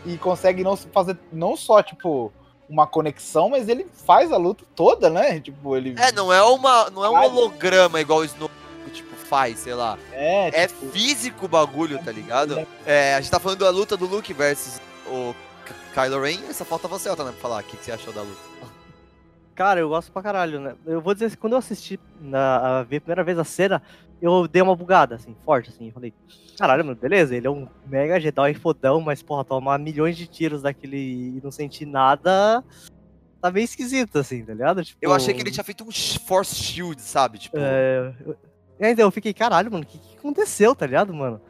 e consegue não fazer, não só, tipo, uma conexão, mas ele faz a luta toda, né? Tipo, ele. É, não é uma, não é um holograma igual o Snoke, tipo, faz, sei lá. É, É tipo, físico o bagulho, tá ligado? É, a gente tá falando da luta do Luke versus o Kylo Ren. Essa falta você, Otana, pra falar o que, que você achou da luta. Cara, eu gosto pra caralho, né? Eu vou dizer que quando eu assisti na, a primeira vez a cena, eu dei uma bugada, assim, forte, assim. Eu falei, caralho, mano, beleza, ele é um mega Jedi fodão, mas, porra, tomar milhões de tiros daquele e não sentir nada, tá meio esquisito, assim, tá ligado? Tipo, Eu achei que ele tinha feito um Force Shield, sabe? Tipo, É, é, então, eu fiquei, caralho, mano, o que, que aconteceu, tá ligado, mano?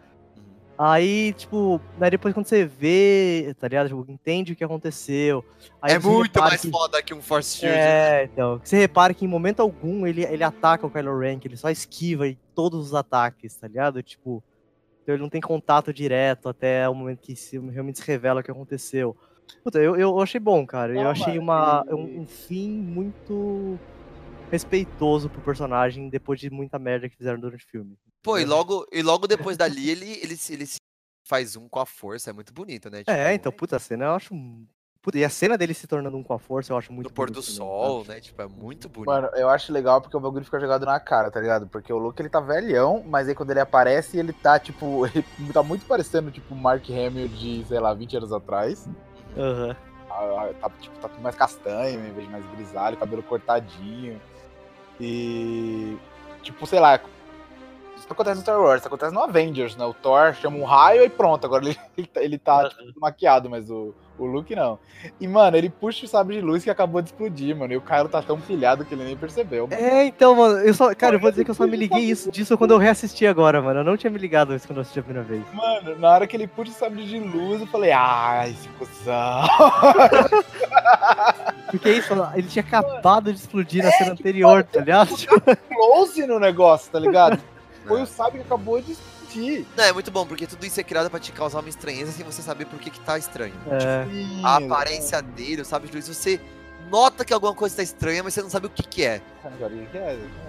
Aí, tipo, daí depois quando você vê, tá ligado? Tipo, entende o que aconteceu. Aí é muito mais que- foda que um Force Shield. né? É, então. Você repara que em momento algum ele, ele ataca o Kylo Ren, que ele só esquiva em todos os ataques, tá ligado? Tipo, então ele não tem contato direto até o momento que se, realmente se revela o que aconteceu. Puta, eu, eu achei bom, cara. Eu achei uma, e- um, um fim muito respeitoso pro personagem depois de muita merda que fizeram durante o filme. Pô, e logo, e logo depois dali ele, ele, se- ele se faz um com a força. É muito bonito, né? Tipo, É, então, puta, a cena eu acho. Puta, e a cena dele se tornando um com a força eu acho muito No pôr do também, sol, né? Tipo, é muito bonito. Mano, eu acho legal porque o bagulho fica jogado na cara, tá ligado? Porque o Luke ele tá velhão, mas aí quando ele aparece, ele tá, tipo, ele tá muito parecendo, tipo, o Mark Hamill de, sei lá, 20 anos atrás. Aham. Ah, Tá, tipo, tá tudo mais castanho, em vez de mais grisalho, cabelo cortadinho. E. Tipo, sei lá. Isso não acontece no Star Wars, isso acontece no Avengers, né? O Thor chama um raio e pronto. Agora ele, ele tá, ele tá, tipo, maquiado, mas o, o Luke não. E, mano, ele puxa o sabre de luz que acabou de explodir, mano. E o Kylo tá tão pilhado que ele nem percebeu. mano. É, então, mano, eu só. Cara, eu vou dizer que eu só me liguei isso, disso quando eu reassisti agora, mano. Eu não tinha me ligado isso quando eu assisti a primeira vez. Mano, na hora que ele puxa o sabre de luz, eu falei, ah, esse cuzão. Porque é isso, ele tinha acabado de explodir na cena anterior, tá ligado? Tipo, Close no negócio, tá ligado? Foi É. o sabre que acabou de explodir. Não, é muito bom, porque tudo isso é criado pra te causar uma estranheza sem você saber por que, que tá estranho. É, Tipo, A aparência dele, o sabe de luz, você nota que alguma coisa tá estranha, mas você não sabe o que que é.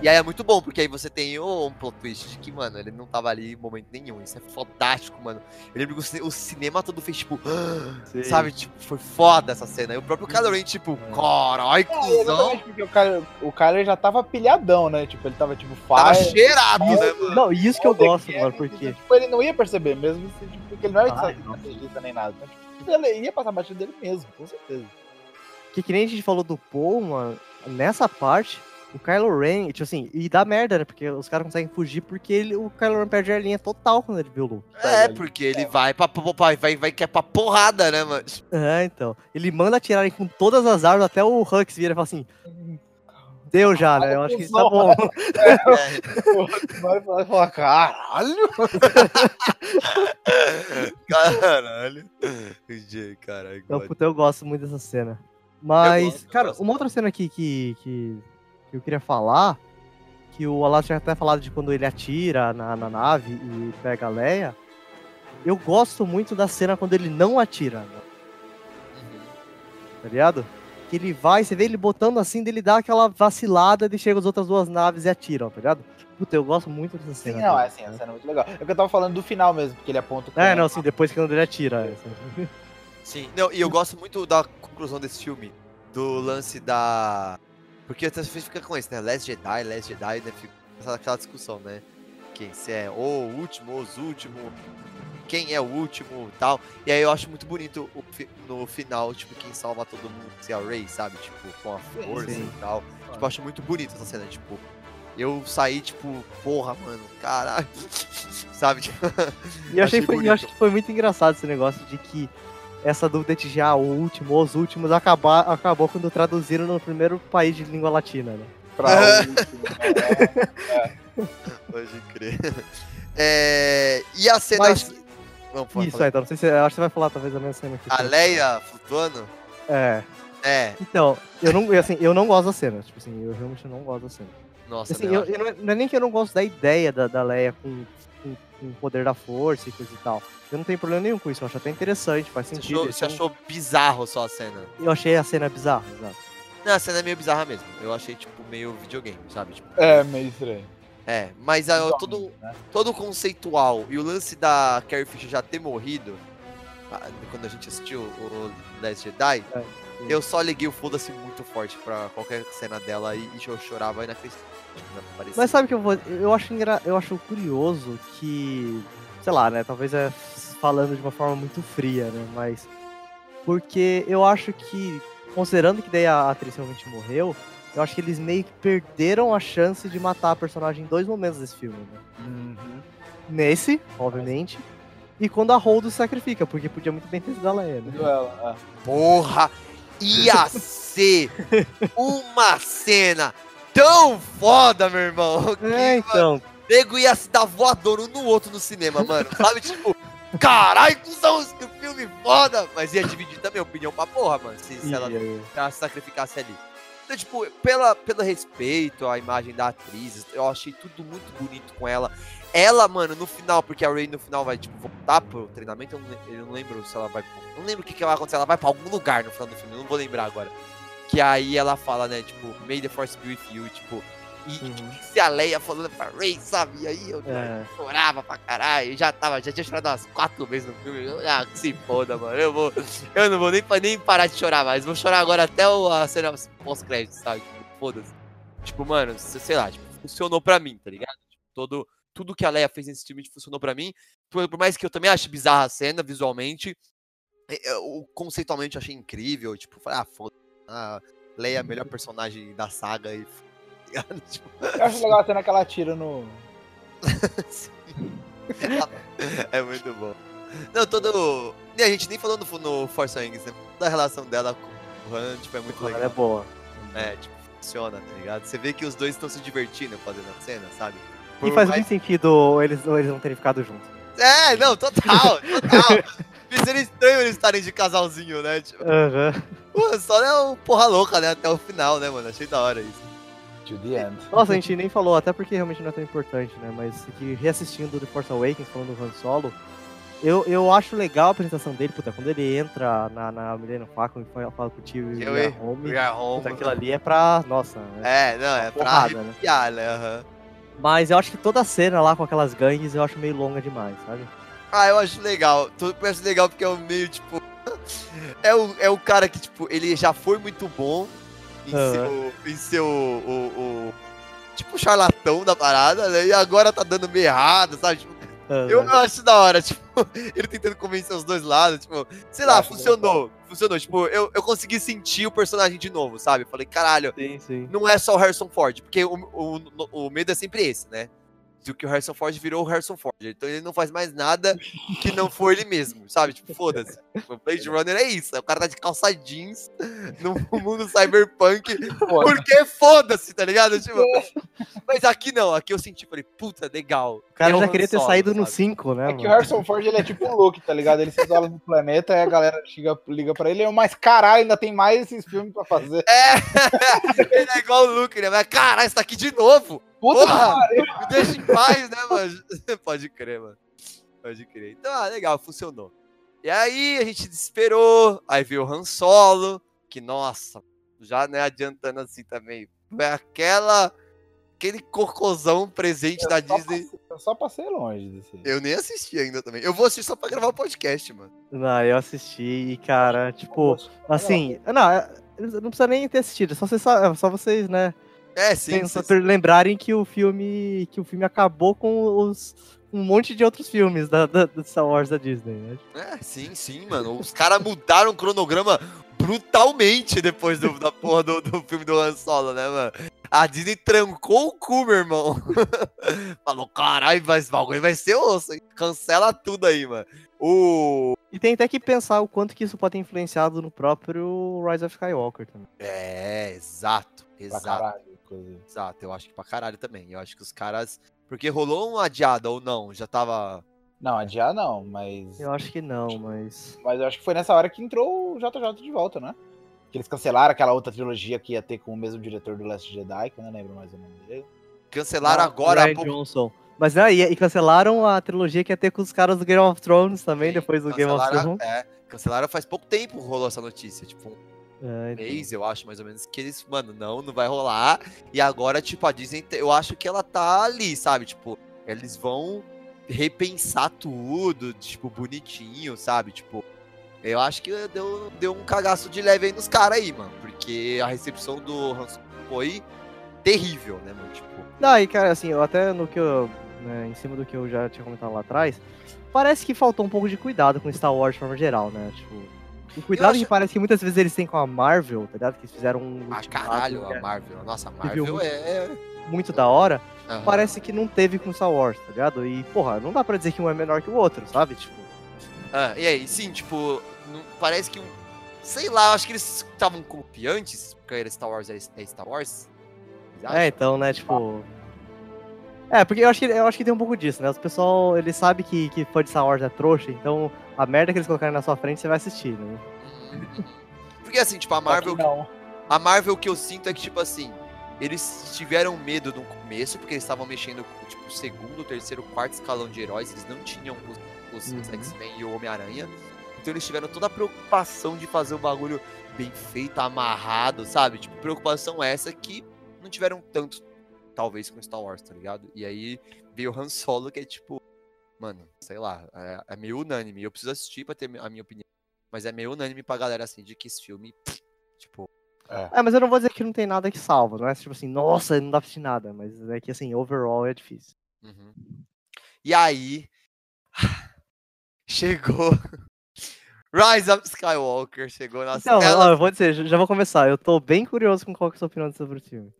E aí é muito bom, porque aí você tem um plot twist de que, mano, ele não tava ali em momento nenhum. Isso é fantástico, mano. Eu lembro que o cine- o cinema todo fez, tipo, sim. sabe, tipo, foi foda essa cena. E o próprio Kylo tipo, carai, É, cuzão. exatamente, porque o Kyler, o Kyler já tava pilhadão, né? Tipo, ele tava tipo Tava fire. cheirado, né, mano? Não, e isso que eu gosto, mano, porque. Tipo, ele não ia perceber mesmo, se, tipo, porque ele não era estrategista nem nada. Então, tipo, ele ia passar batido dele mesmo, com certeza. Que, que nem a gente falou do Paul, mano, nessa parte, o Kylo Ren, tipo assim, e dá merda, né? Porque os caras conseguem fugir porque ele, o Kylo Ren perde a linha total quando ele vê o Luke. É, porque ele vai pra, vai, vai, vai, quer pra porrada, né, mano? É, então. Ele manda atirarem com todas as armas, até o Hux vira e fala assim. Deu já, né? Eu acho que tá bom. É. Vai falar, caralho! Caralho. Caralho. Então, puta, eu gosto muito dessa cena. Mas, gosto, cara, uma outra cena aqui que, que, que eu queria falar, que o Alas já até falado de quando ele atira na, na nave e pega a Leia. Eu gosto muito da cena quando ele não atira, né? tá ligado? Que ele vai, você vê ele botando assim, dele dá aquela vacilada, ele chega as outras duas naves e atiram, tá ligado? Puta, eu gosto muito dessa Sim, cena. não, dele, é assim, né? a cena é muito legal. É que eu tava falando do final mesmo, porque ele aponta o É, não, assim, depois que ele atira. assim. Sim, não, e eu gosto muito da conclusão desse filme, do lance da. Porque até você fica com isso, né? Last Jedi, Last Jedi, né? Fica aquela discussão, né? Quem se é o último, os últimos, quem é o último e tal. E aí eu acho muito bonito o fi- no final, tipo, quem salva todo mundo se é a Rey, sabe? Tipo, com a força sim. e tal. Tipo, eu acho muito bonito essa cena, tipo. Eu saí, tipo, porra, mano, caralho. Sabe? E eu, achei Achei foi, eu acho que foi muito engraçado esse negócio de que essa dúvida de já o último, os últimos, acabar, acabou quando traduziram no primeiro país de língua latina, né? Pra o último, né? pode crer. É, e a cena. Mas- Vamos falar. Isso aí, então, não sei se. Acho que você vai falar talvez a mesma cena aqui. A Leia flutuando? É. É. Então, eu não, eu, assim, eu não gosto da cena. Tipo assim, eu realmente não gosto da cena. Nossa, Assim, né, eu, eu não, é- não é nem que eu não gosto da ideia da, da Leia com, com, o poder da força e coisa e tal. Eu não tenho problema nenhum com isso, eu acho até interessante, faz Você sentido. achou, você são- achou bizarro só a cena? Eu achei a cena bizarra, exato. Não, a cena é meio bizarra mesmo. Eu achei, tipo, meio videogame, sabe? Tipo, É, meio estranho. é, mas Igual, todo, né? todo o conceitual e o lance da Carrie Fisher já ter morrido, ah, quando a gente assistiu o Last Jedi, É, eu só liguei o foda-se muito forte pra qualquer cena dela e, e eu chorava aí na frente. Mas sabe o que eu vou. Eu acho, engra... eu acho curioso que. Sei lá, né? Talvez é falando de uma forma muito fria, né? Mas. Porque eu acho que. Considerando que daí a atriz realmente morreu, eu acho que eles meio que perderam a chance de matar a personagem em dois momentos desse filme, né? Uhum. Nesse, obviamente. E quando a Holdo se sacrifica, porque podia muito bem ter sido a Leia, né? Ela, Porra! Ia ser uma cena tão foda, meu irmão. que, É, então. Nego ia se dar voador um no outro no cinema, mano. Sabe, tipo, caralho, cuzão, que filme foda. Mas ia dividir também a opinião pra porra, mano. Se, se ela ela se sacrificasse ali. Então, tipo, pela, pelo respeito à imagem da atriz, eu achei tudo muito bonito com ela. Ela, mano, no final, porque a Ray no final vai, tipo, voltar pro treinamento, eu não, eu não lembro se ela vai. Não lembro o que, que vai acontecer, ela vai pra algum lugar no final do filme, eu não vou lembrar agora. Que aí ela fala, né, tipo, May the Force be with you, tipo. E, Uhum. e se a Leia falando pra Ray, sabe? E aí eu É. chorava pra caralho, já tava, já tinha chorado umas quatro vezes no filme. Ah, que se foda, mano. Eu vou. Eu não vou nem, nem parar de chorar mais. Vou chorar agora até o, a cena pós-crédito, sabe? Tipo, Foda-se. Tipo, mano, se- sei lá, tipo, funcionou pra mim, tá ligado? Tipo, todo, tudo que a Leia fez nesse filme funcionou pra mim. Por, por mais que eu também ache bizarra a cena visualmente, eu, conceitualmente eu achei incrível. Tipo, falei, ah, foda ah, Leia é a melhor personagem da saga e. Tipo, Eu acho legal a cena que ela atira no. é muito bom. Não, todo. E a gente nem falou no, no Force Awakens, né? Toda a relação dela com o Han, tipo, é muito Ela é legal. boa. É, tipo, funciona, tá ligado? Você vê que os dois estão se divertindo fazendo a cena, sabe? E Por faz mais- muito sentido eles, eles não terem ficado juntos. É, não, total, total. Seria estranho eles estarem de casalzinho, né? Tipo, Aham. pô, só é um porra louca, né? Até o final, né, mano? Achei da hora isso. To the end. Nossa, a gente nem falou, até porque realmente não é tão importante, né? Mas que reassistindo The Force Awakens, falando do Han Solo, eu, eu acho legal a apresentação dele, puta, quando ele entra na, na Millennium Falcon e fala, fala com o tio e hein? Home, We are home. puta, aquilo ali é pra, nossa, né? É, não, é pra porrada, né? arrepiar, né? aham. Mas eu acho que toda a cena lá com aquelas gangues eu acho meio longa demais, sabe? Ah, eu acho legal. Tudo parece legal porque é o meio, tipo. É o, é o cara que, tipo, ele já foi muito bom em Aham. seu. Em seu. O, o- tipo, charlatão da parada, né? E agora tá dando meio errado, sabe? Tipo, eu, eu acho da hora, tipo, ele tentando convencer os dois lados, tipo, sei lá, Eu acho funcionou. funcionou. Tipo, eu, eu consegui sentir o personagem de novo, sabe? Falei, caralho, Sim, sim. não é só o Harrison Ford, porque o, o, o medo é sempre esse, né? De que o Harrison Ford virou o Harrison Ford. Então ele não faz mais nada que não for ele mesmo, sabe? Tipo, foda-se. O Blade Runner é isso. O cara tá de calça jeans no mundo cyberpunk. Porque foda-se, tá ligado? Tipo, mas aqui não, aqui eu senti, falei, puta, legal. O cara É já queria ter Solo, saído no sabe? 5, né? É que o mano? Harrison Ford ele é tipo o Luke, tá ligado? Ele se isola no planeta e a galera chega, liga pra ele, mas caralho, ainda tem mais esses filmes pra fazer. É, ele é igual o Luke, né? Mas caralho, você tá aqui de novo. Puta Porra, me deixa em paz, né, mano? Pode crer, mano. Pode crer. Então, ah, legal, funcionou. E aí a gente desesperou, aí veio o Han Solo, que, nossa, já né, adiantando assim também, foi aquela, aquele cocôzão presente da só Disney. passei- eu só passei longe desse. Eu nem assisti ainda também. Eu vou assistir só pra gravar o podcast, mano. Não, eu assisti e, cara, tipo, assim, não, é- não precisa nem ter assistido, só vocês, sa- é só vocês né, É, sim. sim, sim. lembrarem que o filme, que o filme acabou com os um monte de outros filmes da, da, do Star Wars da Disney, né? É, sim, sim, mano. Os caras mudaram o cronograma brutalmente depois do- da porra do, do filme do Han Solo, né, mano? A Disney trancou o cu, meu irmão. Falou, caralho, mas o bagulho vai ser osso, hein? Cancela tudo aí, mano. O. E tem até que pensar o quanto que isso pode ter influenciado no próprio Rise of Skywalker também. É, exato. Pra Exato. Inclusive. Exato. Eu acho que pra caralho também. Eu acho que os caras. Porque rolou uma adiada ou não? Já tava. Não, adiar não, mas. Eu acho que não, mas. Mas eu acho que foi nessa hora que entrou o JJ de volta, né? Que eles cancelaram aquela outra trilogia que ia ter com o mesmo diretor do Last Jedi, que eu não lembro mais o nome dele. Cancelaram Ah, agora há Ryan pouco. Johnson. Mas não, e, e cancelaram a trilogia que ia ter com os caras do Game of Thrones também, depois do Game of Thrones. é, cancelaram faz pouco tempo rolou essa notícia. Tipo, um É, então. mês, eu acho, mais ou menos, que eles, mano, não, não vai rolar. E agora, tipo, a Disney, eu acho que ela tá ali, sabe? Tipo, eles vão repensar tudo, tipo, bonitinho, sabe? Tipo, eu acho que deu, deu um cagaço de leve aí nos caras aí, mano. Porque a recepção do Hanson foi terrível, né, mano? Tipo, Não, e cara, assim, eu até no que eu. né, em cima do que eu já tinha comentado lá atrás, parece que faltou um pouco de cuidado com Star Wars de forma geral, né? Tipo. O cuidado acho- que parece que muitas vezes eles têm com a Marvel, tá ligado? Que eles fizeram um. ah, caralho, que a é Marvel. Nossa, a Marvel muito- é. Muito da hora. Aham. Parece que não teve com Star Wars, tá ligado? E, porra, não dá pra dizer que um é menor que o outro, sabe? Tipo. Ah, e aí, sim, tipo, não- parece que um. Sei lá, acho que eles estavam confiantes, porque era Star Wars é é Star Wars. É, então, né, tipo. É, porque eu acho que, eu acho que tem um pouco disso, né? Os pessoal, ele sabe que, que fã de Star Wars é trouxa, então a merda que eles colocarem na sua frente você vai assistir, né? Uhum. Porque assim, tipo, a Marvel, não. a Marvel que eu sinto é que, tipo assim, eles tiveram medo no começo, porque eles estavam mexendo com, tipo, o segundo, terceiro, quarto escalão de heróis, eles não tinham os, os Uhum. X-Men e o Homem-Aranha. Então eles tiveram toda a preocupação de fazer o bagulho bem feito, amarrado, sabe? Tipo, preocupação essa que não tiveram tanto, talvez, com Star Wars, tá ligado? E aí veio o Han Solo, que é tipo, mano, sei lá, é, é meio unânime. Eu preciso assistir pra ter a minha opinião. Mas é meio unânime pra galera, assim, de que esse filme, tipo, É, mas eu não vou dizer que não tem nada que salva, não é tipo assim, nossa, não dá pra assistir nada, mas é que assim, overall é difícil. Uhum. E aí. Chegou. Rise of Skywalker chegou na Então, tela. ó, eu vou dizer, já já vou começar, eu tô bem curioso com qual que é a sua opinião sobre o filme.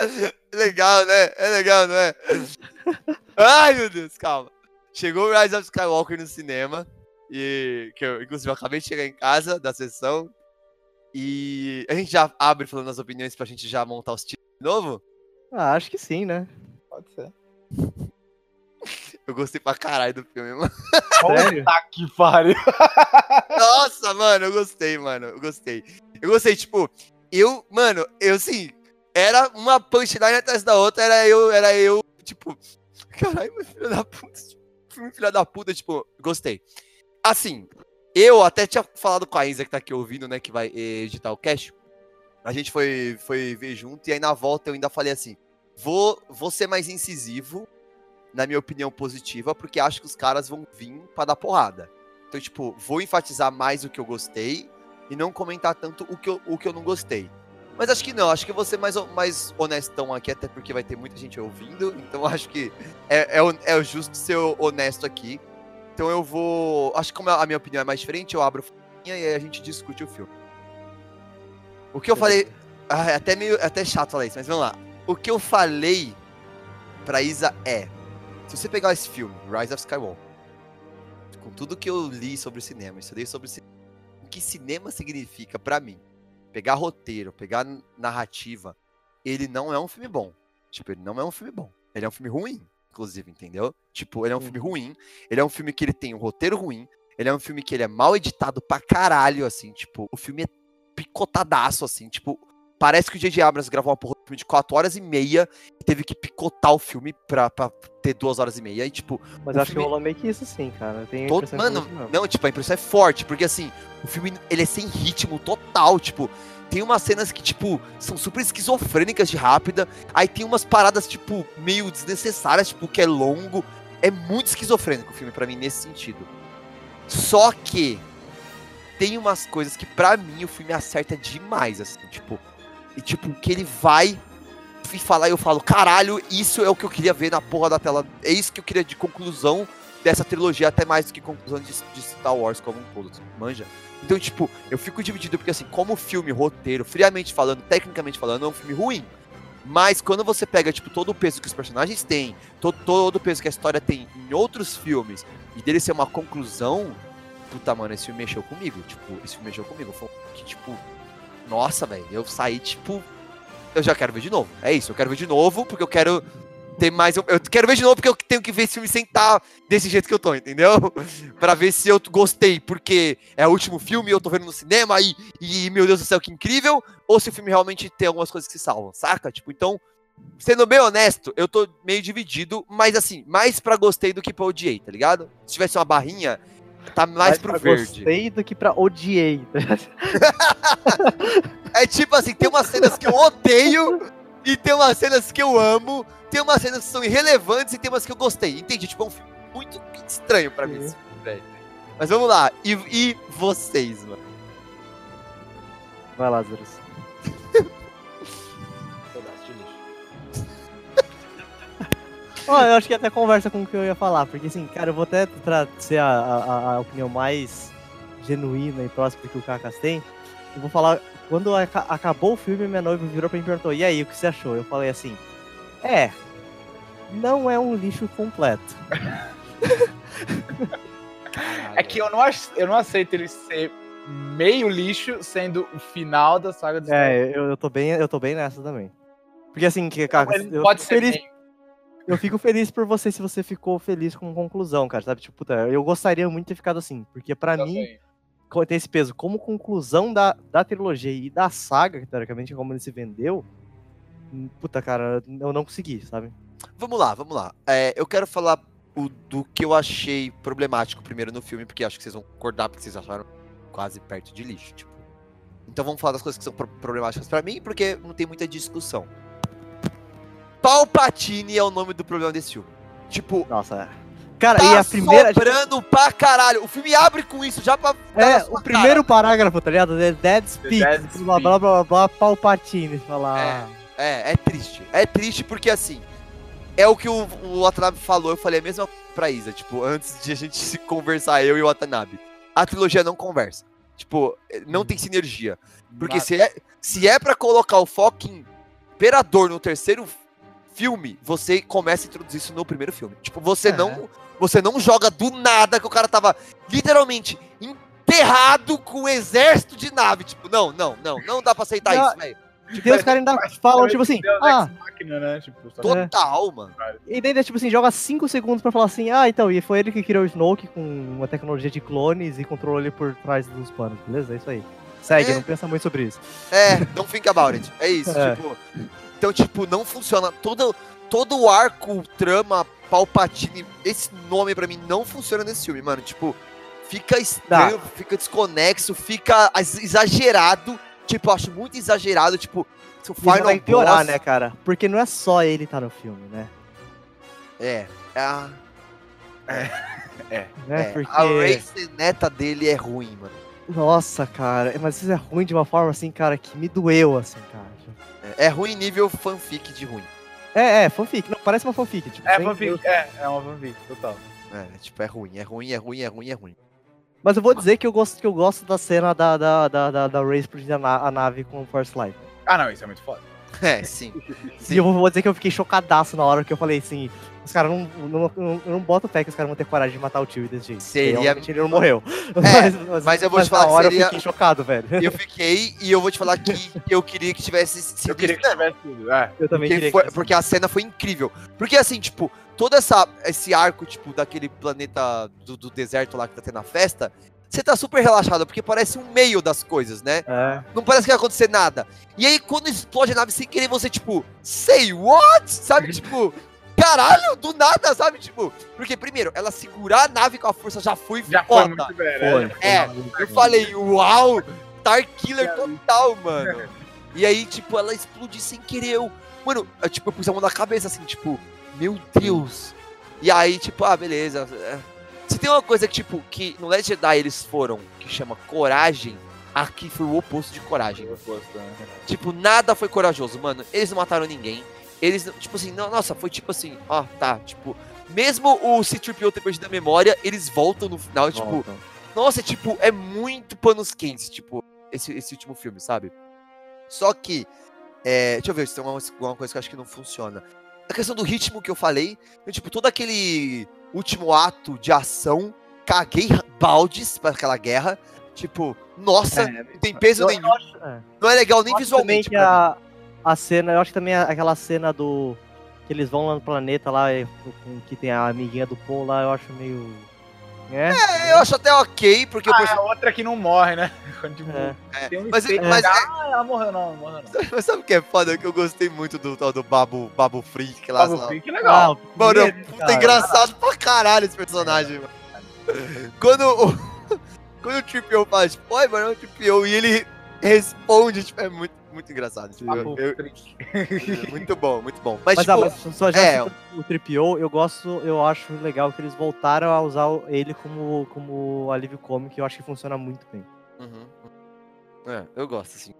Legal, né? É legal, não é? Ai, meu Deus, calma. Chegou o Rise of Skywalker no cinema. E que eu, inclusive, eu acabei de chegar em casa da sessão. E a gente já abre falando as opiniões pra gente já montar os títulos de novo. Ah, acho que sim, né? Pode ser. Eu gostei pra caralho do filme, mano. Sério? Tá que pariu. Nossa, mano, eu gostei, mano. Eu gostei. Eu gostei, tipo, eu, mano, eu assim, era uma punchline atrás da outra, era eu, era eu, tipo, caralho, filho da puta, filme filho da puta, tipo, gostei. Assim, eu até tinha falado com a Isa que tá aqui ouvindo, né, que vai editar o cast. A gente foi, foi ver junto, e aí na volta eu ainda falei assim: vou, vou ser mais incisivo, na minha opinião positiva, porque acho que os caras vão vir pra dar porrada. Então, tipo, vou enfatizar mais o que eu gostei e não comentar tanto o que eu, o que eu não gostei. Mas acho que não, acho que ser mais, mais honestão aqui, até porque vai ter muita gente ouvindo, então acho que é, é, o- é justo ser honesto aqui. Então eu vou. Acho que como a minha opinião é mais diferente, eu abro e aí a gente discute o filme. O que eu falei. Ah, é até meio é até chato falar isso, mas vamos lá. O que eu falei pra Isa é. Se você pegar esse filme, Rise of Skywalker, com tudo que eu li sobre cinema, estudei sobre cinema, o que cinema significa pra mim, pegar roteiro, pegar narrativa, ele não é um filme bom. Tipo, ele não é um filme bom. Ele é um filme ruim, inclusive, entendeu? Tipo, ele é um filme ruim. Ele é um filme que ele tem um roteiro ruim. Ele é um filme que ele é mal editado pra caralho, assim. Tipo, o filme é picotadaço, assim. Tipo, parece que o J.J. Abrams gravou uma porra de filme de 4 horas e meia e teve que picotar o filme pra, pra ter 2 horas e meia. E, tipo, Mas acho filme- que rolou meio que isso sim, cara. A Todo, mano, não, tipo, a impressão é forte, porque assim, o filme ele é sem ritmo total, tipo, tem umas cenas que, tipo, são super esquizofrênicas de rápida, aí tem umas paradas, tipo, meio desnecessárias, tipo, que é longo. É muito esquizofrênico o filme pra mim nesse sentido. Só que tem umas coisas que pra mim o filme acerta demais, assim, tipo, e tipo, que ele vai e falar e eu falo, caralho, isso é o que eu queria ver na porra da tela. É isso que eu queria de conclusão dessa trilogia, até mais do que conclusão de, de Star Wars como um todo, manja? Então, tipo, eu fico dividido porque, assim, como filme, roteiro, friamente falando, tecnicamente falando, é um filme ruim. Mas quando você pega, tipo, todo o peso que os personagens têm, todo, todo o peso que a história tem em outros filmes, e dele ser uma conclusão, puta, mano, esse filme mexeu comigo. Tipo, esse filme mexeu comigo. Foi que, tipo, nossa, velho, eu saí, tipo, eu já quero ver de novo. É isso, eu quero ver de novo, porque eu quero ter mais. Eu, quero ver de novo porque eu tenho que ver esse filme sem estar desse jeito que eu tô, entendeu? pra ver se eu gostei, porque é o último filme, eu tô vendo no cinema e, e meu Deus do céu, que incrível, ou se o filme realmente tem algumas coisas que se salvam, saca? Tipo, então, sendo bem honesto, eu tô meio dividido, mas assim, mais pra gostei do que pra odiei, tá ligado? Se tivesse uma barrinha, tá mais pro pra verde. Gostei do que pra odiei. É tipo assim, tem umas cenas que eu odeio e tem umas cenas que eu amo, tem umas cenas que são irrelevantes e tem umas que eu gostei. Entendi? Tipo, é um filme muito estranho pra mim, Sim. esse filme, velho. Mas vamos lá. E, e vocês, mano? Vai lá, Ó, eu acho que até conversa com o que eu ia falar, porque assim, cara, eu vou até pra ser a, a, a opinião mais genuína e próxima que o Kakas tem. Eu vou falar, quando aca- acabou o filme, minha noiva virou pra mim e perguntou, e aí, o que você achou? Eu falei assim, é, não é um lixo completo. É que eu não, eu não aceito ele ser meio lixo, sendo o final da saga do. É, eu, eu, tô bem, eu tô bem nessa também. Porque assim, que, Kakas, Ele eu, pode ser feliz. Eu fico feliz por você se você ficou feliz com a conclusão, cara, sabe? Tipo, puta, eu gostaria muito de ter ficado assim, porque pra mim, também. co- tem esse peso como conclusão da, da trilogia e da saga, que teoricamente é como ele se vendeu. hum, Puta, cara, eu não consegui, sabe? Vamos lá, vamos lá. É, eu quero falar o, do que eu achei problemático primeiro no filme, porque acho que vocês vão concordar, porque vocês acharam quase perto de lixo, tipo. Então vamos falar das coisas que são pro- problemáticas pra mim, porque não tem muita discussão. Palpatine é o nome do problema desse filme. Tipo, Nossa, é. Cara, tá e a primeira. sobrando pra caralho. O filme abre com isso já pra. É, o primeiro parágrafo, tá ligado? É Dead Speak, Dead blá blá blá blá, Palpatine, falar. cara. É, é triste. É triste porque assim. É o que o, o Watanabe falou, eu falei a mesma pra Isa, tipo, antes de a gente se conversar, eu e o Watanabe. A trilogia não conversa. Tipo, não tem sinergia. Porque se é, se é pra colocar o fucking Imperador no terceiro filme, você começa a introduzir isso no primeiro filme. Tipo, você É. não você não joga do nada que o cara tava literalmente enterrado com um exército de nave. Tipo, não, não, não, não dá pra aceitar Não, isso, velho. E daí os caras ainda falam, tipo assim, Deus ah, Machina, né? Tipo, Tô- Total, mano. e daí, tipo assim, joga 5 segundos pra falar assim, ah, então, e foi ele que criou o Snoke com uma tecnologia de clones e controlou ele por trás dos panos, beleza? É isso aí. Segue, É. não pensa muito sobre isso. É, don't think about it. É isso, É. tipo. Então, tipo, não funciona. Todo, todo o arco, trama, Palpatine, esse nome pra mim não funciona nesse filme, mano. Tipo, fica estranho, fica desconexo, fica ex- exagerado. Tipo, eu acho muito exagerado, tipo, o E Final vai piorar, Boss- né, cara? Porque não é só ele tá no filme, né? É. é a, né? é, Porque. a race neta dele é ruim, mano. Nossa, cara, mas isso é ruim de uma forma assim, cara, que me doeu, assim, cara. É, ruim nível fanfic de ruim. É, é, fanfic. Não, parece uma fanfic. Tipo, É fanfic, é, é uma fanfic, total. É, tipo, é ruim, é ruim, é ruim, é ruim, é ruim. Mas eu vou dizer que eu gosto, que eu gosto da cena da, da, da, da, da Ray explodindo a, na- a nave com o Force Light. Ah, não, isso é muito foda. É, sim. E eu vou, vou dizer que eu fiquei chocadaço na hora que eu falei assim, os caras não, não, não, eu não boto fé que os caras vão ter coragem de matar o tio desse jeito. Seria- Porque, obviamente, ele não morreu. É, mas eu vou te falar na que hora eu seria- fiquei chocado, velho. Eu fiquei e eu vou te falar que eu queria que tivesse sido Eu queria que tivesse tudo. É. Eu também Porque, queria foi- que... porque a cena foi incrível. Porque assim, tipo, todo essa, esse arco, tipo, daquele planeta do, do deserto lá que tá tendo a festa, você tá super relaxado, porque parece um meio das coisas, né? É, Não parece que vai acontecer nada. E aí, quando explode a nave sem querer, você, tipo, say what? Sabe, tipo, caralho, do nada, sabe? Tipo, porque primeiro, ela segurar a nave com a força já foi Já foi foda. muito bem, foi. né? É, eu falei, uau, Star Killer total, mano. E aí, tipo, ela explodiu sem querer. Eu, mano, eu, tipo, eu pus a mão na cabeça, assim, tipo, meu Deus. E aí, tipo, ah, beleza. é. Se tem uma coisa que, tipo, que no Last Jedi eles foram, que chama coragem, aqui foi o oposto de coragem. Eu gosto, né? Tipo, nada foi corajoso, mano. Eles não mataram ninguém. Eles, tipo assim, não, nossa, foi tipo assim, ó, tá, tipo, mesmo o C-3PO ter perdido a memória, eles voltam no final, tipo, nossa, tipo, é muito panos quentes, tipo, esse, esse último filme, sabe? Só que, é, deixa eu ver se tem uma, uma coisa que eu acho que não funciona. A questão do ritmo que eu falei, eu, tipo, todo aquele último ato de ação, caguei baldes pra aquela guerra. Tipo, nossa, É, não tem peso eu- nenhum. eu acho- é. Não é legal nem visualmente. a, a cena, eu acho que também a- aquela cena do. Que eles vão lá no planeta lá, e- que tem a amiguinha do Paul lá, eu acho meio. É, É, eu acho até ok, porque o Ah, é person- a outra que não morre, né? Quando, é. é, tem um mas, mas, de, Ah, ela morreu não, morreu não. mas sabe o que é foda? Que eu gostei muito do tal do Babu, Babu Freak lá. Lá. Freak, legal. Ah, Mano, é cara. puta engraçado pra caralho esse personagem, mano. Quando o. Quando o Triple fala, tipo, oi, mano, é o Triple e ele responde, tipo, é muito, muito engraçado. Tipo, eu- eu- muito bom, muito bom. Mas, Mas, tipo, ah, mas só já é. o Tripio, eu gosto, eu acho legal que eles voltaram a usar ele como, como alívio cômico, e eu acho que funciona muito bem. Uhum. É, eu gosto, assim.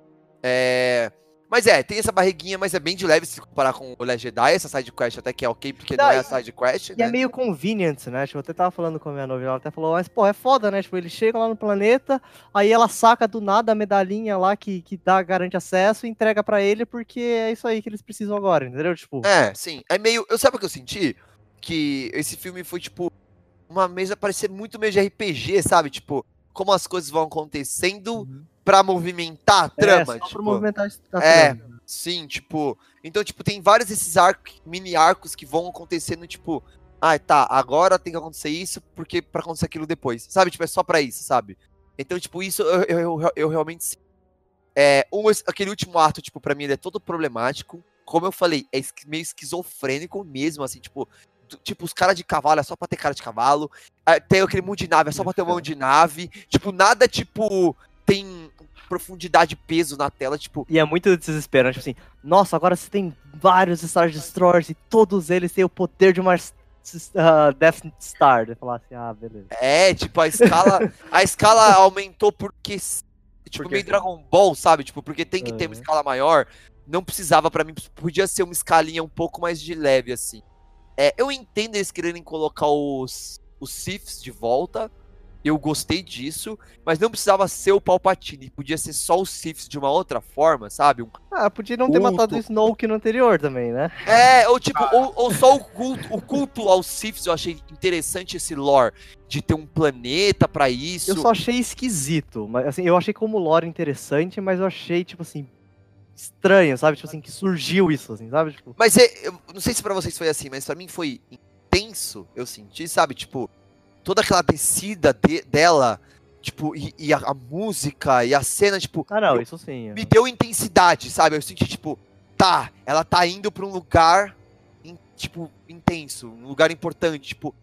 É. Mas é, tem essa barriguinha, mas é bem de leve se comparar com o Last Jedi, essa side quest até que é ok, porque não, Não, é a side quest, E né? é meio convenient, né? Tipo, eu até tava falando com a minha noiva, ela até falou, mas, pô, é foda, né? Tipo, eles chegam lá no planeta, aí ela saca do nada a medalhinha lá que, que dá, garante acesso e entrega pra ele, porque é isso aí que eles precisam agora, entendeu? Tipo, É, sim. É meio. Eu sabe o que eu senti? Que esse filme foi, tipo, uma mesa parecer muito meio de RPG, sabe? Tipo, como as coisas vão acontecendo pra movimentar a trama. é, só tipo, pra movimentar a é. trama. Sim, tipo. Então, tipo, tem vários desses arcos, mini arcos que vão acontecendo, tipo. Ah, tá, agora tem que acontecer isso, porque pra acontecer aquilo depois. Sabe? Tipo, é só pra isso, sabe? Então, tipo, isso eu, eu, eu, eu realmente. É, um, aquele último ato, tipo, pra mim, ele é todo problemático. Como eu falei, é meio esquizofrênico mesmo, assim, tipo. Tipo, os caras de cavalo é só pra ter cara de cavalo. Ah, Tem aquele mundo de nave, é só pra ter mão de nave. Tipo, nada, tipo, tem profundidade e peso na tela, tipo. E é muito desesperante, tipo assim, nossa, agora você tem vários Star Destroyers e todos eles têm o poder de uma ah, Death Star. Eu falar assim, ah, beleza. É, tipo, a escala, a escala aumentou porque tipo Porque meio. Dragon Ball, sabe? Tipo, porque tem que ter uma Uhum. escala maior. Não precisava pra mim, podia ser uma escalinha um pouco mais de leve assim. É, eu entendo eles quererem colocar os os Siths de volta. Eu gostei disso, mas não precisava ser o Palpatine, podia ser só os Siths de uma outra forma, sabe? Um Ah, podia não ter Culto. matado o Snoke no anterior também, né? É, ou tipo, ou, ou só o culto, o culto aos Siths, eu achei interessante esse lore de ter um planeta pra isso. Eu só achei esquisito. Mas, assim, eu achei como lore interessante, mas eu achei, tipo assim, estranho, sabe? Tipo assim, que surgiu isso, assim, sabe? Tipo, Mas é, eu não sei se pra vocês foi assim, mas pra mim foi intenso, eu senti, sabe? Tipo, toda aquela descida de- dela, tipo, e, e a, a música e a cena, tipo, ah, não, eu- isso sim. me deu intensidade, sabe? Eu senti, tipo, tá, ela tá indo pra um lugar, in- tipo, intenso, um lugar importante, tipo,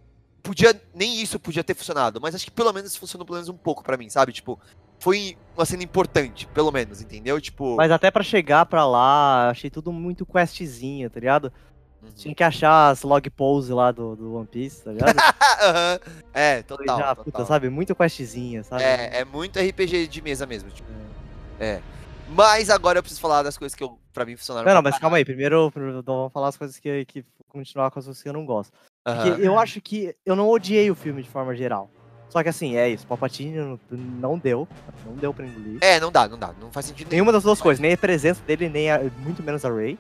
podia, nem isso podia ter funcionado, mas acho que pelo menos funcionou pelo menos um pouco pra mim, sabe? Tipo, foi uma cena importante, pelo menos, entendeu? Tipo, Mas até pra chegar pra lá, achei tudo muito questzinha, tá ligado? Uhum. Tinha que achar as log pose lá do, do One Piece, tá ligado? Aham. é, total, já, total. puta, sabe? Muito questzinha, sabe? É, é muito RPG de mesa mesmo. Tipo. É. Mas agora eu preciso falar das coisas que eu, pra mim funcionaram. Não, não, mas calma aí. Primeiro, primeiro vamos falar as coisas que, que continuar com as coisas que eu não gosto. Porque eu acho que eu não odiei o filme de forma geral. Só que assim, é isso, Palpatine não, deu, não deu pra engolir. É, não dá, não dá. Não faz sentido nenhum. Nenhuma das duas coisas, nem a presença dele, nem a, muito menos a Rey.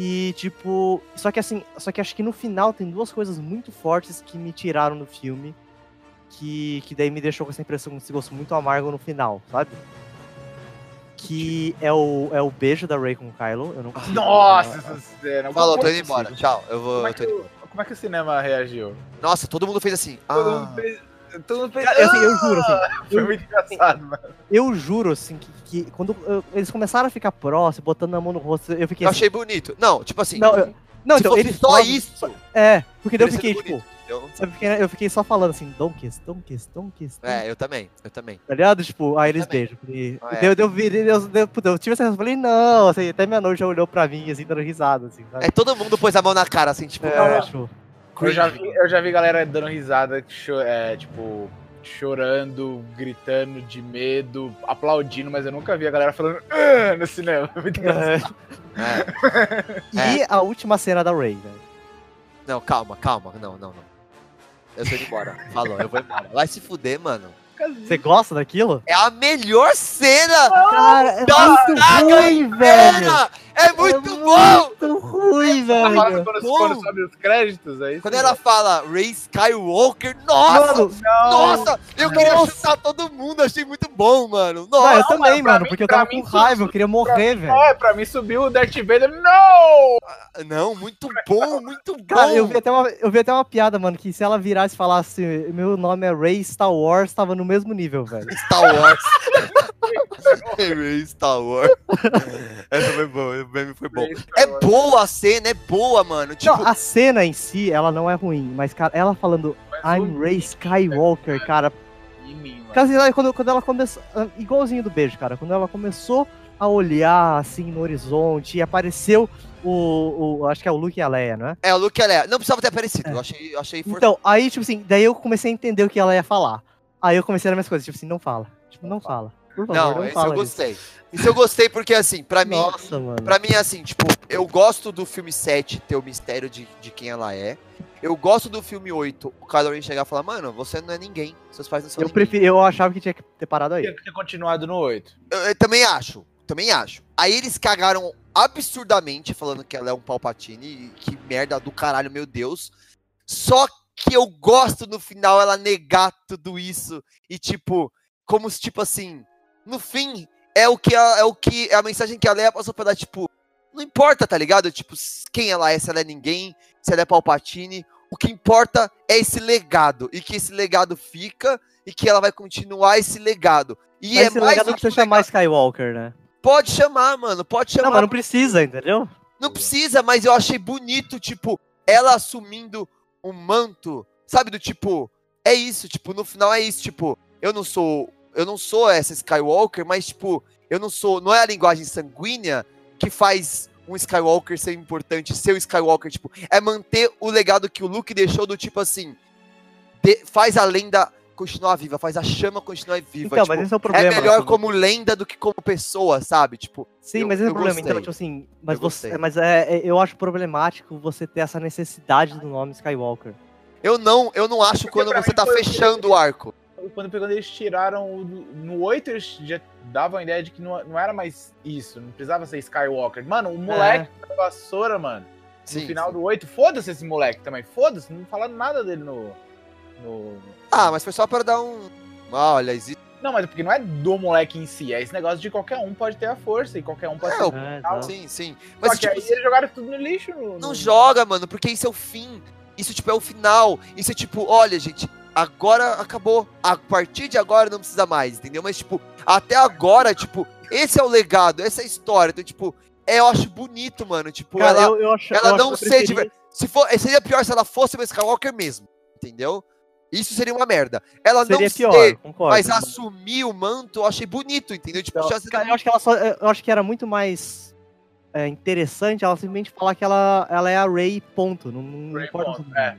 E tipo, só que assim, só que acho que no final tem duas coisas muito fortes que me tiraram do filme, que, que daí me deixou com essa impressão de esse gosto muito amargo no final, sabe? Que é o, é o beijo da Rey com o Kylo. Eu não consigo- Nossa, essa cena. Falou, como, tô indo embora. Tchau, eu vou. como, é eu tô que, como é que o cinema reagiu? Nossa, todo mundo fez assim. Todo Ah, mundo fez. Cara, assim, eu juro, assim, Foi muito engraçado, mano. eu juro, assim, que, que quando eu- eles começaram a ficar próximos, botando a mão no rosto, eu fiquei eu assim. achei bonito. Não, tipo assim. Não, eu- Não, se então fosse eles só próximos- isso. É, porque daí eu fiquei, tipo. bonito? Eu fiquei, eu fiquei só falando assim, don't kiss, don't kiss, don't kiss. don't É, eu também, eu também. Tá ligado? Tipo, aí eles beijam. E, Ah, é. deu, deu, deu, deu, puta, eu tive essa resposta, falei, não, assim, até minha noite já olhou pra mim, assim, dando risada, assim, sabe? É, todo mundo pôs a mão na cara, assim, tipo. É, ah, tipo, Eu já, vi, eu já vi galera dando risada, é, tipo, chorando, gritando de medo, aplaudindo, mas eu nunca vi a galera falando "Ah", no cinema. Muito engraçado. é. E a última cena da Ray, velho. Não, calma, calma. Não, não, não. Eu tô indo embora. Falou, eu vou embora. Vai se fuder, mano. Você gosta daquilo? É a melhor cena Cara, é da muito saga ruim, velho! Inteira! É muito É bom! Muito ruim, falando velho! quando, quando sobe os créditos, é isso? Quando ela fala Ray Skywalker, nossa! Mano, nossa! Eu queria Nossa. chutar todo mundo, achei muito bom, mano. não, Nossa! eu também, pra mano, mim- porque eu tava com raiva, eu queria morrer, velho. É, pra mim subiu o Darth Vader. Não! Não, muito bom, muito bom. Cara, eu vi, até uma, eu vi até uma piada, mano, que se ela virasse e falasse meu nome é Ray Star Wars, tava no mesmo nível, velho. Star Wars. Ray Star Wars. Essa foi boa, o meme foi bom. É boa a cena, é boa, mano. Tipo, Não, a cena em si, ela não é ruim, mas, cara, ela falando I'm Ray Skywalker, cara. Em mim, mano. Cara, lá, quando, quando ela começou. Igualzinho do beijo, cara. Quando ela começou a olhar assim no horizonte e apareceu o. o acho que é o Luke e a Leia, não é? é o Luke ela é. Não precisava ter aparecido. É. Eu achei, eu achei for... Então, aí, tipo assim, daí eu comecei a entender o que ela ia falar. Aí eu comecei a minhas coisas, tipo assim, não fala. Tipo, não fala. Por favor, Não, não, esse fala. eu gostei. Isso eu gostei porque, assim, pra isso. mim, Nossa, mano. Pra mim, assim, tipo, eu gosto do filme 7 ter o mistério de, de quem ela é. Eu gosto do filme 8, o Kylo Ren chegar e falar, mano, você não é ninguém. Seus pais não são Eu, ninguém. preferi, eu achava que tinha que ter parado aí. Tinha que ter continuado no 8. Eu, eu também acho, também acho. Aí eles cagaram absurdamente falando que ela é um Palpatine. e Que merda do caralho, meu Deus. Só que eu gosto no final ela negar tudo isso. E tipo, como se, tipo assim, no fim, é o que a, é o que é a mensagem que a Leia passou pra dar, tipo, não importa, tá ligado? Tipo, quem ela é, se ela é ninguém, se ela é Palpatine. O que importa é esse legado. E que esse legado fica e que ela vai continuar esse legado. E Mas é esse mais legado que um chamar Skywalker, né? Pode chamar, mano. Pode chamar. Não, mas não precisa, entendeu? Não precisa, mas eu achei bonito, tipo, ela assumindo um manto, sabe? Do tipo, é isso, tipo, no final é isso, tipo, eu não sou. Eu não sou essa Skywalker, mas, tipo, eu não sou. Não é a linguagem sanguínea que faz um Skywalker ser importante, ser o Skywalker, tipo, é manter o legado que o Luke deixou do tipo assim. de- faz a lenda continuar viva, faz a chama continuar viva. Então, tipo, mas esse é o problema. é melhor né? como lenda do que como pessoa, sabe? Tipo, Sim, eu- mas esse é o problema. Então, gostei. tipo assim, mas, Eu você, gostei. mas é, é- eu acho problemático você ter essa necessidade do nome Skywalker. Eu não, eu não acho quando pra você tá fechando o arco. Quando, quando eles tiraram o, no 8, eles já davam a ideia de que não, não era mais isso, não precisava ser Skywalker. Mano, o moleque da vassoura, mano, no final do 8, foda-se esse moleque também, foda-se, não falaram nada dele no, no... Ah, mas foi só pra dar um. Ah, olha, existe. Não, mas porque não é do moleque em si, é esse negócio de qualquer um pode ter a força e qualquer um pode É, ter... o- É, tá. Sim, sim. Mas Mas Só que tipo, aí eles jogaram tudo no lixo. No, não no- joga, mano, porque isso é o fim. Isso, tipo, é o final. Isso é tipo, olha, gente, agora acabou. A partir de agora não precisa mais, entendeu? Mas, tipo, até agora, tipo, esse é o legado, essa é a história. Então, tipo, é, eu acho bonito, mano. Tipo, Cara, ela. eu, eu acho, ela eu não ser Se for, seria pior se ela fosse uma Skywalker mesmo, entendeu? Isso seria uma merda. Ela Seria não pior, ser, concordo. mas assumir o manto eu achei bonito, entendeu? Tipo, Então, cara, eu acho que ela só. Eu acho que era muito mais é, interessante ela simplesmente falar que ela, ela é a Ray, ponto. Não, não Ray, importa. ponto, é.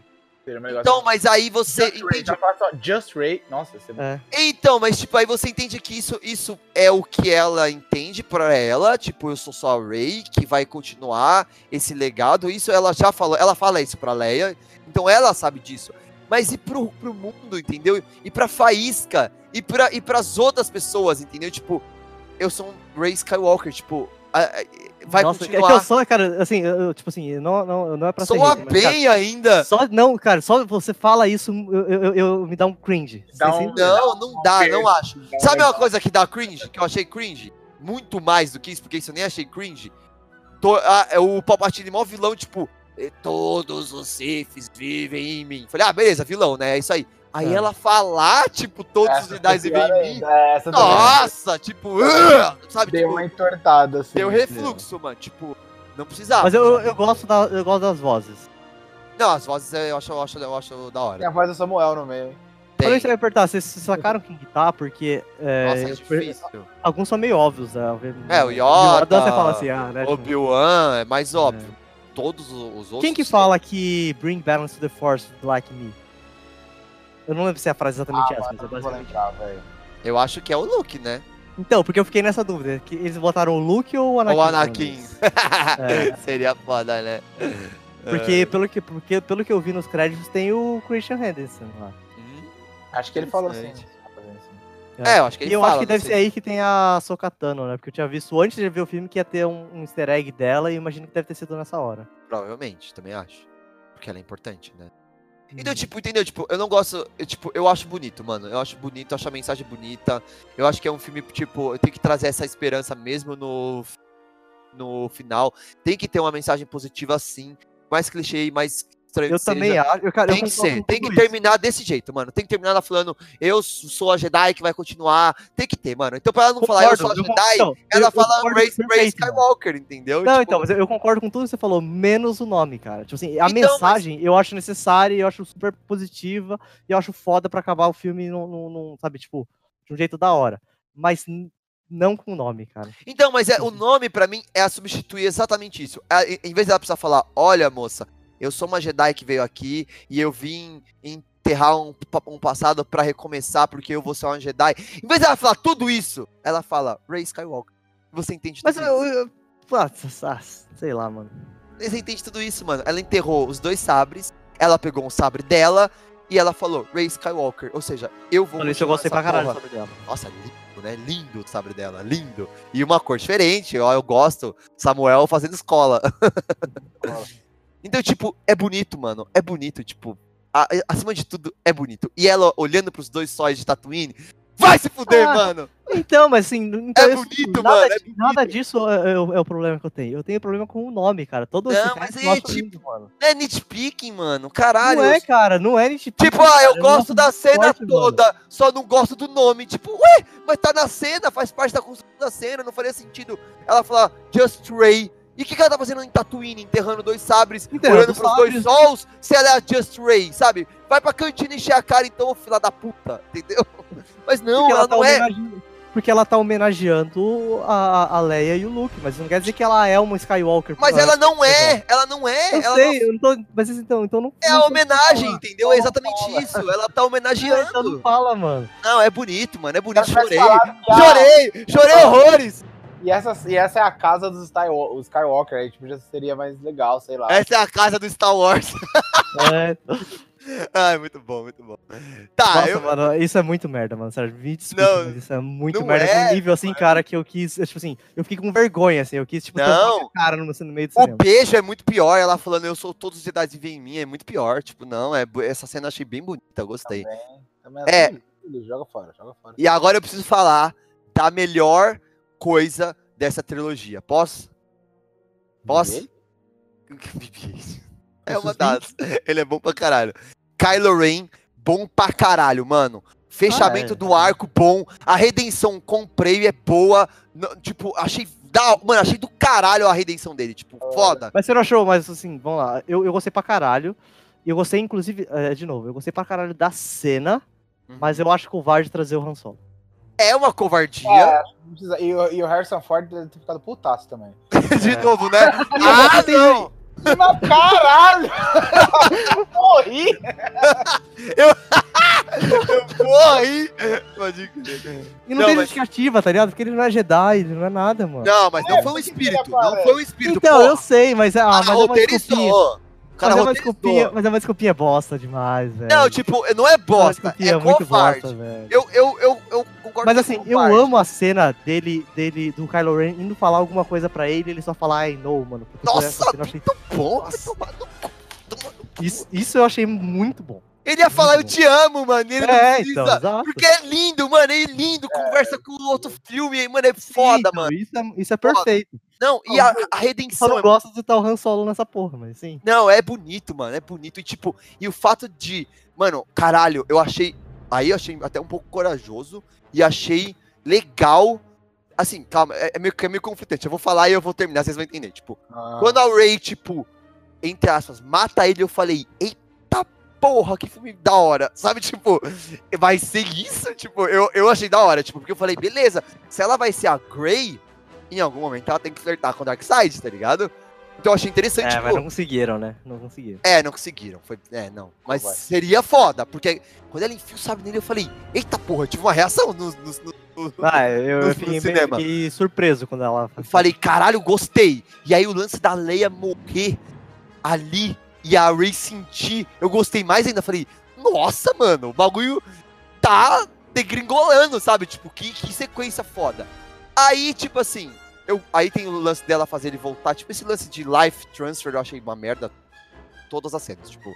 Um negócio Então, mas aí você Just Ray, entende. já fala só Just Ray. Nossa, você... É. Então, mas tipo, aí você entende que isso, isso é o que ela entende pra ela. Tipo, eu sou só a Ray, que vai continuar esse legado. Isso ela já falou, ela fala isso pra Leia. Então ela sabe disso. mas e pro, pro mundo, entendeu? E pra Faísca, e, pra, e pras outras pessoas, entendeu? Tipo, eu sou um Ray Skywalker, tipo, vai Nossa, é que continuar. eu sou, cara, assim, eu- tipo assim, não, não, não é pra ser Soa mas, cara, bem ainda. Só, não, cara, só você fala isso, eu, eu, eu- me dá um cringe. Dá um- Não, não dá, não acho. Sabe uma coisa que dá cringe? Que eu achei cringe? Muito mais do que isso, porque isso eu nem achei cringe. To- ah, é o Palpatine, mó vilão, tipo, "E todos os Siths vivem em mim. Falei, ah, beleza, vilão, né? É isso aí. Aí É. ela falar, tipo, todos os Essa Jedi foi vivem pior em mim. é, Essa também. Nossa, tipo, sabe? Deu Tipo, uma entortada, assim. deu refluxo, mano. Tipo, não precisava. Mas eu, eu, gosto da, eu gosto das vozes. Não, as vozes é, eu acho, eu acho, eu acho da Tem hora. a voz do Samuel no meio. Quando Tem. você vai perguntar, vocês, vocês sacaram quem que tá? Porque é, Nossa, é difícil. alguns são meio óbvios, né? É, o Yoda, você fala assim, ah, né? tipo, Obi-Wan é mais óbvio. Todos os os outros. Quem que fala que bring balance to the force like me? Eu não lembro se é a frase exatamente essa, mas é Não vou basicamente. lembrar. Eu acho que é o Luke, né? Então, porque eu fiquei nessa dúvida, que eles botaram o Luke ou o Anakin? O Anakin. É. Seria foda, né? Porque, pelo que, porque pelo que eu vi nos créditos, tem o Christian Henderson lá. Hum. Acho que ele falou assim. É, eu acho que ele e eu fala, acho que deve sei. ser aí que tem a Sokatano, né? Porque eu tinha visto antes de ver o filme que ia ter um, um easter egg dela e eu imagino que deve ter sido nessa hora. Provavelmente, também acho. Porque ela é importante, né? Então, tipo, entendeu? Tipo, eu não gosto. Eu, tipo, eu acho bonito, mano. Eu acho bonito, eu acho a mensagem bonita. Eu acho que é um filme, tipo, tem que trazer essa esperança mesmo no, no final. Tem que ter uma mensagem positiva assim. Mais clichê mais. Eu que também acho. Eu, cara, eu Tem que concordo ser, tem que isso. terminar desse jeito, mano. Tem que terminar ela falando, eu sou a Jedi que vai continuar. Tem que ter, mano. Então, pra ela não falar, eu sou a Concordo, eu Jedi, concordo. ela Eu- eu fala concordo Ray, Ray perfeito, mano. Skywalker, entendeu? Não, Tipo, então, mas eu, eu concordo com tudo que você falou, menos o nome, cara. Tipo assim, a Então, mensagem eu acho necessária, eu acho super positiva, e eu acho foda pra acabar o filme num, num- num, sabe, tipo, de um jeito da hora. Mas não com o nome, cara. Então, mas é, o nome pra mim é a substituir exatamente isso. É, em vez dela precisar falar, olha, moça, eu sou uma Jedi que veio aqui e eu vim enterrar um, um passado pra recomeçar porque eu vou ser uma Jedi. Em vez dela falar tudo isso, ela fala Ray Skywalker. Você entende tudo Mas isso. eu, eu, ah, sei lá, mano. Você entende tudo isso, mano. Ela enterrou os dois sabres, ela pegou um sabre dela e ela falou Ray Skywalker. Ou seja, eu vou. Mano, isso eu gostei pra caralho porra. sobre dela. Nossa, lindo, né? Lindo o sabre dela, lindo. E uma cor diferente, ó, eu gosto. Samuel fazendo escola. Escola. Então, tipo, é bonito, mano. É bonito, tipo. a- acima de tudo, é bonito. E ela olhando pros dois sóis de Tatooine. Vai se fuder, Ah, mano! Então, mas assim, então É bonito, nada, mano, é di- nada disso é, é o, é o problema que eu tenho. Eu tenho problema com o nome, cara. Todo Não, mas aí, gosta tipo, disso, mano. Não é nitpicking, mano. Caralho. Não é, cara, não é nitpick, Tipo, ah, eu cara, gosto da cena forte, mano. toda, só não gosto do nome. Tipo, ué, mas tá na cena, faz parte da construção da cena, não faria sentido ela falar Just Ray. E o que, que ela tá fazendo em Tatooine, enterrando dois sabres, Enterrando olhando pros dois sabres. sols, se ela é a Just Ray, sabe? Vai pra cantina encher a cara então, ô fila da puta, entendeu? Mas não, Porque ela, tá não é. Porque ela tá homenageando a, a Leia e o Luke, mas não quer dizer que ela é uma Skywalker. Mas ela não é, ela não é. Eu ela sei, não- eu não tô. Mas então, então não. é não a homenagem, falar. entendeu? É exatamente isso. Ela tá Então não homenageando. fala, mano. Não, é bonito, mano, é bonito. Ela Chorei. Chorei, chorei horrores. E essa, e essa é a casa dos Skywa- os Skywalker, aí tipo, já seria mais legal, sei lá. Essa é a casa do Star Wars. É, Ai, muito bom, muito bom. Tá, nossa, eu. mano, isso é muito merda, mano. Sério, me desculpa, Não, isso é muito merda. é, com um nível assim, cara, que eu quis. Tipo assim, eu fiquei com vergonha, assim. Eu quis, tipo, Não. cara no, no meio do O cinema. beijo é muito pior. Ela falando, eu sou todos os Jedi vivem em mim. É muito pior. Tipo, não, é, essa cena eu achei bem bonita. eu Gostei. Também É. assim, filho, Joga fora, joga fora. E agora eu preciso falar da melhor coisa dessa trilogia. Posso? Posso? É uma das. Ele é bom pra caralho. Kylo Ren, bom pra caralho, mano. Fechamento Ah, é. do arco, bom. A redenção comprei é boa. Não, tipo, achei. Da, mano, achei do caralho a redenção dele. Tipo, foda. Mas você não achou, mas assim, vamos lá. Eu, eu gostei pra caralho. E eu gostei, inclusive, é, de novo, eu gostei pra caralho da cena, mas eu acho covarde trazer o Han Solo. É uma covardia. É, precisa- e, o- e o Harrison Ford deve ter ficado putaço também. De É. novo, né? ah, não! Mas caralho! Eu morri! Eu morri! Pode crer. E não Não, tem mas- justificativa, tá ligado? Porque ele não é Jedi, ele não é nada, mano. Não, mas não É, foi um espírito. Não foi um espírito. então, porra. eu sei, mas, ah, Ah, mas é roteirizou. Cara mas, é uma desculpinha, mas é uma desculpinha bosta demais, velho. Não, tipo, não é É bosta, é muito covarde. bosta, velho. Eu, eu, eu, eu concordo Mas assim, eu amo a cena dele, dele, do Kylo Ren indo falar alguma coisa pra ele e ele só falar I know, mano. Nossa, eu achei- Bom, Nossa. isso, isso eu achei muito bom. Ele ia falar, eu te amo, mano. Ele não é, precisa. então, exato. Porque é lindo, mano. É lindo. Conversa com o outro filme. Mano, é foda, Então, mano. Isso é, isso é perfeito. Não, e a, a redenção não é gosto de estar o Han Solo nessa porra, mas sim. Não, é bonito, mano. É bonito. E tipo, e o fato de. Mano, caralho, eu achei. Aí eu achei até um pouco corajoso. E achei legal. Assim, calma, é, é meio, é meio conflitante. Eu vou falar e eu vou terminar, vocês vão entender. Tipo, Ah, quando a Ray, tipo, entre aspas, mata ele, eu falei, eita porra, que filme da hora. Sabe, tipo, vai ser isso? Tipo, eu, eu achei da hora, tipo, porque eu falei, beleza, se ela vai ser a Grey, em algum momento ela tem que flertar com o Darkseid, tá ligado? Então eu achei interessante, É, tipo, mas não conseguiram, né? Não conseguiram. é, não conseguiram. Foi, é, não. Mas vai. seria foda, porque quando ela enfia o sabre nele, eu falei, eita porra, eu tive uma reação no. no, no- no- Ah, eu, No- fiquei, cinema. fiquei surpreso quando ela. Eu falei, caralho, gostei. E aí o lance da Leia morrer ali e a Rey sentir, eu gostei mais ainda. Falei, nossa, mano, o bagulho tá degringolando, sabe? Tipo, que, que sequência foda. Aí, tipo assim, eu, aí tem o lance dela fazer ele voltar. Tipo, esse lance de life transfer eu achei uma merda. Todas as cenas, tipo.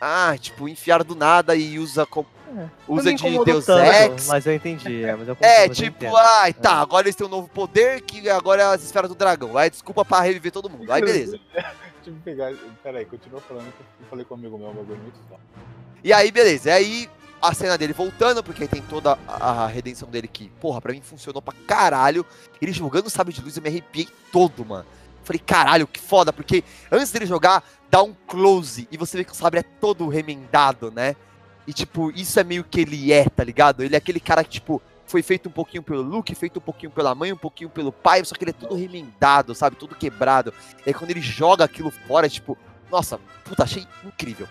Ah, tipo, enfiaram do nada e usa como. Não Usa de Deus tanto, Ex. Mas eu entendi, é, mas eu É, mas eu tipo, ai, tá, É. agora eles têm um novo poder que agora é as esferas do dragão. Aí desculpa pra reviver todo mundo. Aí beleza. Deixa eu pegar. Peraí, continua falando que eu falei com um amigo meu, um bagulho muito foda. E aí, beleza. E aí, a cena dele voltando, porque tem toda a, redenção dele que, porra, pra mim funcionou pra caralho. Ele jogando o sabre de luz, eu me arrepiei todo, mano. Falei, caralho, que foda, porque antes dele jogar, dá um close e você vê que o sabre é todo remendado, né? E, tipo, isso é meio que ele é, tá ligado? Ele é aquele cara que, tipo, foi feito um pouquinho pelo Luke, feito um pouquinho pela mãe, um pouquinho pelo pai, só que ele é todo remendado, sabe? Todo quebrado. E aí quando ele joga aquilo fora, é tipo, nossa, puta, achei incrível.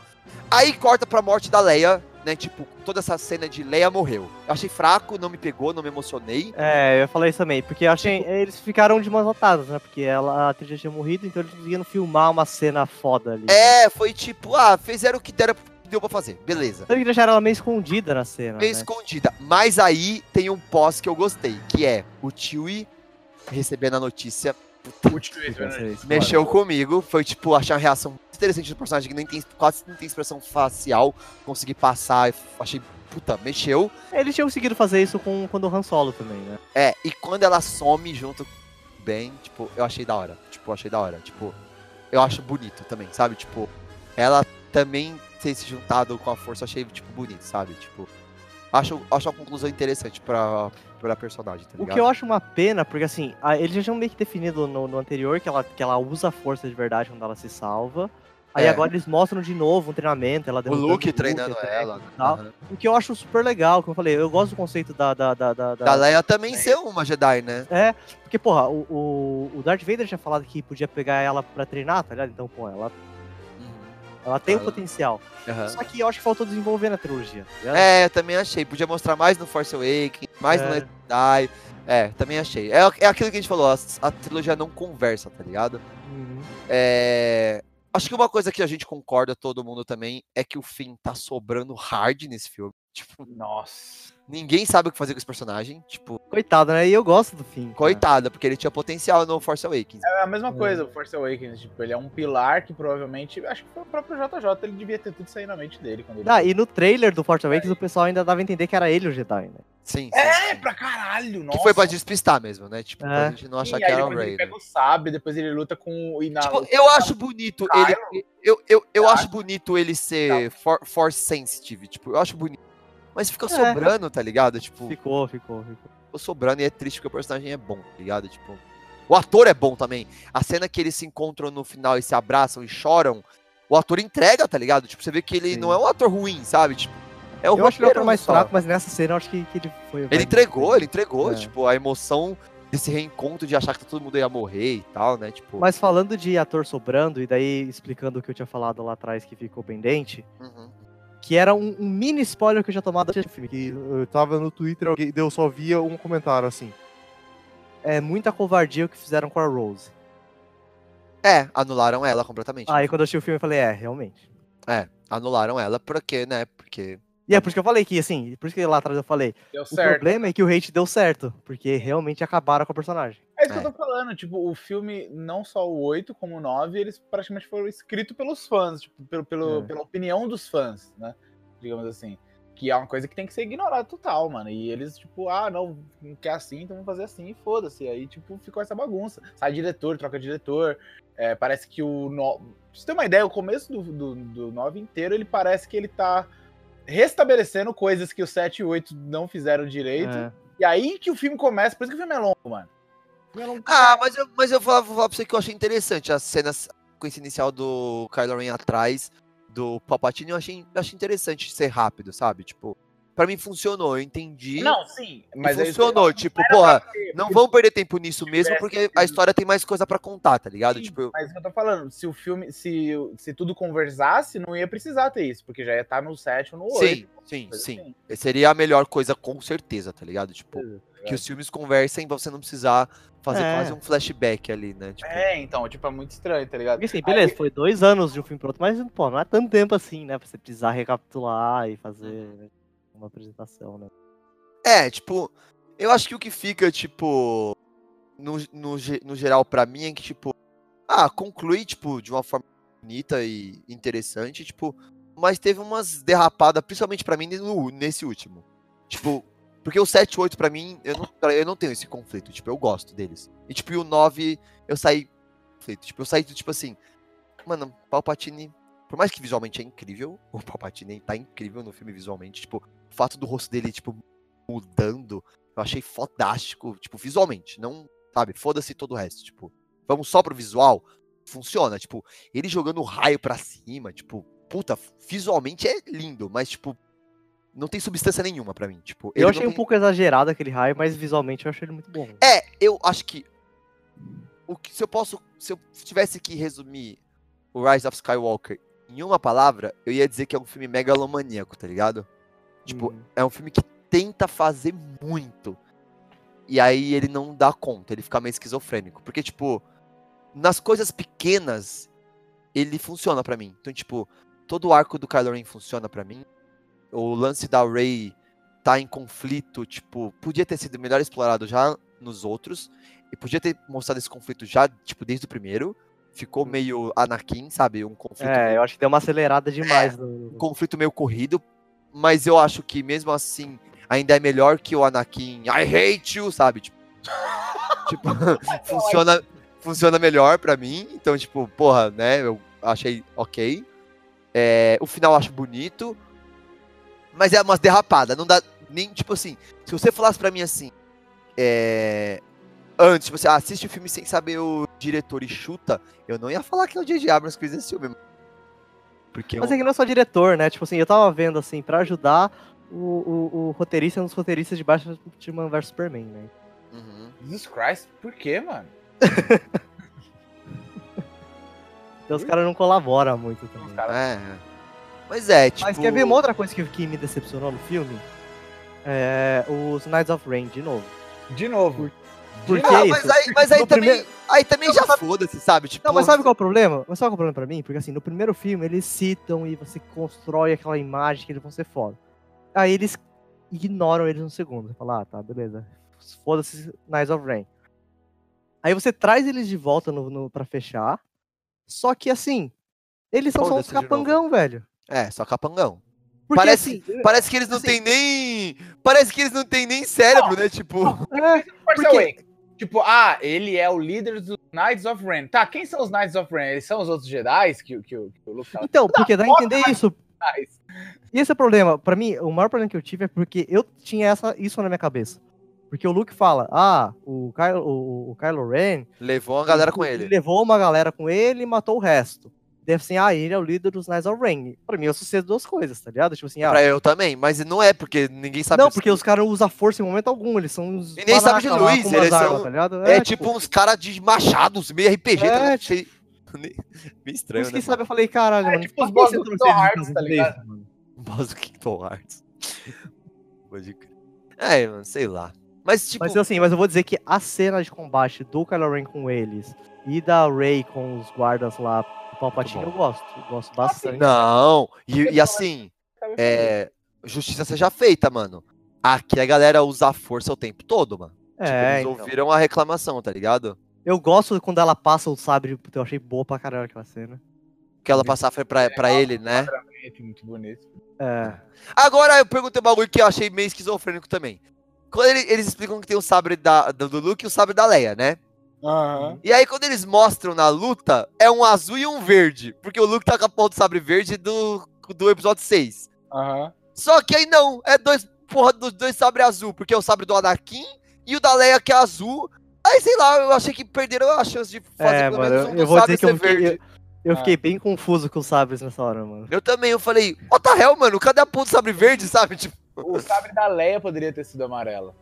Aí corta pra morte da Leia, né? Tipo, toda essa cena de Leia morreu. Eu achei fraco, não me pegou, não me emocionei. É, eu ia falar isso também, porque eu achei, eles ficaram de mãos atadas, né? Porque ela, a atriz já tinha morrido, então eles conseguiram filmar uma cena foda ali. É, foi tipo, ah, fizeram o que deram, deu pra fazer, beleza. Então eles deixaram ela meio escondida na cena. Meio né? escondida. Mas aí tem um pós que eu gostei, que é o Chewie recebendo a notícia, Último esse, né? Mexeu comigo, foi tipo, achar uma reação interessante do personagem que nem tem, quase não tem expressão facial, consegui passar, achei, puta, mexeu. Eles tinham conseguido fazer isso com quando o Han Solo também, né? É, e quando ela some junto Ben, tipo, eu achei da hora. Tipo, eu achei da hora. Tipo, eu acho bonito também, sabe? Tipo, ela também ter se juntado com a força, eu achei, tipo, bonito, sabe? Tipo, acho, acho uma conclusão interessante pra, pra personagem, tá O que eu acho uma pena, porque assim, a- eles já tinham meio que definido no, no anterior que ela, que ela usa a força de verdade quando ela se salva. Aí É. agora eles mostram de novo um treinamento, ela O Luke treinando etc, ela. tal. aham. O que eu acho super legal, como eu falei, eu gosto do conceito da. Da, da, da, da- Leia também ser uma Jedi, né? É, porque, porra, o, o, Darth Vader tinha falado que podia pegar ela pra treinar, tá ligado? Então, pô, ela, ela tem o Ela- potencial. Só que eu acho que faltou desenvolver na trilogia. tá? É, eu também achei. Podia mostrar mais no Force Awakens, mais no É. Jedi. É, também achei. É, é aquilo que a gente falou, a, a trilogia não conversa, tá ligado? Uhum. É, Acho que uma coisa que a gente concorda, todo mundo também, é que o Finn tá sobrando hard nesse filme. Tipo, Nossa. ninguém sabe o que fazer com esse personagem. Tipo, Coitado, né? E eu gosto do fim. cara. coitada, porque ele tinha potencial no Force Awakens. É a mesma coisa, o Force Awakens. Tipo, ele é um pilar que provavelmente. Acho que foi o próprio JJ, ele devia ter tudo sair na mente dele quando ele. Ah, e no trailer do Force Awakens o pessoal ainda dava a entender que era ele o Jedi, né? Sim, sim. É, sim. pra caralho, nossa. Que foi pra despistar mesmo, né? Tipo, pra É. gente não Sim, achar que aí era o depois Rey. Ele pega o sabre, depois ele luta com o Ina. Tipo, eu acho bonito ele. Eu, eu, eu acho bonito ele ser for- force sensitive. Tipo, eu acho bonito. Mas fica É. sobrando, tá ligado? Tipo, Ficou, ficou, ficou. ficou sobrando e é triste porque o personagem é bom, tá ligado? Tipo, o ator é bom também. A cena que eles se encontram no final e se abraçam e choram, o ator entrega, tá ligado? Tipo, você vê que ele Sim. não é um ator ruim, sabe? Tipo, é o eu acho que ele era mais só. fraco, mas nessa cena eu acho que, que ele foi. Ele entregou, ele entregou, É. tipo, a emoção desse reencontro de achar que todo mundo ia morrer e tal, né? Tipo, Mas falando de ator sobrando, e daí explicando o que eu tinha falado lá atrás que ficou pendente, uhum. que era um, um mini spoiler que eu já tomado do filme. Que eu tava no Twitter, alguém, eu só via um comentário assim. É muita covardia o que fizeram com a Rose. É, anularam ela completamente. Aí quando eu assisti o filme eu falei, é, realmente. É, anularam ela porque, né? Porque. E é por isso que eu falei que, assim, por isso que lá atrás eu falei, Deu o certo. problema é que o hate deu certo, porque realmente acabaram com a personagem. É isso que É. eu tô falando, tipo, o filme, não só o 8 como o 9, eles praticamente foram escritos pelos fãs, tipo, pelo, pelo- É. pela opinião dos fãs, né? Digamos assim. Que é uma coisa que tem que ser ignorada total, mano. E eles, tipo, ah, não, não quer assim, então vamos fazer assim, e foda-se. Aí, tipo, ficou essa bagunça. Sai diretor, troca diretor. É, parece que o. No... Pra você ter uma ideia, o começo do, do, do 9 inteiro, ele parece que ele tá restabelecendo coisas que o 7 e o 8 não fizeram direito. É. E aí que o filme começa, por isso que o filme é longo, mano. O filme é longo Ah, mas eu, mas eu vou, vou falar pra você que eu achei interessante as cenas com esse inicial do Kylo Ren atrás do Palpatine. Eu achei, eu achei interessante ser rápido, sabe? Tipo, pra mim funcionou, eu entendi. Não, sim. Mas é isso que funcionou. Tipo, porra, porque- não vamos perder tempo nisso mesmo, porque a história tem mais coisa pra contar, tá ligado? Sim, Tipo, eu- Mas o que eu tô falando, se o filme, se, se tudo conversasse, não ia precisar ter isso, porque já ia estar no 7 ou no 8. sim, sim, sim. assim. Seria a melhor coisa, com certeza, tá ligado? Tipo, que ligado? os filmes conversem pra você não precisar fazer É. quase um flashback ali, né? Tipo, É, então, tipo, é muito estranho, tá ligado? Porque assim, beleza, foi dois anos de um filme pro outro, mas, pô, não é tanto tempo assim, né? Pra você precisar recapitular e fazer né, uma apresentação, né? É, tipo, eu acho que o que fica, tipo, no, no, no geral pra mim é que, tipo, ah, conclui, tipo, de uma forma bonita e interessante, tipo, mas teve umas derrapadas, principalmente pra mim, no, nesse último. Tipo, porque o 7 e 8 pra mim, eu não, eu não tenho esse conflito, tipo, eu gosto deles. E, tipo, e o 9, eu saí conflito, tipo, eu saí, tipo assim, mano, Palpatine, por mais que visualmente é incrível, o Palpatine tá incrível no filme visualmente, tipo, o fato do rosto dele, tipo, mudando, eu achei fodástico, tipo, visualmente, não, sabe, foda-se todo o resto, tipo, vamos só pro visual, funciona, tipo, ele jogando raio pra cima, tipo, puta, visualmente é lindo, mas, tipo, não tem substância nenhuma pra mim, tipo, Eu achei um tem- pouco exagerado aquele raio, mas visualmente eu achei ele muito bom. É, eu acho que, o que, se eu posso, se eu tivesse que resumir o Rise of Skywalker em uma palavra, eu ia dizer que é um filme megalomaníaco, tá ligado? Tipo, Hum. é um filme que tenta fazer muito. E aí ele não dá conta, ele fica meio esquizofrênico. Porque, tipo, nas coisas pequenas, ele funciona pra mim. Então, tipo, todo o arco do Kylo Ren funciona pra mim. O lance da Rey tá em conflito, tipo, podia ter sido melhor explorado já nos outros. E podia ter mostrado esse conflito já, tipo, desde o primeiro. Ficou meio Anakin, sabe? Um conflito É, meio eu acho que deu uma acelerada demais. no- um conflito meio corrido, mas eu acho que mesmo assim ainda é melhor que o Anakin I hate you, sabe? Tipo, tipo, funciona, funciona melhor pra mim. Então, tipo, porra, né? Eu achei ok. É, o final eu acho bonito, mas é umas derrapadas. Não dá nem, tipo assim, se você falasse pra mim assim, é, antes, você assiste o filme sem saber o diretor e chuta, eu não ia falar que é o J.J. Abrams que fez esse filme. Porque Mas é que não é só diretor, né? Tipo assim, eu tava vendo assim, pra ajudar o, o, o roteirista, um dos roteiristas de Batman vs Superman, né? Uhum. Jesus Christ, por quê, mano? Então os caras não colaboram muito também. Os caras- É. Mas é, tipo. Mas quer ver uma outra coisa que, que me decepcionou no filme? É os Knights of Rain, de novo. De novo. Por De que Não, mas aí, mas aí também, primeiro- aí também Não, já sabe- foda-se, sabe? Tipo, Não, mas sabe qual é o problema? Mas sabe qual é o problema pra mim? Porque assim, no primeiro filme eles citam e você constrói aquela imagem que eles vão ser foda. Aí eles ignoram eles no segundo. Você fala, ah, tá, beleza. Foda-se Knights of Rain. Aí você traz eles de volta no, no, pra fechar. Só que assim, eles são só uns capangão, velho. É, só capangão. Porque Parece- assim. Parece que eles não Assim- têm nem. Parece que eles não têm nem cérebro, né? Tipo. É, Porque-. Tipo, ah, ele é o líder dos Knights of Ren. Tá, quem são os Knights of Ren? Eles são os outros Jedi que, que, o- que o Luke tava então, porque dá a entender isso. atrás. E esse é o problema. Pra mim, o maior problema que eu tive é porque eu tinha essa, isso na minha cabeça. Porque o Luke fala, ah, o Kylo, o, o Kylo Ren Levou uma galera com ele. levou uma galera com ele e matou o resto. Deve assim, ah, ele é o líder dos Knights of Rain. Pra mim, eu as duas coisas, tá ligado? Tipo assim, ah, Pra eu também, mas não é, porque ninguém sabe. não, porque os caras usam força em momento algum, eles são uns E nem sabe de luz, eles armas, são- tá ligado? É, tipo uns caras de machados, meio RPG, É, tá ligado? tipo- Meio Por estranho, isso né? que sabe, eu falei, caralho, É, mano, tipo os boss você do Kingdom Hearts, tá ligado? mano? Boss do Kingdom Hearts. Pode crer. É, mano, sei lá. Mas, tipo, Mas assim, mas eu vou dizer que a cena de combate do Kylo Ren com eles e da Rey com os guardas lá Palpatine, eu gosto. Eu gosto bastante. não. E, e assim, é, justiça seja feita, mano. Aqui a galera usa a força o tempo todo, mano. Tipo, É, eles então. ouviram a reclamação, tá ligado? Eu gosto quando ela passa o sabre, eu achei boa pra caralho aquela cena. Que ela passar foi pra, pra ele, né? Muito bonito. É. Agora eu perguntei um bagulho que eu achei meio esquizofrênico também. Quando ele- eles explicam que tem o sabre da, do do Luke e o sabre da Leia, né? Aham. E aí, quando eles mostram na luta, é um azul e um verde. Porque o Luke tá com a porra do sabre verde do, do episódio 6. Aham. Só que aí não, é dois, porra, dos dois sabres azul, porque é o sabre do Anakin e o da Leia que é azul. Aí, sei lá, eu achei que perderam a chance de fazer É, pelo mano, menos um eu dos vou dizer que eu ser fiquei, verde. eu, eu Ah. fiquei bem confuso com os sabres nessa hora, mano. Eu também, eu falei, what the hell, mano, cadê a porra do sabre verde, sabe? Tipo, O sabre da Leia poderia ter sido amarela.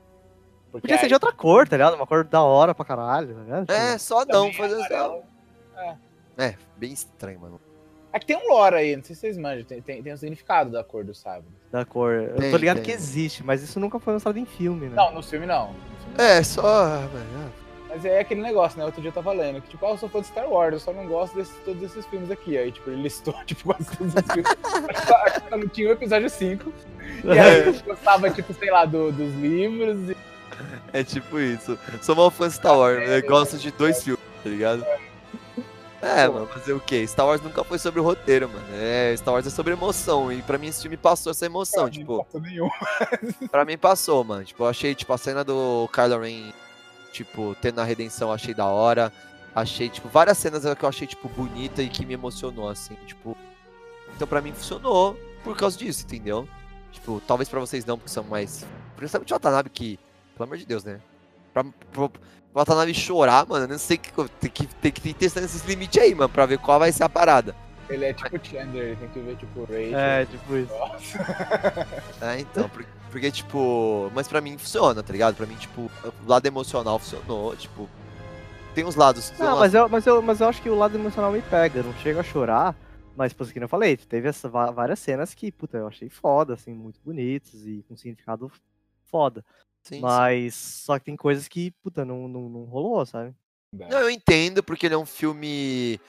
Porque Podia ser aí de outra cor, tá ligado? Uma cor da hora pra caralho, tá ligado? é, só também não, é fazer amarelo. É, bem estranho, mano. É que tem um lore aí, não sei se vocês manjam, tem, tem, tem um significado da cor do sabre. Da cor. Eu Tem, tô ligado tem. que existe, mas isso nunca foi mostrado em filme, né? Não, no filme não. No filme não. É, só. mano, Mas é aquele negócio, né? Outro dia eu tava lendo, que tipo, ah, eu sou fã de Star Wars, eu só não gosto de todos esses filmes aqui. Aí, tipo, ele listou, tipo, quase todos os filmes. Acho que só não tinha o episódio 5. E aí eu gostava, tipo, sei lá, do- dos livros. E... É tipo isso. Sou mal fã de Star Wars, eu gosto de dois filmes, tá ligado? É, mano, fazer o quê? Star Wars nunca foi sobre o roteiro, mano. É, Star Wars é sobre emoção. E pra mim esse filme passou essa emoção, tipo. Não passou nenhum. Pra mim passou, mano. Tipo, eu achei, tipo, a cena do Kylo Ren, tipo, tendo a redenção, achei da hora. Achei, tipo, várias cenas que eu achei, tipo, bonita e que me emocionou, assim, tipo. Então pra mim funcionou por causa disso, entendeu? Tipo, talvez pra vocês não, porque são mais. Principalmente o Watanabe, que, pelo amor de Deus, né? Pra, pro, pro Watanabe chorar, mano, eu não sei que. Tem que, tem que ir testando esses limites aí, mano, pra ver qual vai ser a parada. Ele é tipo Chandler, ele tem que ver, tipo, Rachel. É, tipo isso. É, então, por- porque, tipo, mas pra mim funciona, tá ligado? Pra mim, tipo, o lado emocional funcionou, tipo, tem uns lados. Não, mas eu, mas, eu, mas eu acho que o lado emocional me pega. Eu não chego a chorar. Mas, por que eu falei, teve essa, várias cenas que, puta, eu achei foda, assim, muito bonitas e com significado foda. Sim, sim. mas só que tem coisas que, puta, não, não, não rolou, sabe? Não, eu entendo, porque ele é um filme.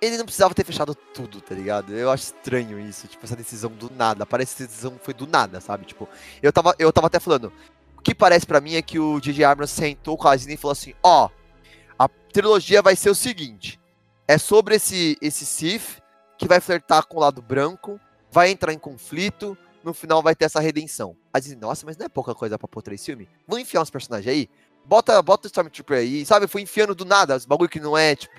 Ele não precisava ter fechado tudo, tá ligado? Eu acho estranho isso, tipo, essa decisão do nada. Parece que essa decisão foi do nada, sabe? Tipo, eu tava, eu tava até falando. O que parece pra mim é que o J.J. Abrams sentou com a Disney e falou assim: ó, a trilogia vai ser o seguinte: é sobre esse, esse Sith que vai flertar com o lado branco, vai entrar em conflito, no final vai ter essa redenção. A Disney, nossa, mas não é pouca coisa pra pôr três filmes? Vamos enfiar uns personagens aí? Bota, bota o Stormtrooper aí, sabe? Foi enfiando do nada, os bagulho que não é, tipo.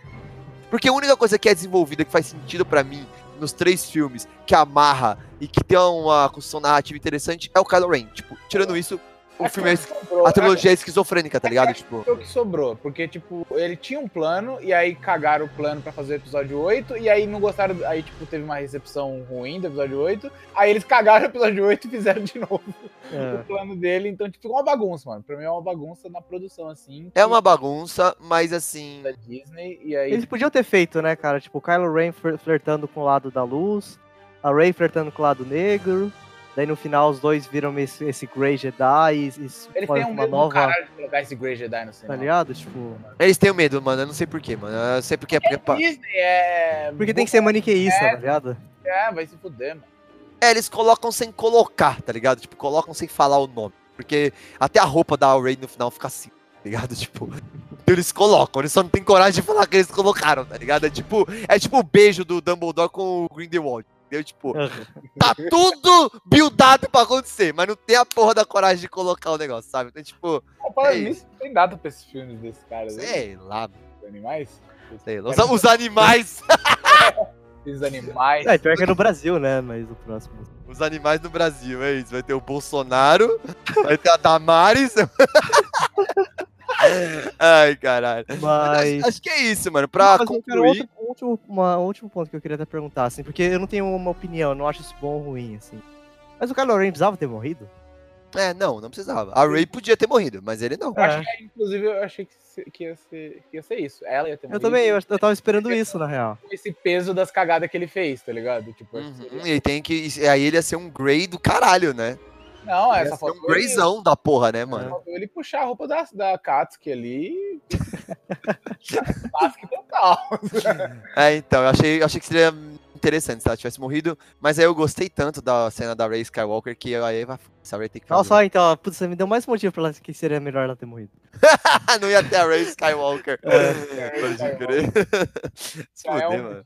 Porque a única coisa que é desenvolvida, que faz sentido pra mim, nos três filmes, que amarra e que tem uma construção narrativa interessante, é o Kylo Ren. Tipo, tirando isso, o filme é. Sobrou, A trilogia é esquizofrênica, tá ligado? Tipo. Foi o que sobrou, porque, tipo, ele tinha um plano, e aí cagaram o plano pra fazer o episódio 8, e aí não gostaram, aí, tipo, teve uma recepção ruim do episódio 8, aí eles cagaram o episódio 8 e fizeram de novo o É. plano dele, então, tipo, ficou uma bagunça, mano. Pra mim é uma bagunça na produção, assim. É uma bagunça, mas assim. Da Disney, e aí... Eles podiam ter feito, né, cara? Tipo, o Kylo Ren flertando com o lado da luz, a Rey flertando com o lado negro. Daí no final os dois viram esse, esse Grey Jedi e, e Eles têm um uma medo do nova. caralho de colocar esse Grey Jedi no Tá cinema. ligado? Tipo. Eles têm medo, mano. Eu não sei porquê, mano. Eu sei porque é. porque é Disney é... Porque tem que ser maniqueísta, É. tá ligado? É, vai se fuder, mano. É, eles colocam sem colocar, tá ligado? Tipo, colocam sem falar o nome. Porque até a roupa da Rey no final fica assim, tá ligado? Tipo, eles colocam, eles só não tem coragem de falar que eles colocaram, tá ligado? É tipo, é tipo o beijo do Dumbledore com o Grindelwald. Entendeu? Tipo, tá tudo buildado pra acontecer, mas não tem a porra da coragem de colocar o negócio, sabe? Então, tipo, Falando É nisso, tem data pra esses filmes desses caras aí, sei lá, dos animais? sei lá. Os, os animais, Esses animais. É, pior que é no Brasil, né? Mas o próximo. os animais no Brasil, é isso. Vai ter o Bolsonaro, vai ter a Damares. Ai, caralho. Mas. Acho, acho que é isso, mano. Pra mas eu concluir. outro, um último, uma- um último ponto que eu queria até perguntar, assim, porque eu não tenho uma opinião, eu não acho isso bom ou ruim, assim. Mas o Kylo Ren precisava ter morrido? É, não, não precisava. A Ray podia ter morrido, mas ele não. Eu achei, inclusive, eu achei que, que ia ser, que ia ser isso. Ela ia ter Eu morrido também, eu, eu tava esperando isso, na real. esse peso das cagadas que ele fez, tá ligado? Tipo, que Uhum, seria- E tem que. e Aí ele ia ser um Grey do caralho, né? Não, essa ser foto um Grayzão da porra, né, mano? Faltou ele puxar a roupa da, da Katsuki ali. Katsuki total. É, então, eu achei, eu achei que seria interessante se ela tivesse morrido, mas aí eu gostei tanto da cena da Rey Skywalker que aí vai, se a Rey tem que fazer. Nossa, ó, então, putz, você me deu mais motivo pra ela que seria melhor ela ter morrido. não ia ter a Rey Skywalker. É, Pode Skywalker. crer. Se é fuder, um mano.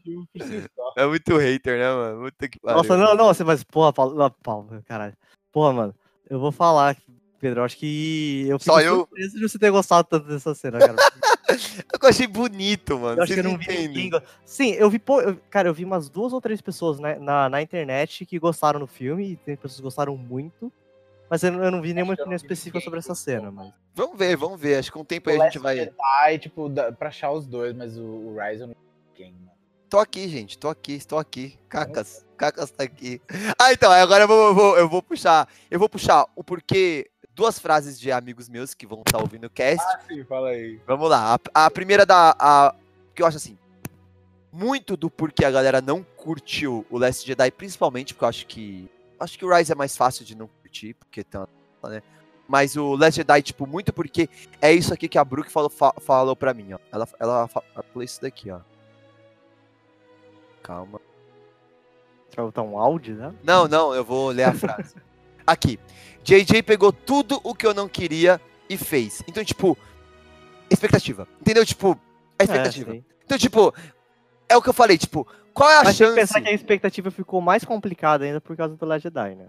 só. É muito hater, né, mano? Muito que pariu. Nossa, não, não, você, mas, porra, Paulo, caralho. Porra, mano, eu vou falar, Pedro, acho que eu fico Só eu? surpreso de você ter gostado tanto dessa cena, cara. Eu achei bonito, mano. Eu acho que Vocês eu não vi entendem. ninguém. Sim, eu vi, pô, eu- cara, eu vi umas duas ou três pessoas na, na, na internet que gostaram do filme, e tem pessoas que gostaram muito, mas eu, não- eu não vi nenhuma opinião específica ninguém sobre essa cena, mas. Vamos ver, vamos ver. Acho que com o tempo O aí a gente vai. Jedi, tipo, dá pra achar os dois, mas o, o Rise eu não vi mano. Tô aqui, gente. Tô aqui, estou aqui. Cacas. Cacas tá aqui. Ah, então, agora eu vou, eu vou, eu vou puxar. Eu vou puxar o porquê. Duas frases de amigos meus que vão estar ouvindo o cast. Ah, sim, fala aí. Vamos lá. A, a primeira da. A, que eu acho assim. Muito do porquê a galera não curtiu o Last Jedi, principalmente porque eu acho que. Acho que o Rise é mais fácil de não curtir, porque tá. né? Mas o Last Jedi, tipo, muito porque é isso aqui que a Brooke falou, fa- falou pra mim, ó. Ela, ela, ela falou isso daqui, ó. Calma. Você vai botar um áudio, né? Não, não, eu vou ler a frase. Aqui. JJ pegou tudo o que eu não queria e fez. Então, tipo, expectativa. Entendeu? Tipo, a expectativa. É, então, tipo, é o que eu falei, tipo, qual é a Mas tem que chance? pensar que a expectativa ficou mais complicada ainda por causa do Last Jedi, né?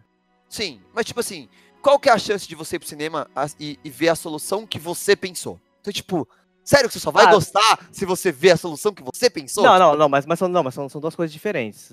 Sim, mas tipo assim, qual que é a chance de você ir pro cinema e, e ver a solução que você pensou? Então, tipo, sério que você só vai Ah. gostar se você ver a solução que você pensou? Não, não, não, mas, mas, são, não, mas são, são duas coisas diferentes.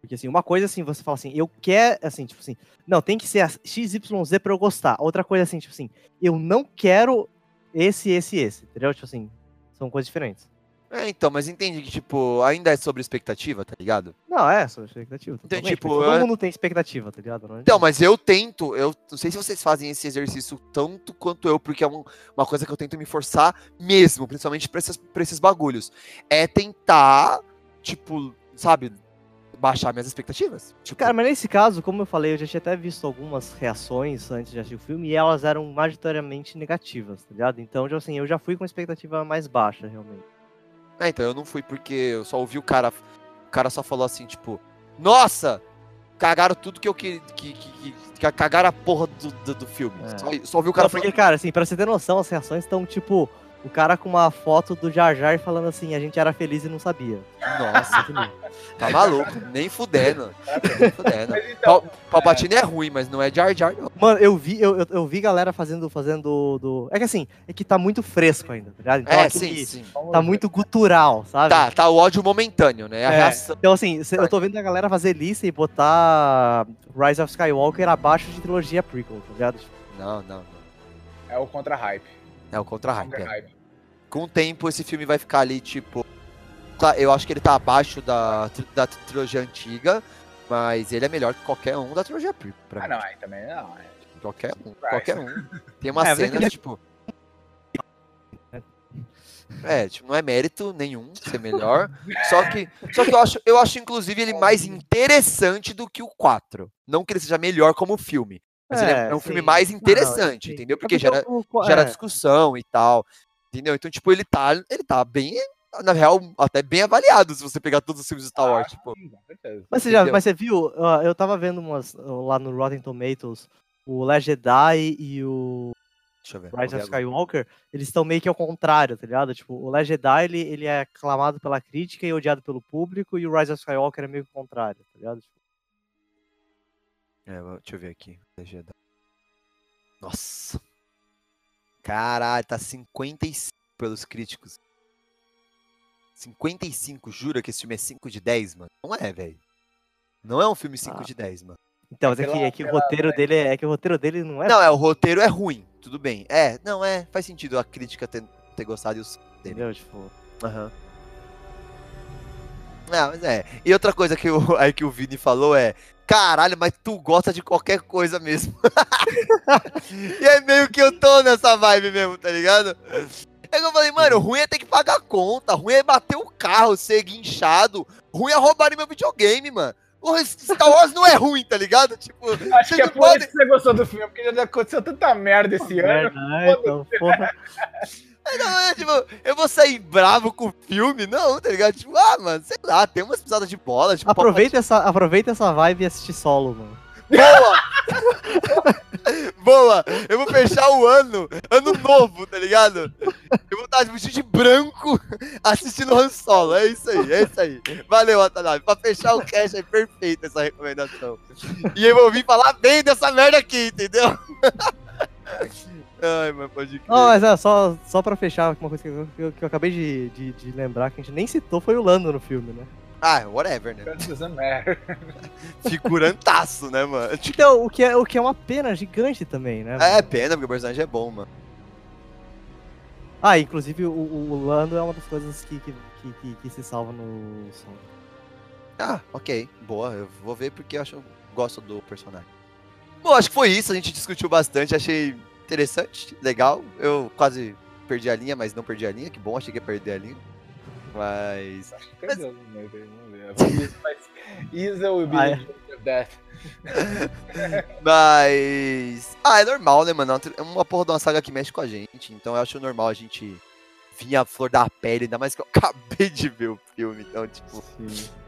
Porque assim, uma coisa assim, você fala assim, eu quero, assim, tipo assim, não, tem que ser a XYZ pra eu gostar. Outra coisa assim, tipo assim, eu não quero esse, esse, esse, entendeu? Tipo assim, são coisas diferentes. É, então, mas entende que, tipo, ainda é sobre expectativa, tá ligado? Não, é, são expectativa. totalmente, tipo, todo eu- mundo tem expectativa, tá ligado? Não Então, mas eu tento, eu não sei se vocês fazem esse exercício tanto quanto eu, porque é um- uma coisa que eu tento me forçar mesmo, principalmente pra esses, pra esses bagulhos. É tentar, tipo, sabe, baixar minhas expectativas. Tipo, Cara, mas nesse caso, como eu falei, eu já tinha até visto algumas reações antes de assistir o filme e elas eram majoritariamente negativas, tá ligado? Então, tipo assim, eu já fui com expectativa mais baixa, realmente. É, então eu não fui porque eu só ouvi o cara. O cara só falou assim, tipo, nossa! Cagaram tudo que eu queria. Que, que, que- que cagaram a porra do, do, do filme. É. Só, só ouvi o cara Não, porque, cara, assim, pra você ter noção, as reações estão, tipo, o cara com uma foto do Jar Jar falando assim, a gente era feliz e não sabia. nossa, tá maluco, nem fudendo. Nem fudendo. Então, Pal, Palpatine é ruim, mas não é Jar Jar, não. Mano, eu vi, eu, eu, eu vi galera fazendo, fazendo do... É que assim, é que tá muito fresco ainda, tá ligado? Então É, aquele- sim, sim. tá muito gutural, sabe? Tá, tá o ódio momentâneo, né? A É. reação. Então, assim, eu tô vendo a galera fazer lista e botar Rise of Skywalker abaixo de trilogia prequel, tá ligado? Não, não, não. É o contra-hype. É o contra-hype. é. Com o tempo, esse filme vai ficar ali, tipo. Claro, Eu acho que ele tá abaixo da, da trilogia antiga, mas ele é melhor que qualquer um da trilogia pra Ah, mim. não, aí também não. É. Qualquer um, qualquer um. Tem uma É, é cena, que ele- tipo. É, tipo, não é mérito nenhum ser melhor. só que, só que eu acho, eu acho inclusive ele mais interessante do que o 4. Não que ele seja melhor como filme, mas ele é, é um filme sim. mais Não, interessante, sim. entendeu? É Porque gera, o- o- gera é, discussão e tal. Entendeu? Então, tipo, ele tá, ele tá bem, na real, até bem avaliado se você pegar todos os filmes de Star Wars, tipo. Sim, com certeza. Mas você, já, Entendeu? mas você viu, eu tava vendo umas lá no Rotten Tomatoes, o Last Jedi e o Deixa eu ver. Rise of. Skywalker, eles estão meio que ao contrário, tá ligado? Tipo, o Last Jedi, ele, ele é aclamado pela crítica e odiado pelo público, e o Rise of Skywalker é meio que o contrário, tá ligado? Tipo, É, vou- deixa eu ver aqui. Nossa. Caralho, tá 55 pelos críticos. 55, jura que esse filme é 5 de 10, mano? Não é, velho. Não é um filme 5 Ah. de 10, mano. Então, mas é que, é que o roteiro dele é, é que o roteiro dele não é. Não, é, o roteiro é ruim, tudo bem. É, não, é, faz sentido a crítica ter, ter gostado e os entendeu? Tipo, Aham. Não, mas é. E outra coisa que o, aí que o Vini falou é: caralho, mas tu gosta de qualquer coisa mesmo. e é meio que eu tô nessa vibe mesmo, tá ligado? É que eu falei, mano, ruim é ter que pagar a conta, ruim é bater o carro, ser guinchado, ruim é roubarem meu videogame, mano. O Star Wars não é ruim, tá ligado? Tipo, Acho que é não por isso podem. que você gostou do filme, porque já aconteceu tanta merda esse ano. Merda, né? Então, porra. Não, é, tipo, eu vou sair bravo com o filme? Não, tá ligado? Tipo, ah, mano, sei lá, tem umas pisadas de bola. Tipo, Aproveita essa, aproveita essa vibe e assiste solo, mano. Boa! Boa! Eu vou fechar o ano, ano novo, tá ligado? Eu vou estar vestido de branco assistindo Han Solo. É isso aí, é isso aí. Valeu, Watanabe. Pra fechar o cast é perfeita essa recomendação. E eu vou vir falar bem dessa merda aqui, entendeu? Ai, mas pode crer. Não, mas é, só, só pra fechar, uma coisa que eu, que eu- eu acabei de, de, de lembrar, que a gente nem citou, foi o Lando no filme, né? Ah, whatever, né? Figurantaço, né, mano? Então, o que é, o que é uma pena gigante também, né? É mano? pena, porque o personagem é bom, mano. Ah, inclusive o, o o Lando é uma das coisas que, que, que, que- que se salva no som. Ah, ok. Boa, eu vou ver porque eu acho gosto do personagem. Bom, acho que foi isso. A gente discutiu bastante, achei interessante, legal. Eu quase perdi a linha, mas não perdi a linha. Que bom, achei que ia perder a linha. Mas. Acho que perdeu, né? Vamos ver. Isso, mas Isa will be Ah, the é. that. Mas. Ah, é normal, né, mano? É uma porra de uma saga que mexe com a gente. Então eu acho normal a gente vir a flor da pele, ainda mais que eu acabei de ver o filme. Então, tipo.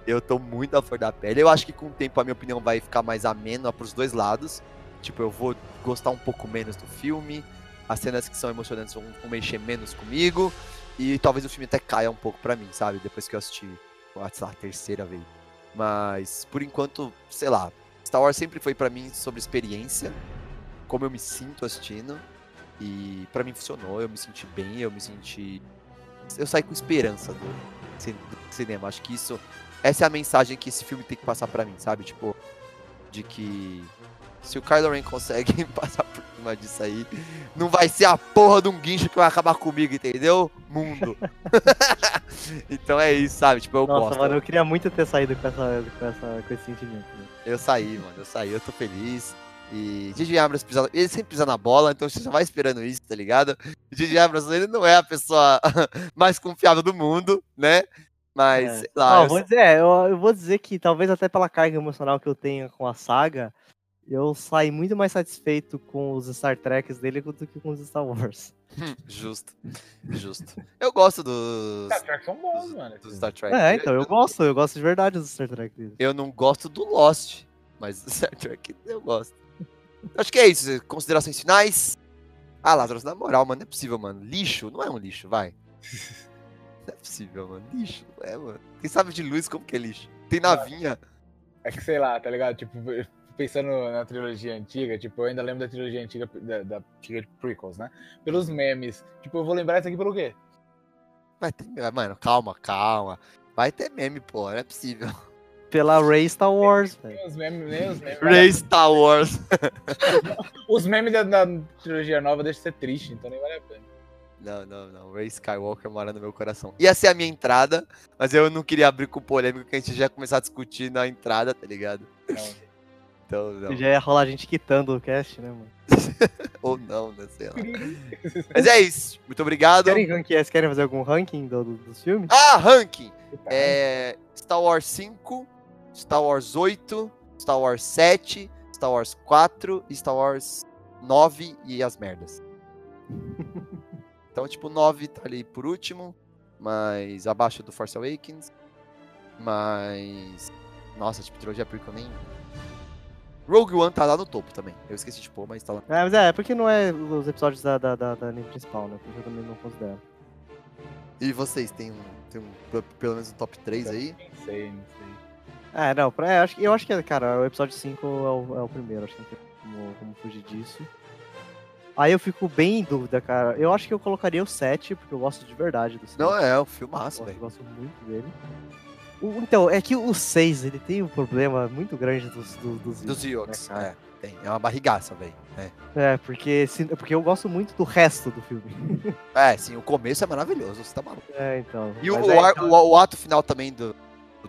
Eu tô muito à flor da pele. Eu acho que com o tempo a minha opinião vai ficar mais amena pros dois lados. Tipo, eu vou gostar um pouco menos do filme. As cenas que são emocionantes vão, mexer menos comigo. E talvez o filme até caia um pouco pra mim, sabe? Depois que eu assisti, lá, a terceira vez. Mas, por enquanto, sei lá. Star Wars sempre foi pra mim sobre experiência. Como eu me sinto assistindo. E pra mim funcionou. Eu me senti bem, eu me senti. Eu saí com esperança do, do cinema. Acho que isso essa é a mensagem que esse filme tem que passar pra mim, sabe? Tipo, de que se o Kylo Ren consegue passar por cima disso aí, não vai ser a porra de um guincho que vai acabar comigo, entendeu? Mundo. então é isso, sabe? Tipo, eu Nossa, gosto. mano, eu queria muito ter saído com, essa, com, essa, com esse sentimento. né? Eu saí, mano, eu saí, eu tô feliz. E J.J. Abrams pisa, ele sempre pisa na bola, então você já vai esperando isso, tá ligado? J.J. Abrams, ele não é a pessoa mais confiável do mundo, né? Mas, É. sei lá, Não, eu vou dizer, é, eu, eu vou dizer que talvez até pela carga emocional que eu tenho com a saga, eu saí muito mais satisfeito com os Star Treks dele do que com os Star Wars. Hum, justo, justo. Eu gosto dos, Star Trek são bons, mano. dos Star Trek. É, então, eu gosto, eu gosto de verdade dos Star Trek dele. Eu não gosto do Lost, mas do Star Trek eu gosto. Acho que é isso. Considerações finais? Ah, Lazarus, na moral, mano, não é possível, mano. Lixo não é um lixo, vai. Não é possível, mano. Lixo, não é, mano. Quem sabe de luz, como que é lixo? Tem navinha. É que sei lá, tá ligado? Tipo, pensando na trilogia antiga, tipo, eu ainda lembro da trilogia antiga, da, da antiga de prequels, né? Pelos memes. Tipo, eu vou lembrar isso aqui pelo quê? Vai ter, mano, calma, calma. Vai ter meme, pô, não é possível. Pela Ray Star Wars, velho. Os memes, nem os memes. Ray Star Wars. Os memes da, da trilogia nova deixam de ser triste, então nem vale a pena. Não, não, não. Ray Skywalker mora no meu coração. Ia ser a minha entrada, mas eu não queria abrir com polêmica que a gente já ia começar a discutir na entrada, tá ligado? Não. Então, não. Já ia rolar gente quitando o cast, né, mano? Ou não, né? Sei lá. Mas é isso. Muito obrigado. Querem, ranquear- vocês querem fazer algum ranking do- do- dos filmes? Ah, ranking. Tá. É Star Wars 5, Star Wars 8, Star Wars 7, Star Wars 4 e Star Wars 9 e as merdas. Então, tipo, 9 tá ali por último, mas abaixo do Force Awakens. Mas. Nossa, tipo, trilogia prequel nem. Rogue One tá lá no topo também. Eu esqueci de pôr, mas tá lá. É, mas é, porque não é os episódios da, da, da, da linha principal, né? Porque eu também não considero. E vocês, tem um, tem um pelo menos um top 3 aí? Não sei, não sei. É, não, pra, é, acho, que- eu acho que, cara, o episódio 5 é o, é o primeiro, acho que não tem como, como fugir disso. Aí eu fico bem em dúvida, cara. Eu acho que eu colocaria o 7, porque eu gosto de verdade do 7. Não, é, um filmaço, gosto, velho. gosto muito dele. O- então, é que o 6, ele tem um problema muito grande dos, dos, dos, Dos né, é. Tem, é uma barrigaça, velho. É. É, porque, se- porque eu gosto muito do resto do filme. É, sim, o começo é maravilhoso, você tá maluco. É, então. E o, o é, então, o- o ato final também do.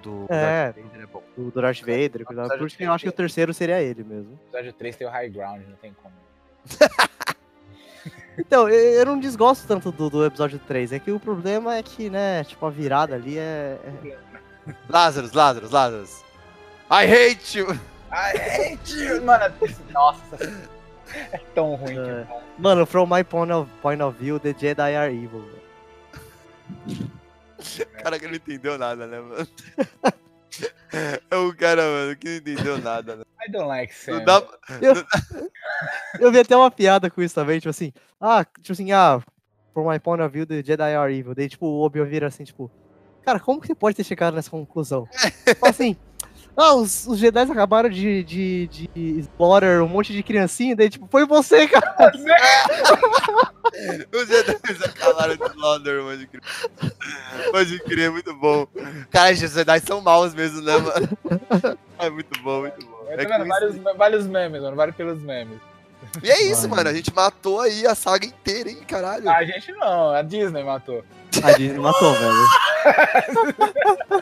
do É. Darth Vader é bom. do, do Darth Vader, e coisa- por isso que eu acho que o terceiro seria ele mesmo. O episódio 3 tem o high ground, não tem como. Então, eu, eu não desgosto tanto do, do episódio 3, é que o problema é que, né, tipo, a virada ali é. é- Lazarus, Lazarus, Lazarus. I hate you! I hate you! Mano, nossa. É tão ruim É. Mano, from my point of, point of view, the Jedi are evil. cara que não entendeu nada, né, mano? É um cara, mano, que não entendeu nada, né? I don't like Sam. Não dá... Eu vi até uma piada com isso também, tipo assim, ah, tipo assim, ah, from my point of view, the Jedi are evil. Daí, tipo, o Obi-Wan vira assim, tipo, cara, como que você pode ter chegado nessa conclusão? Fala assim, ah, os, os Jedi acabaram de, de, de slaughter um monte de criancinha, daí, tipo, foi você, cara. Os Jedi acabaram de London, pode crer. Pode crer, muito bom. Cara, os Jedi são maus mesmo, né, mano? É muito bom, muito bom. É vendo que vários, vários memes, mano. Vários pelos memes. E é isso, Mano. mano. A gente matou aí a saga inteira, hein, caralho. A gente não, a Disney matou. A Disney matou, velho.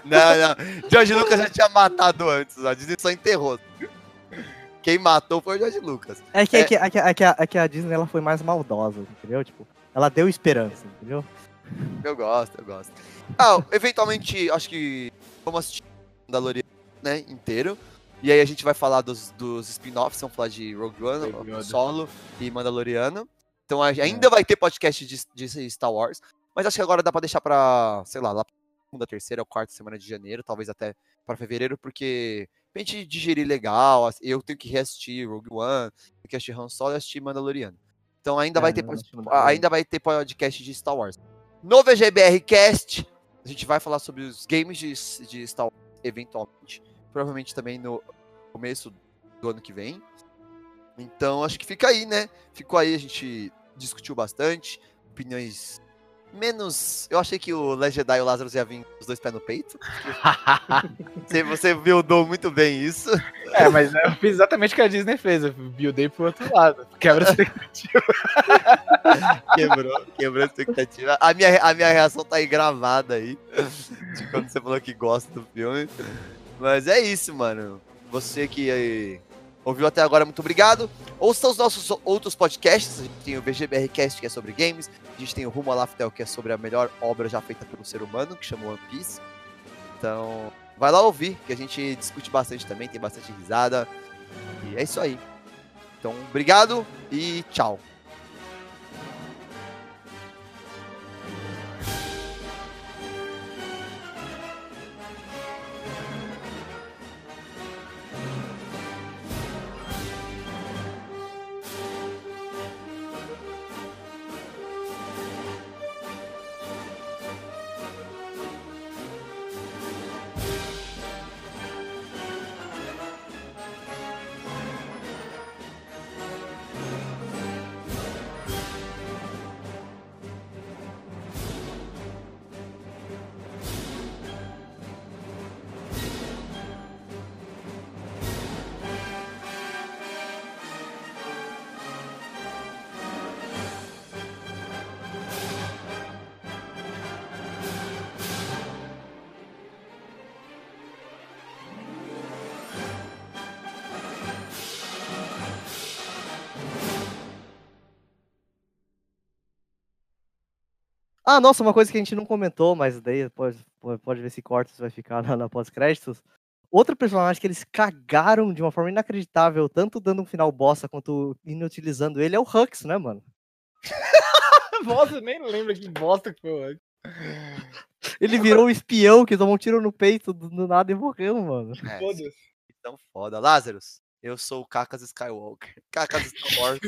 Não, não. George Lucas já tinha matado antes. A Disney só enterrou. Quem matou foi o George Lucas. É que, É. é que, é que, é que, a, é que a Disney ela foi mais maldosa, entendeu? Tipo, ela deu esperança, entendeu? Eu gosto, eu gosto. Ah, eventualmente, acho que vamos assistir Mandalorian, né, inteiro. E aí a gente vai falar dos, dos spin-offs, vamos falar de Rogue One, Rogue. Solo e Mandaloriano. Então a- ainda vai ter podcast de, de Star Wars. Mas acho que agora dá pra deixar pra, sei lá, lá pra segunda, terceira ou quarta semana de janeiro, talvez até pra fevereiro, porque pra gente digerir legal, eu tenho que reassistir Rogue One, tenho que assistir Han Solo e assistir Mandaloriano. Então ainda É, vai ter ainda vai ter podcast de Star Wars. No VGBR Cast, a gente vai falar sobre os games de, de Star Wars, eventualmente. Provavelmente também no começo do ano que vem. Então, acho que fica aí, né? Ficou aí, a gente discutiu bastante. Opiniões menos. Eu achei que o Last Jedi e o Lázaro ia vir com os dois pés no peito. você, você buildou muito bem isso. É, mas eu fiz exatamente o que a Disney fez. Eu buildei pro outro lado. Quebra a expectativa. Quebrou, quebrou a expectativa. A minha, a minha reação tá aí gravada aí. De quando você falou que gosta do filme. Mas é isso, mano. Você que aí, ouviu até agora, muito obrigado. Ouça os nossos outros podcasts. A gente tem o VGBR Cast, que é sobre games. A gente tem o Rumo a Laftel, que é sobre a melhor obra já feita pelo ser humano, que chama One Piece. Então, vai lá ouvir, que a gente discute bastante também, tem bastante risada. E é isso aí. Então, obrigado e tchau. Ah, nossa, uma coisa que a gente não comentou, mas daí pode, pode, ver se corta, se vai ficar na, na pós-créditos. Outro personagem que eles cagaram de uma forma inacreditável, tanto dando um final bosta quanto inutilizando ele, é o Hux, né, mano? Nossa, eu nem lembro que bosta que foi. Ele virou um espião que tomou um tiro no peito do, do nada e morreu, mano. É, Foda-se. Então foda. Lazarus, eu sou o Cacas Skywalker. Cacas Star Wars.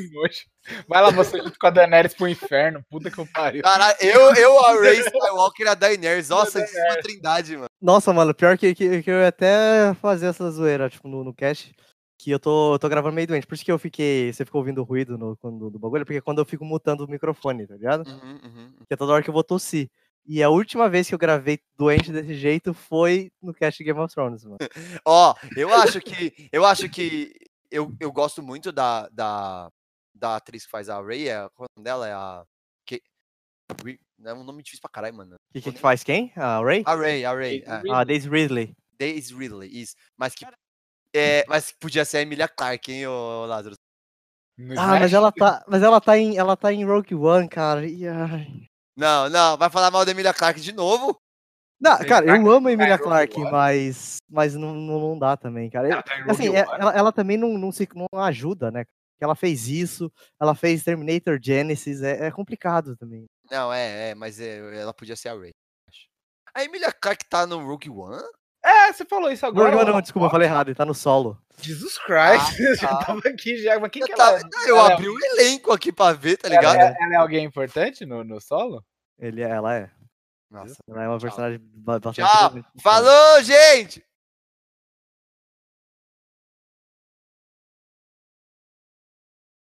Vai lá você junto com a Daenerys pro inferno. Puta que eu pariu. Caralho, eu, eu, a Ray Skywalker e a Daenerys. Nossa, isso é uma trindade, mano. Nossa, mano, pior que, que, que eu ia até fazer essa zoeira, tipo, no, no cast, que eu tô, eu tô gravando meio doente. Por isso que eu fiquei. Você ficou ouvindo ruído no, quando, do bagulho, porque quando eu fico mutando o microfone, tá ligado? Uhum, uhum. Que é toda hora que eu vou tossir. E a última vez que eu gravei doente desse jeito foi no cast Game of Thrones, mano. Ó, eu acho que. Eu acho que. Eu, eu gosto muito da, da, da atriz que faz a Ray. É, qual é o nome dela? É a. Que, é um nome difícil pra caralho, mano. Que, que, que faz quem? A Ray? A Ray, a Ray. É. Ridley. A Daisy Ridley. Daisy Ridley, isso. Mas que. É, mas que podia ser a Emilia Clarke, hein, ô Lázaro? No Ah, mas ela tá, mas ela tá em, ela tá em Rogue One, cara. E, ai. Não, não, vai falar mal da Emilia Clarke de novo? Não, Sim, cara, eu amo a Emilia Clarke, One. mas, mas não, não, não dá também, cara. Ela tá assim, é- ela, ela também não, não, se, não ajuda, né? Porque ela fez isso, ela fez Terminator Genesis, é, é complicado também. Não, é, é, mas é, ela podia ser a Ray. acho. A Emilia Clarke tá no Rogue One? É, você falou isso agora. Não, não, não, desculpa, eu falei errado, ele tá no solo. Jesus Christ, eu já tá. tava aqui já. Mas quem Eu, que ela é? não, eu Ela é- abri o elenco aqui pra ver, tá Ela, ligado? é, ela é alguém importante no, no solo? Ele, ela é. Nossa. Ela é uma Tchau. personagem ba- bastante. Tchau. Falou, gente!